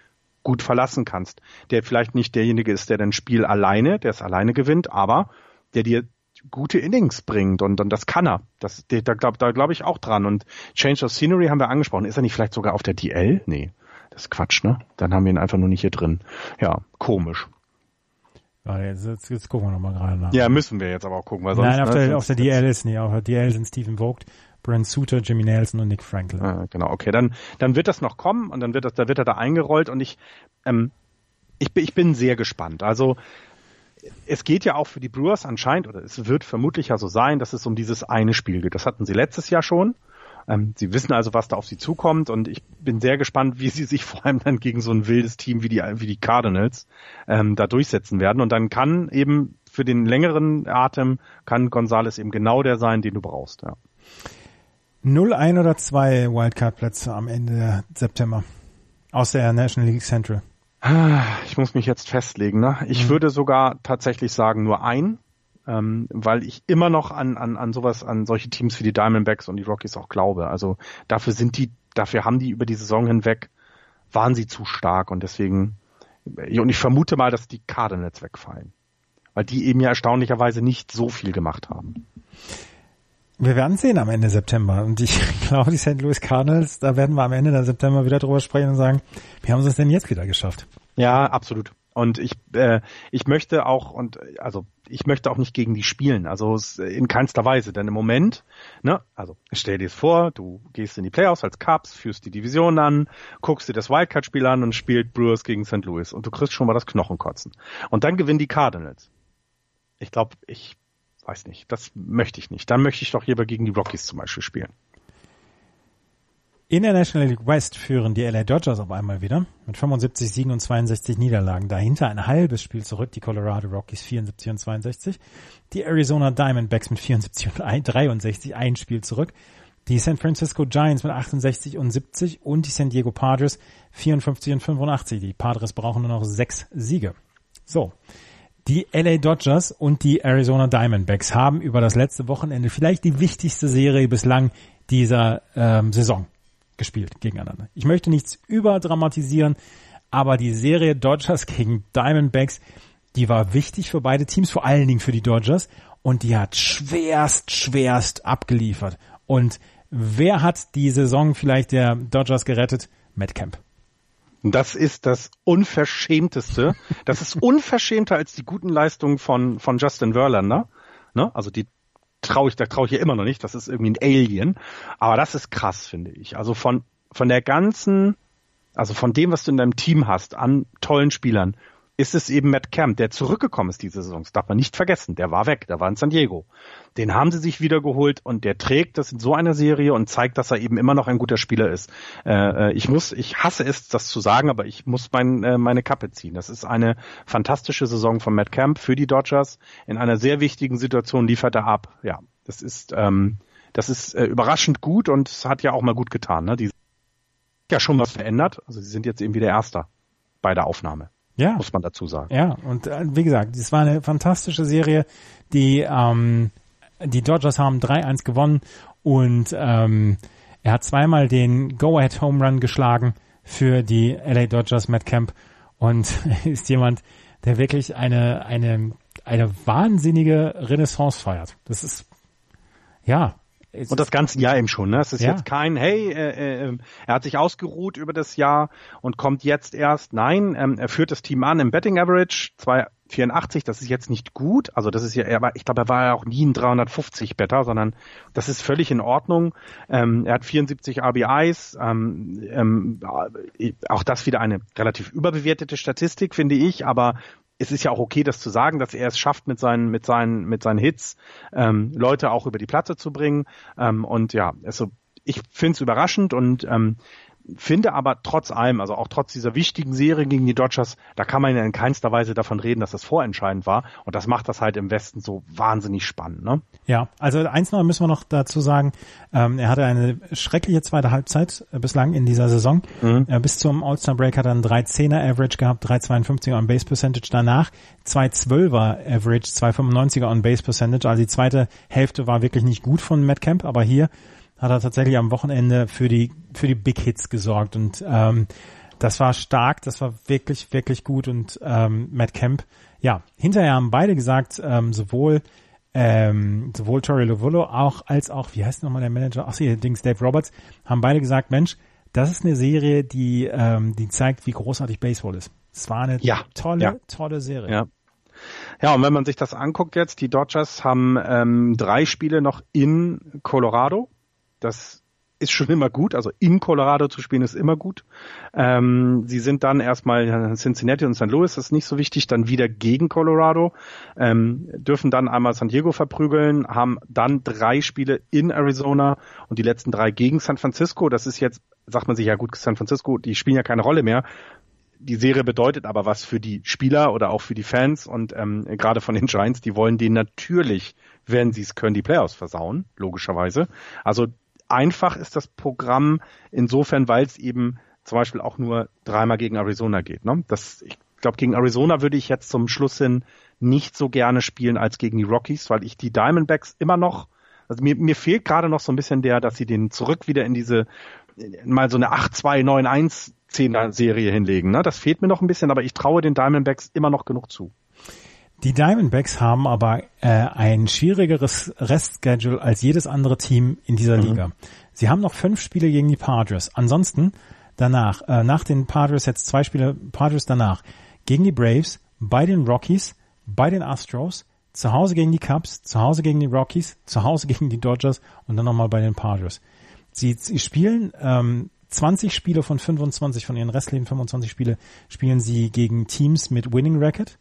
gut verlassen kannst. Der vielleicht nicht derjenige ist, der dein Spiel alleine, der es alleine gewinnt, aber der dir gute Innings bringt und, und das kann er. Das, da glaube da glaub ich auch dran. Und Change of Scenery haben wir angesprochen. Ist er nicht vielleicht sogar auf der DL? Nee, das ist Quatsch, ne? Dann haben wir ihn einfach nur nicht hier drin. Ja, komisch. Ja, jetzt, jetzt, jetzt gucken wir nochmal gerade nach. Ja, müssen wir jetzt aber auch gucken, weil sonst. Nein, auf, ne, der, auf der DL ist nicht. Auf der DL sind Stephen Vogt, Brent Suter, Jimmy Nelson und Nick Franklin. Ah, genau, okay. Dann, dann wird das noch kommen und dann wird das, da wird er da eingerollt und ich, ähm, ich, bin, ich bin sehr gespannt. Also, es geht ja auch für die Brewers anscheinend, oder es wird vermutlich ja so sein, dass es um dieses eine Spiel geht. Das hatten sie letztes Jahr schon. Ähm, sie wissen also, was da auf sie zukommt und ich bin sehr gespannt, wie sie sich <laughs> vor allem dann gegen so ein wildes Team wie die, wie die Cardinals ähm, da durchsetzen werden. Und dann kann eben für den längeren Atem kann Gonzales eben genau der sein, den du brauchst. Ja. 0, 1 oder 2 Wildcard-Plätze am Ende September aus der National League Central. Ich muss mich jetzt festlegen. Ne? Ich mhm. würde sogar tatsächlich sagen nur ein, ähm, weil ich immer noch an, an, an sowas, an solche Teams wie die Diamondbacks und die Rockies auch glaube. Also dafür sind die, dafür haben die über die Saison hinweg, waren sie zu stark und deswegen, und ich vermute mal, dass die Cardinals wegfallen. Weil die eben ja erstaunlicherweise nicht so viel gemacht haben. Wir werden sehen am Ende September. Und ich <laughs> glaube, die St. Louis Cardinals, da werden wir am Ende der September wieder drüber sprechen und sagen, wie haben sie es denn jetzt wieder geschafft? Ja, absolut. Und ich, äh, ich möchte auch, und also ich möchte auch nicht gegen die spielen, also in keinster Weise, denn im Moment, ne, also stell dir es vor, du gehst in die Playoffs als Cubs, führst die Division an, guckst dir das Wildcard-Spiel an und spielt Brewers gegen St. Louis und du kriegst schon mal das Knochenkotzen. Und dann gewinnen die Cardinals. Ich glaube, ich weiß nicht, das möchte ich nicht. Dann möchte ich doch lieber gegen die Rockies zum Beispiel spielen. In der National League West führen die LA Dodgers auf einmal wieder mit 75 Siegen und 62 Niederlagen. Dahinter ein halbes Spiel zurück, die Colorado Rockies 74 und 62. Die Arizona Diamondbacks mit 74 und 63, ein Spiel zurück. Die San Francisco Giants mit 68 und 70 und die San Diego Padres 54 und 85. Die Padres brauchen nur noch sechs Siege. So. Die LA Dodgers und die Arizona Diamondbacks haben über das letzte Wochenende vielleicht die wichtigste Serie bislang dieser ähm, Saison gespielt gegeneinander. Ich möchte nichts überdramatisieren, aber die Serie Dodgers <laughs> gegen Diamondbacks, die war wichtig für beide Teams, vor allen Dingen für die Dodgers und die hat schwerst, schwerst abgeliefert. Und wer hat die Saison vielleicht der Dodgers gerettet? Matt Camp. Das ist das Unverschämteste. Das ist unverschämter als die guten Leistungen von, von Justin Verlander. Ne? Also die traue ich, da traue ich ja immer noch nicht. Das ist irgendwie ein Alien. Aber das ist krass, finde ich. Also von, von der ganzen, also von dem, was du in deinem Team hast, an tollen Spielern, ist es eben Matt Camp, der zurückgekommen ist diese Saison. Das darf man nicht vergessen. Der war weg, der war in San Diego. Den haben sie sich wiedergeholt und der trägt das in so einer Serie und zeigt, dass er eben immer noch ein guter Spieler ist. Äh, äh, ich muss, ich hasse es, das zu sagen, aber ich muss mein, äh, meine Kappe ziehen. Das ist eine fantastische Saison von Matt Camp für die Dodgers. In einer sehr wichtigen Situation liefert er ab. Ja, das ist, ähm, das ist äh, überraschend gut und es hat ja auch mal gut getan. Ne? Die ja schon was verändert. Also sie sind jetzt eben wieder Erster bei der Aufnahme. Ja. Muss man dazu sagen. Ja, und äh, wie gesagt, es war eine fantastische Serie. Die, ähm, die Dodgers haben 3-1 gewonnen und ähm, er hat zweimal den Go-Ahead Home Run geschlagen für die LA Dodgers, Matt Camp. Und <laughs> ist jemand, der wirklich eine, eine, eine wahnsinnige Renaissance feiert. Das ist, ja, und das ganze Jahr eben schon, ne? Es ist ja. jetzt kein, hey, äh, äh, er hat sich ausgeruht über das Jahr und kommt jetzt erst. Nein, ähm, er führt das Team an im Betting Average 284, das ist jetzt nicht gut. Also das ist ja, er war, ich glaube, er war ja auch nie ein 350 Better, sondern das ist völlig in Ordnung. Ähm, er hat 74 RBIs, ähm, ähm, auch das wieder eine relativ überbewertete Statistik, finde ich, aber es ist ja auch okay, das zu sagen, dass er es schafft, mit seinen, mit seinen, mit seinen Hits ähm, Leute auch über die Platte zu bringen. Ähm, und ja, also ich finde es überraschend und ähm, finde aber trotz allem, also auch trotz dieser wichtigen Serie gegen die Dodgers, da kann man ja in keinster Weise davon reden, dass das vorentscheidend war. Und das macht das halt im Westen so wahnsinnig spannend. Ne? Ja, also eins noch müssen wir noch dazu sagen, ähm, er hatte eine schreckliche zweite Halbzeit äh, bislang in dieser Saison. Mhm. Äh, bis zum All-Star-Break hat er einen 3-10er Average gehabt, 3,52er On-Base-Percentage danach, 2,12er Average, 2,95er On-Base-Percentage. Also die zweite Hälfte war wirklich nicht gut von Matt Camp, aber hier hat er tatsächlich am Wochenende für die für die Big Hits gesorgt und ähm, das war stark, das war wirklich wirklich gut und ähm, Matt Kemp, ja, hinterher haben beide gesagt, ähm, sowohl ähm, sowohl Tori Lovullo auch als auch, wie heißt nochmal der Manager? Ach sie, Dings Dave Roberts, haben beide gesagt, Mensch, das ist eine Serie, die ähm, die zeigt, wie großartig Baseball ist. Es war eine ja, tolle, ja. tolle Serie. Ja. Ja, und wenn man sich das anguckt jetzt, die Dodgers haben ähm, drei Spiele noch in Colorado das ist schon immer gut. Also in Colorado zu spielen ist immer gut. Ähm, sie sind dann erstmal Cincinnati und St. Louis, das ist nicht so wichtig, dann wieder gegen Colorado, ähm, dürfen dann einmal San Diego verprügeln, haben dann drei Spiele in Arizona und die letzten drei gegen San Francisco. Das ist jetzt, sagt man sich ja gut, San Francisco, die spielen ja keine Rolle mehr. Die Serie bedeutet aber was für die Spieler oder auch für die Fans und ähm, gerade von den Giants, die wollen denen natürlich, wenn sie es können, die Playoffs versauen, logischerweise. Also einfach ist das Programm insofern, weil es eben zum Beispiel auch nur dreimal gegen Arizona geht. Ne? Das, ich glaube, gegen Arizona würde ich jetzt zum Schluss hin nicht so gerne spielen als gegen die Rockies, weil ich die Diamondbacks immer noch, also mir, mir fehlt gerade noch so ein bisschen der, dass sie den zurück wieder in diese mal so eine 8-2-9-1 10er Serie hinlegen. Ne? Das fehlt mir noch ein bisschen, aber ich traue den Diamondbacks immer noch genug zu. Die Diamondbacks haben aber äh, ein schwierigeres Restschedule als jedes andere Team in dieser mhm. Liga. Sie haben noch fünf Spiele gegen die Padres. Ansonsten danach, äh, nach den Padres jetzt zwei Spiele, Padres danach, gegen die Braves, bei den Rockies, bei den Astros, zu Hause gegen die Cubs, zu Hause gegen die Rockies, zu Hause gegen die Dodgers und dann nochmal bei den Padres. Sie, sie spielen ähm, 20 Spiele von 25, von ihren restlichen 25 Spiele, spielen sie gegen Teams mit Winning Record.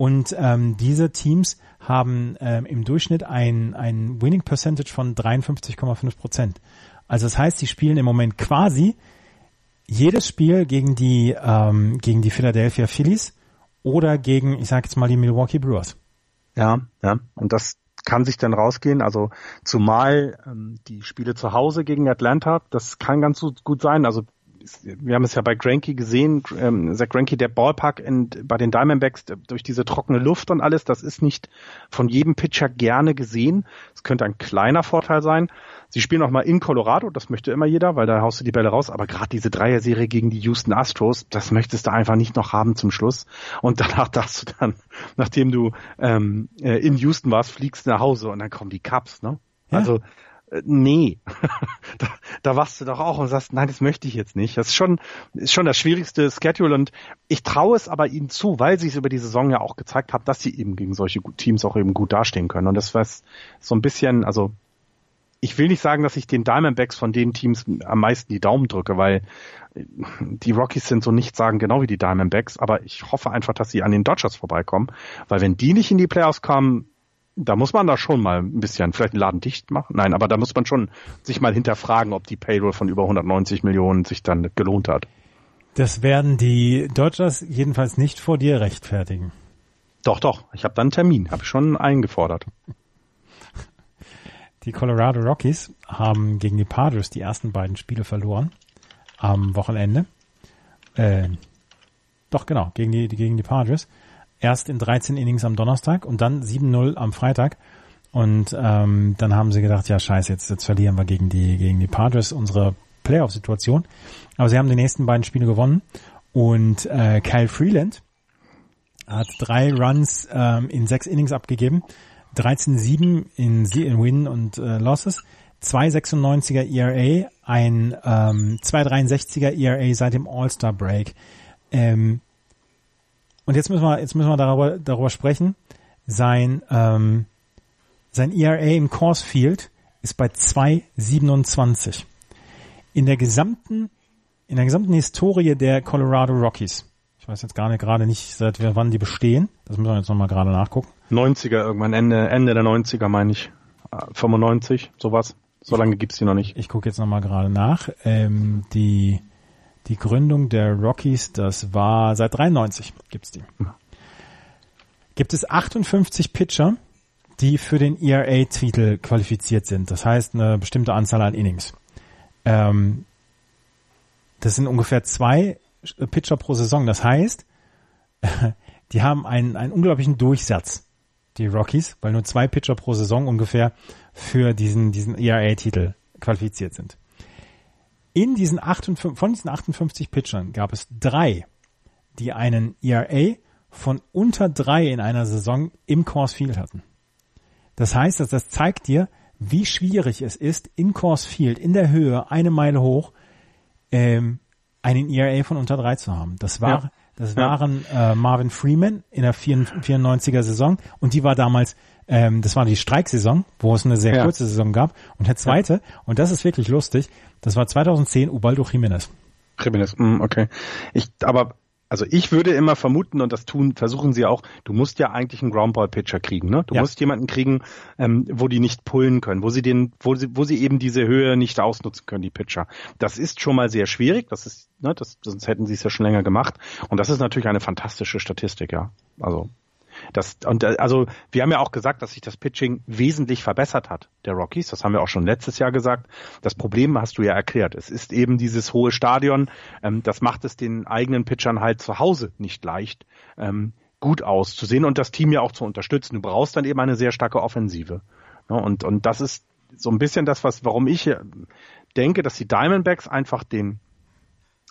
Und ähm, diese Teams haben ähm, im Durchschnitt ein, ein Winning Percentage von 53,5 Prozent. Also das heißt, sie spielen im Moment quasi jedes Spiel gegen die ähm, gegen die Philadelphia Phillies oder gegen, ich sage jetzt mal die Milwaukee Brewers. Ja, ja. Und das kann sich dann rausgehen. Also zumal ähm, die Spiele zu Hause gegen Atlanta, das kann ganz gut sein. Also wir haben es ja bei Granky gesehen, ähm, Zach Granky, der Ballpark in, bei den Diamondbacks durch diese trockene Luft und alles, das ist nicht von jedem Pitcher gerne gesehen. Es könnte ein kleiner Vorteil sein. Sie spielen auch mal in Colorado, das möchte immer jeder, weil da haust du die Bälle raus, aber gerade diese Dreier-Serie gegen die Houston Astros, das möchtest du einfach nicht noch haben zum Schluss. Und danach darfst du dann, nachdem du ähm, äh, in Houston warst, fliegst nach Hause und dann kommen die Cups, ne? Ja. Also nee, <laughs> da, da warst du doch auch und sagst, nein, das möchte ich jetzt nicht. Das ist schon, ist schon das schwierigste Schedule und ich traue es aber ihnen zu, weil sie es über die Saison ja auch gezeigt haben, dass sie eben gegen solche Teams auch eben gut dastehen können. Und das war so ein bisschen, also ich will nicht sagen, dass ich den Diamondbacks von den Teams am meisten die Daumen drücke, weil die Rockies sind so nicht sagen genau wie die Diamondbacks, aber ich hoffe einfach, dass sie an den Dodgers vorbeikommen, weil wenn die nicht in die Playoffs kommen, da muss man da schon mal ein bisschen vielleicht einen Laden dicht machen. Nein, aber da muss man schon sich mal hinterfragen, ob die Payroll von über 190 Millionen sich dann gelohnt hat. Das werden die Dodgers jedenfalls nicht vor dir rechtfertigen. Doch, doch. Ich habe dann einen Termin, habe schon eingefordert. Die Colorado Rockies haben gegen die Padres die ersten beiden Spiele verloren am Wochenende. Äh, doch genau, gegen die, gegen die Padres erst in 13 Innings am Donnerstag und dann 7-0 am Freitag. Und ähm, dann haben sie gedacht, ja scheiße, jetzt, jetzt verlieren wir gegen die, gegen die Padres unsere Playoff-Situation. Aber sie haben die nächsten beiden Spiele gewonnen. Und äh, Kyle Freeland hat drei Runs ähm, in sechs Innings abgegeben. 13-7 in, in Win und äh, Losses. 2,96er ERA, ein ähm, 2,63er ERA seit dem All-Star Break. Ähm, und jetzt müssen wir, jetzt müssen wir darüber, darüber sprechen. Sein, ähm, sein ERA im Course Field ist bei 2,27. In der gesamten, in der gesamten Historie der Colorado Rockies. Ich weiß jetzt gar nicht, gerade nicht, seit wann die bestehen. Das müssen wir jetzt nochmal gerade nachgucken. 90er irgendwann, Ende, Ende der 90er meine ich. 95, sowas. So lange gibt's die noch nicht. Ich gucke jetzt nochmal gerade nach. Ähm, die die Gründung der Rockies, das war seit 93 gibt's die. Gibt es 58 Pitcher, die für den ERA-Titel qualifiziert sind. Das heißt eine bestimmte Anzahl an Innings. Ähm, das sind ungefähr zwei Pitcher pro Saison. Das heißt, <laughs> die haben einen, einen unglaublichen Durchsatz, die Rockies, weil nur zwei Pitcher pro Saison ungefähr für diesen, diesen ERA-Titel qualifiziert sind in diesen 58, von diesen 58 Pitchern gab es drei, die einen ERA von unter drei in einer Saison im Course Field hatten. Das heißt, dass das zeigt dir, wie schwierig es ist, in Course Field, in der Höhe, eine Meile hoch, ähm, einen ERA von unter drei zu haben. Das war, ja. Das waren äh, Marvin Freeman in der 94er Saison und die war damals ähm, das war die Streiksaison, wo es eine sehr Ja. kurze Saison gab. Und der zweite, und das ist wirklich lustig, das war 2010 Ubaldo Jiménez. Jimenez, mm, okay. Ich, aber, also ich würde immer vermuten, und das tun, versuchen sie auch, du musst ja eigentlich einen Groundball-Pitcher kriegen, ne? Du Ja. musst jemanden kriegen, ähm, wo die nicht pullen können, wo sie den, wo sie, wo sie eben diese Höhe nicht ausnutzen können, die Pitcher. Das ist schon mal sehr schwierig, das ist, ne, das, sonst hätten sie es ja schon länger gemacht. Und das ist natürlich eine fantastische Statistik, ja. Also, das, und äh, also wir haben ja auch gesagt, dass sich das Pitching wesentlich verbessert hat, der Rockies. Das haben wir auch schon letztes Jahr gesagt. Das Problem hast du ja erklärt. Es ist eben dieses hohe Stadion. Ähm, das macht es den eigenen Pitchern halt zu Hause nicht leicht, ähm, gut auszusehen und das Team ja auch zu unterstützen. Du brauchst dann eben eine sehr starke Offensive. Und, und das ist so ein bisschen das, was, warum ich äh, denke, dass die Diamondbacks einfach den,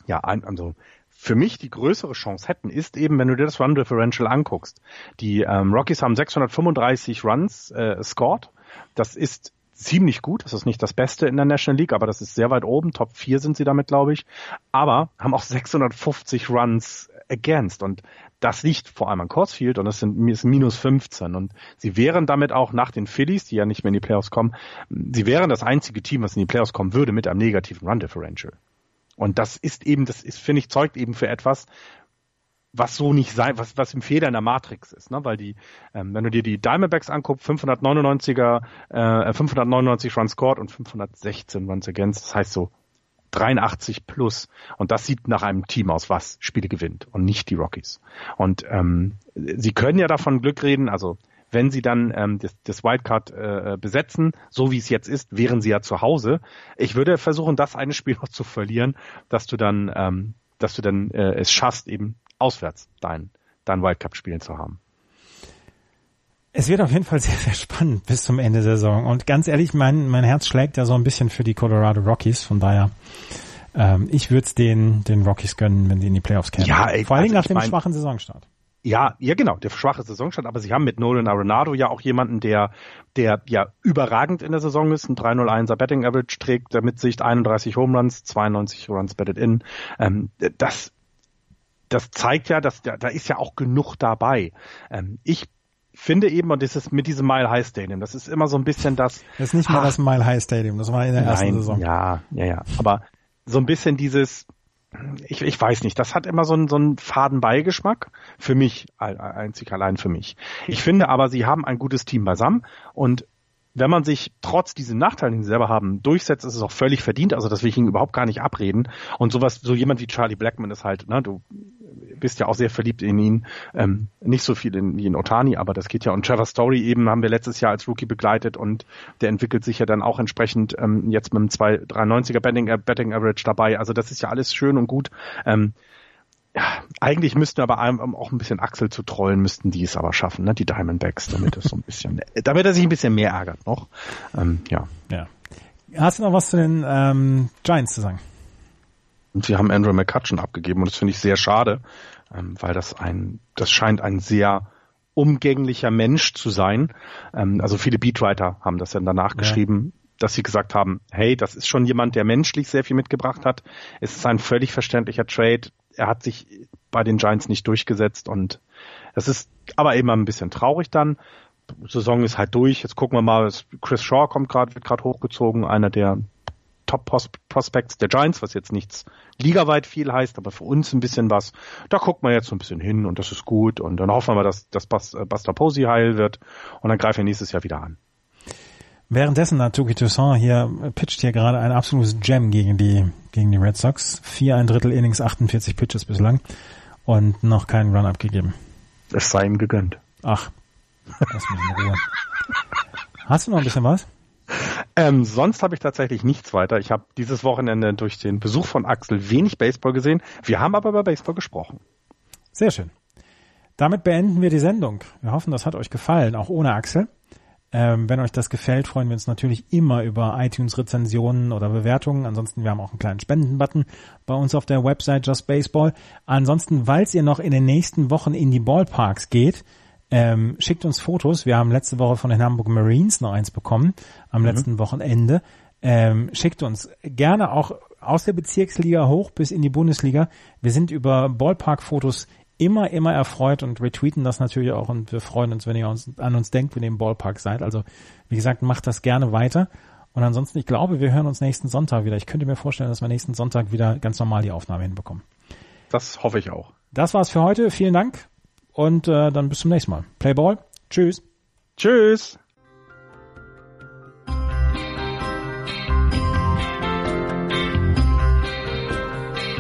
ja, also für mich die größere Chance hätten, ist eben, wenn du dir das Run Differential anguckst. Die ähm, Rockies haben 635 Runs äh, scored. Das ist ziemlich gut. Das ist nicht das Beste in der National League, aber das ist sehr weit oben. Top 4 sind sie damit, glaube ich. Aber haben auch 650 Runs against. Und das liegt vor allem an Coors Field und das sind ist minus 15. Und sie wären damit auch nach den Phillies, die ja nicht mehr in die Playoffs kommen, sie wären das einzige Team, was in die Playoffs kommen würde, mit einem negativen Run Differential. Und das ist eben, das ist, finde ich, zeugt eben für etwas, was so nicht sein, was, was im Fehler in der Matrix ist, ne? Weil die, ähm, wenn du dir die Diamondbacks anguckst, 599er, äh, 599 Runs scored und 516 Runs against, das heißt so 83 plus. Und das sieht nach einem Team aus, was Spiele gewinnt und nicht die Rockies. Und ähm, sie können ja davon Glück reden, also wenn sie dann ähm, das, das Wildcard äh, besetzen, so wie es jetzt ist, wären sie ja zu Hause. Ich würde versuchen, das eine Spiel noch zu verlieren, dass du dann, ähm, dass du dann äh, es schaffst, eben auswärts dein, dein Wildcup-Spielen zu haben. Es wird auf jeden Fall sehr, sehr spannend bis zum Ende der Saison. Und ganz ehrlich, mein, mein Herz schlägt ja so ein bisschen für die Colorado Rockies. Von daher, ähm, ich würde es den, den Rockies gönnen, wenn sie in die Playoffs kämen. Ja, ey, Vor Dingen also nach dem mein- schwachen Saisonstart. Ja, ja genau, der schwache Saisonstart, aber sie haben mit Nolan Arenado ja auch jemanden, der, der ja überragend in der Saison ist, ein 301er Betting Average trägt, der mit Sicht 31 Home Runs, 92 Runs batted in. Ähm, das, das zeigt ja, dass da, da ist ja auch genug dabei. Ähm, ich finde eben, und das ist mit diesem Mile High Stadium, das ist immer so ein bisschen das, Das ist nicht mal Ah. das Mile High Stadium, das war in der ersten Nein, Saison. ja, ja, ja. Aber so ein bisschen dieses, ich, ich weiß nicht, das hat immer so einen, so einen faden Beigeschmack. Für mich, ein- einzig allein für mich. Ich finde aber, sie haben ein gutes Team beisammen und wenn man sich trotz diesen Nachteilen, die sie selber haben, durchsetzt, ist es auch völlig verdient. Also das will ich ihnen überhaupt gar nicht abreden. Und sowas, so jemand wie Charlie Blackman ist halt, ne, du bist ja auch sehr verliebt in ihn. Ähm, nicht so viel in, wie in Otani, aber das geht ja. Und Trevor Story eben haben wir letztes Jahr als Rookie begleitet und der entwickelt sich ja dann auch entsprechend ähm, jetzt mit einem 293er Betting, Betting Average dabei. Also das ist ja alles schön und gut. Ähm, eigentlich müssten aber auch ein bisschen Axel zu trollen, müssten die es aber schaffen, ne? die Diamondbacks, damit es so ein bisschen, <laughs> damit er sich ein bisschen mehr ärgert noch. Ähm, ja. Ja. Hast du noch was zu den ähm, Giants zu sagen? Und sie haben Andrew McCutcheon abgegeben und das finde ich sehr schade, ähm, weil das ein, das scheint ein sehr umgänglicher Mensch zu sein. Ähm, also viele Beatwriter haben das dann danach Ja. geschrieben, dass sie gesagt haben, hey, das ist schon jemand, der menschlich sehr viel mitgebracht hat. Es ist ein völlig verständlicher Trade. Er hat sich bei den Giants nicht durchgesetzt und das ist aber immer ein bisschen traurig dann. Saison ist halt durch. Jetzt gucken wir mal, Chris Shaw kommt gerade, wird gerade hochgezogen, einer der Top Pros- Prospects der Giants, was jetzt nichts ligaweit viel heißt, aber für uns ein bisschen was. Da guckt man jetzt so ein bisschen hin und das ist gut und dann hoffen wir, dass, dass äh, Buster Posey heil wird und dann greifen wir nächstes Jahr wieder an. Währenddessen hat Tuki Toussaint hier, äh, pitcht hier gerade ein absolutes Gem gegen die, gegen die Red Sox. Vier, ein Drittel Innings, 48 Pitches bislang und noch keinen Run abgegeben. Es sei ihm gegönnt. Ach, lass mich in Ruhe. Hast du noch ein bisschen was? Ähm, sonst habe ich tatsächlich nichts weiter. Ich habe dieses Wochenende durch den Besuch von Axel wenig Baseball gesehen. Wir haben aber über Baseball gesprochen. Sehr schön. Damit beenden wir die Sendung. Wir hoffen, das hat euch gefallen, auch ohne Axel. Ähm, wenn euch das gefällt, freuen wir uns natürlich immer über iTunes-Rezensionen oder Bewertungen. Ansonsten, wir haben auch einen kleinen Spendenbutton bei uns auf der Website Just Baseball. Ansonsten, falls ihr noch in den nächsten Wochen in die Ballparks geht, ähm, schickt uns Fotos. Wir haben letzte Woche von den Hamburg Marines noch eins bekommen, am letzten Wochenende. Ähm, schickt uns gerne auch aus der Bezirksliga hoch bis in die Bundesliga. Wir sind über Ballpark-Fotos immer, immer erfreut und retweeten das natürlich auch und wir freuen uns, wenn ihr uns, an uns denkt, wenn ihr im Ballpark seid. Also, wie gesagt, macht das gerne weiter. Und ansonsten, ich glaube, wir hören uns nächsten Sonntag wieder. Ich könnte mir vorstellen, dass wir nächsten Sonntag wieder ganz normal die Aufnahme hinbekommen. Das hoffe ich auch. Das war's für heute. Vielen Dank und äh, dann bis zum nächsten Mal. Playball. Tschüss. Tschüss.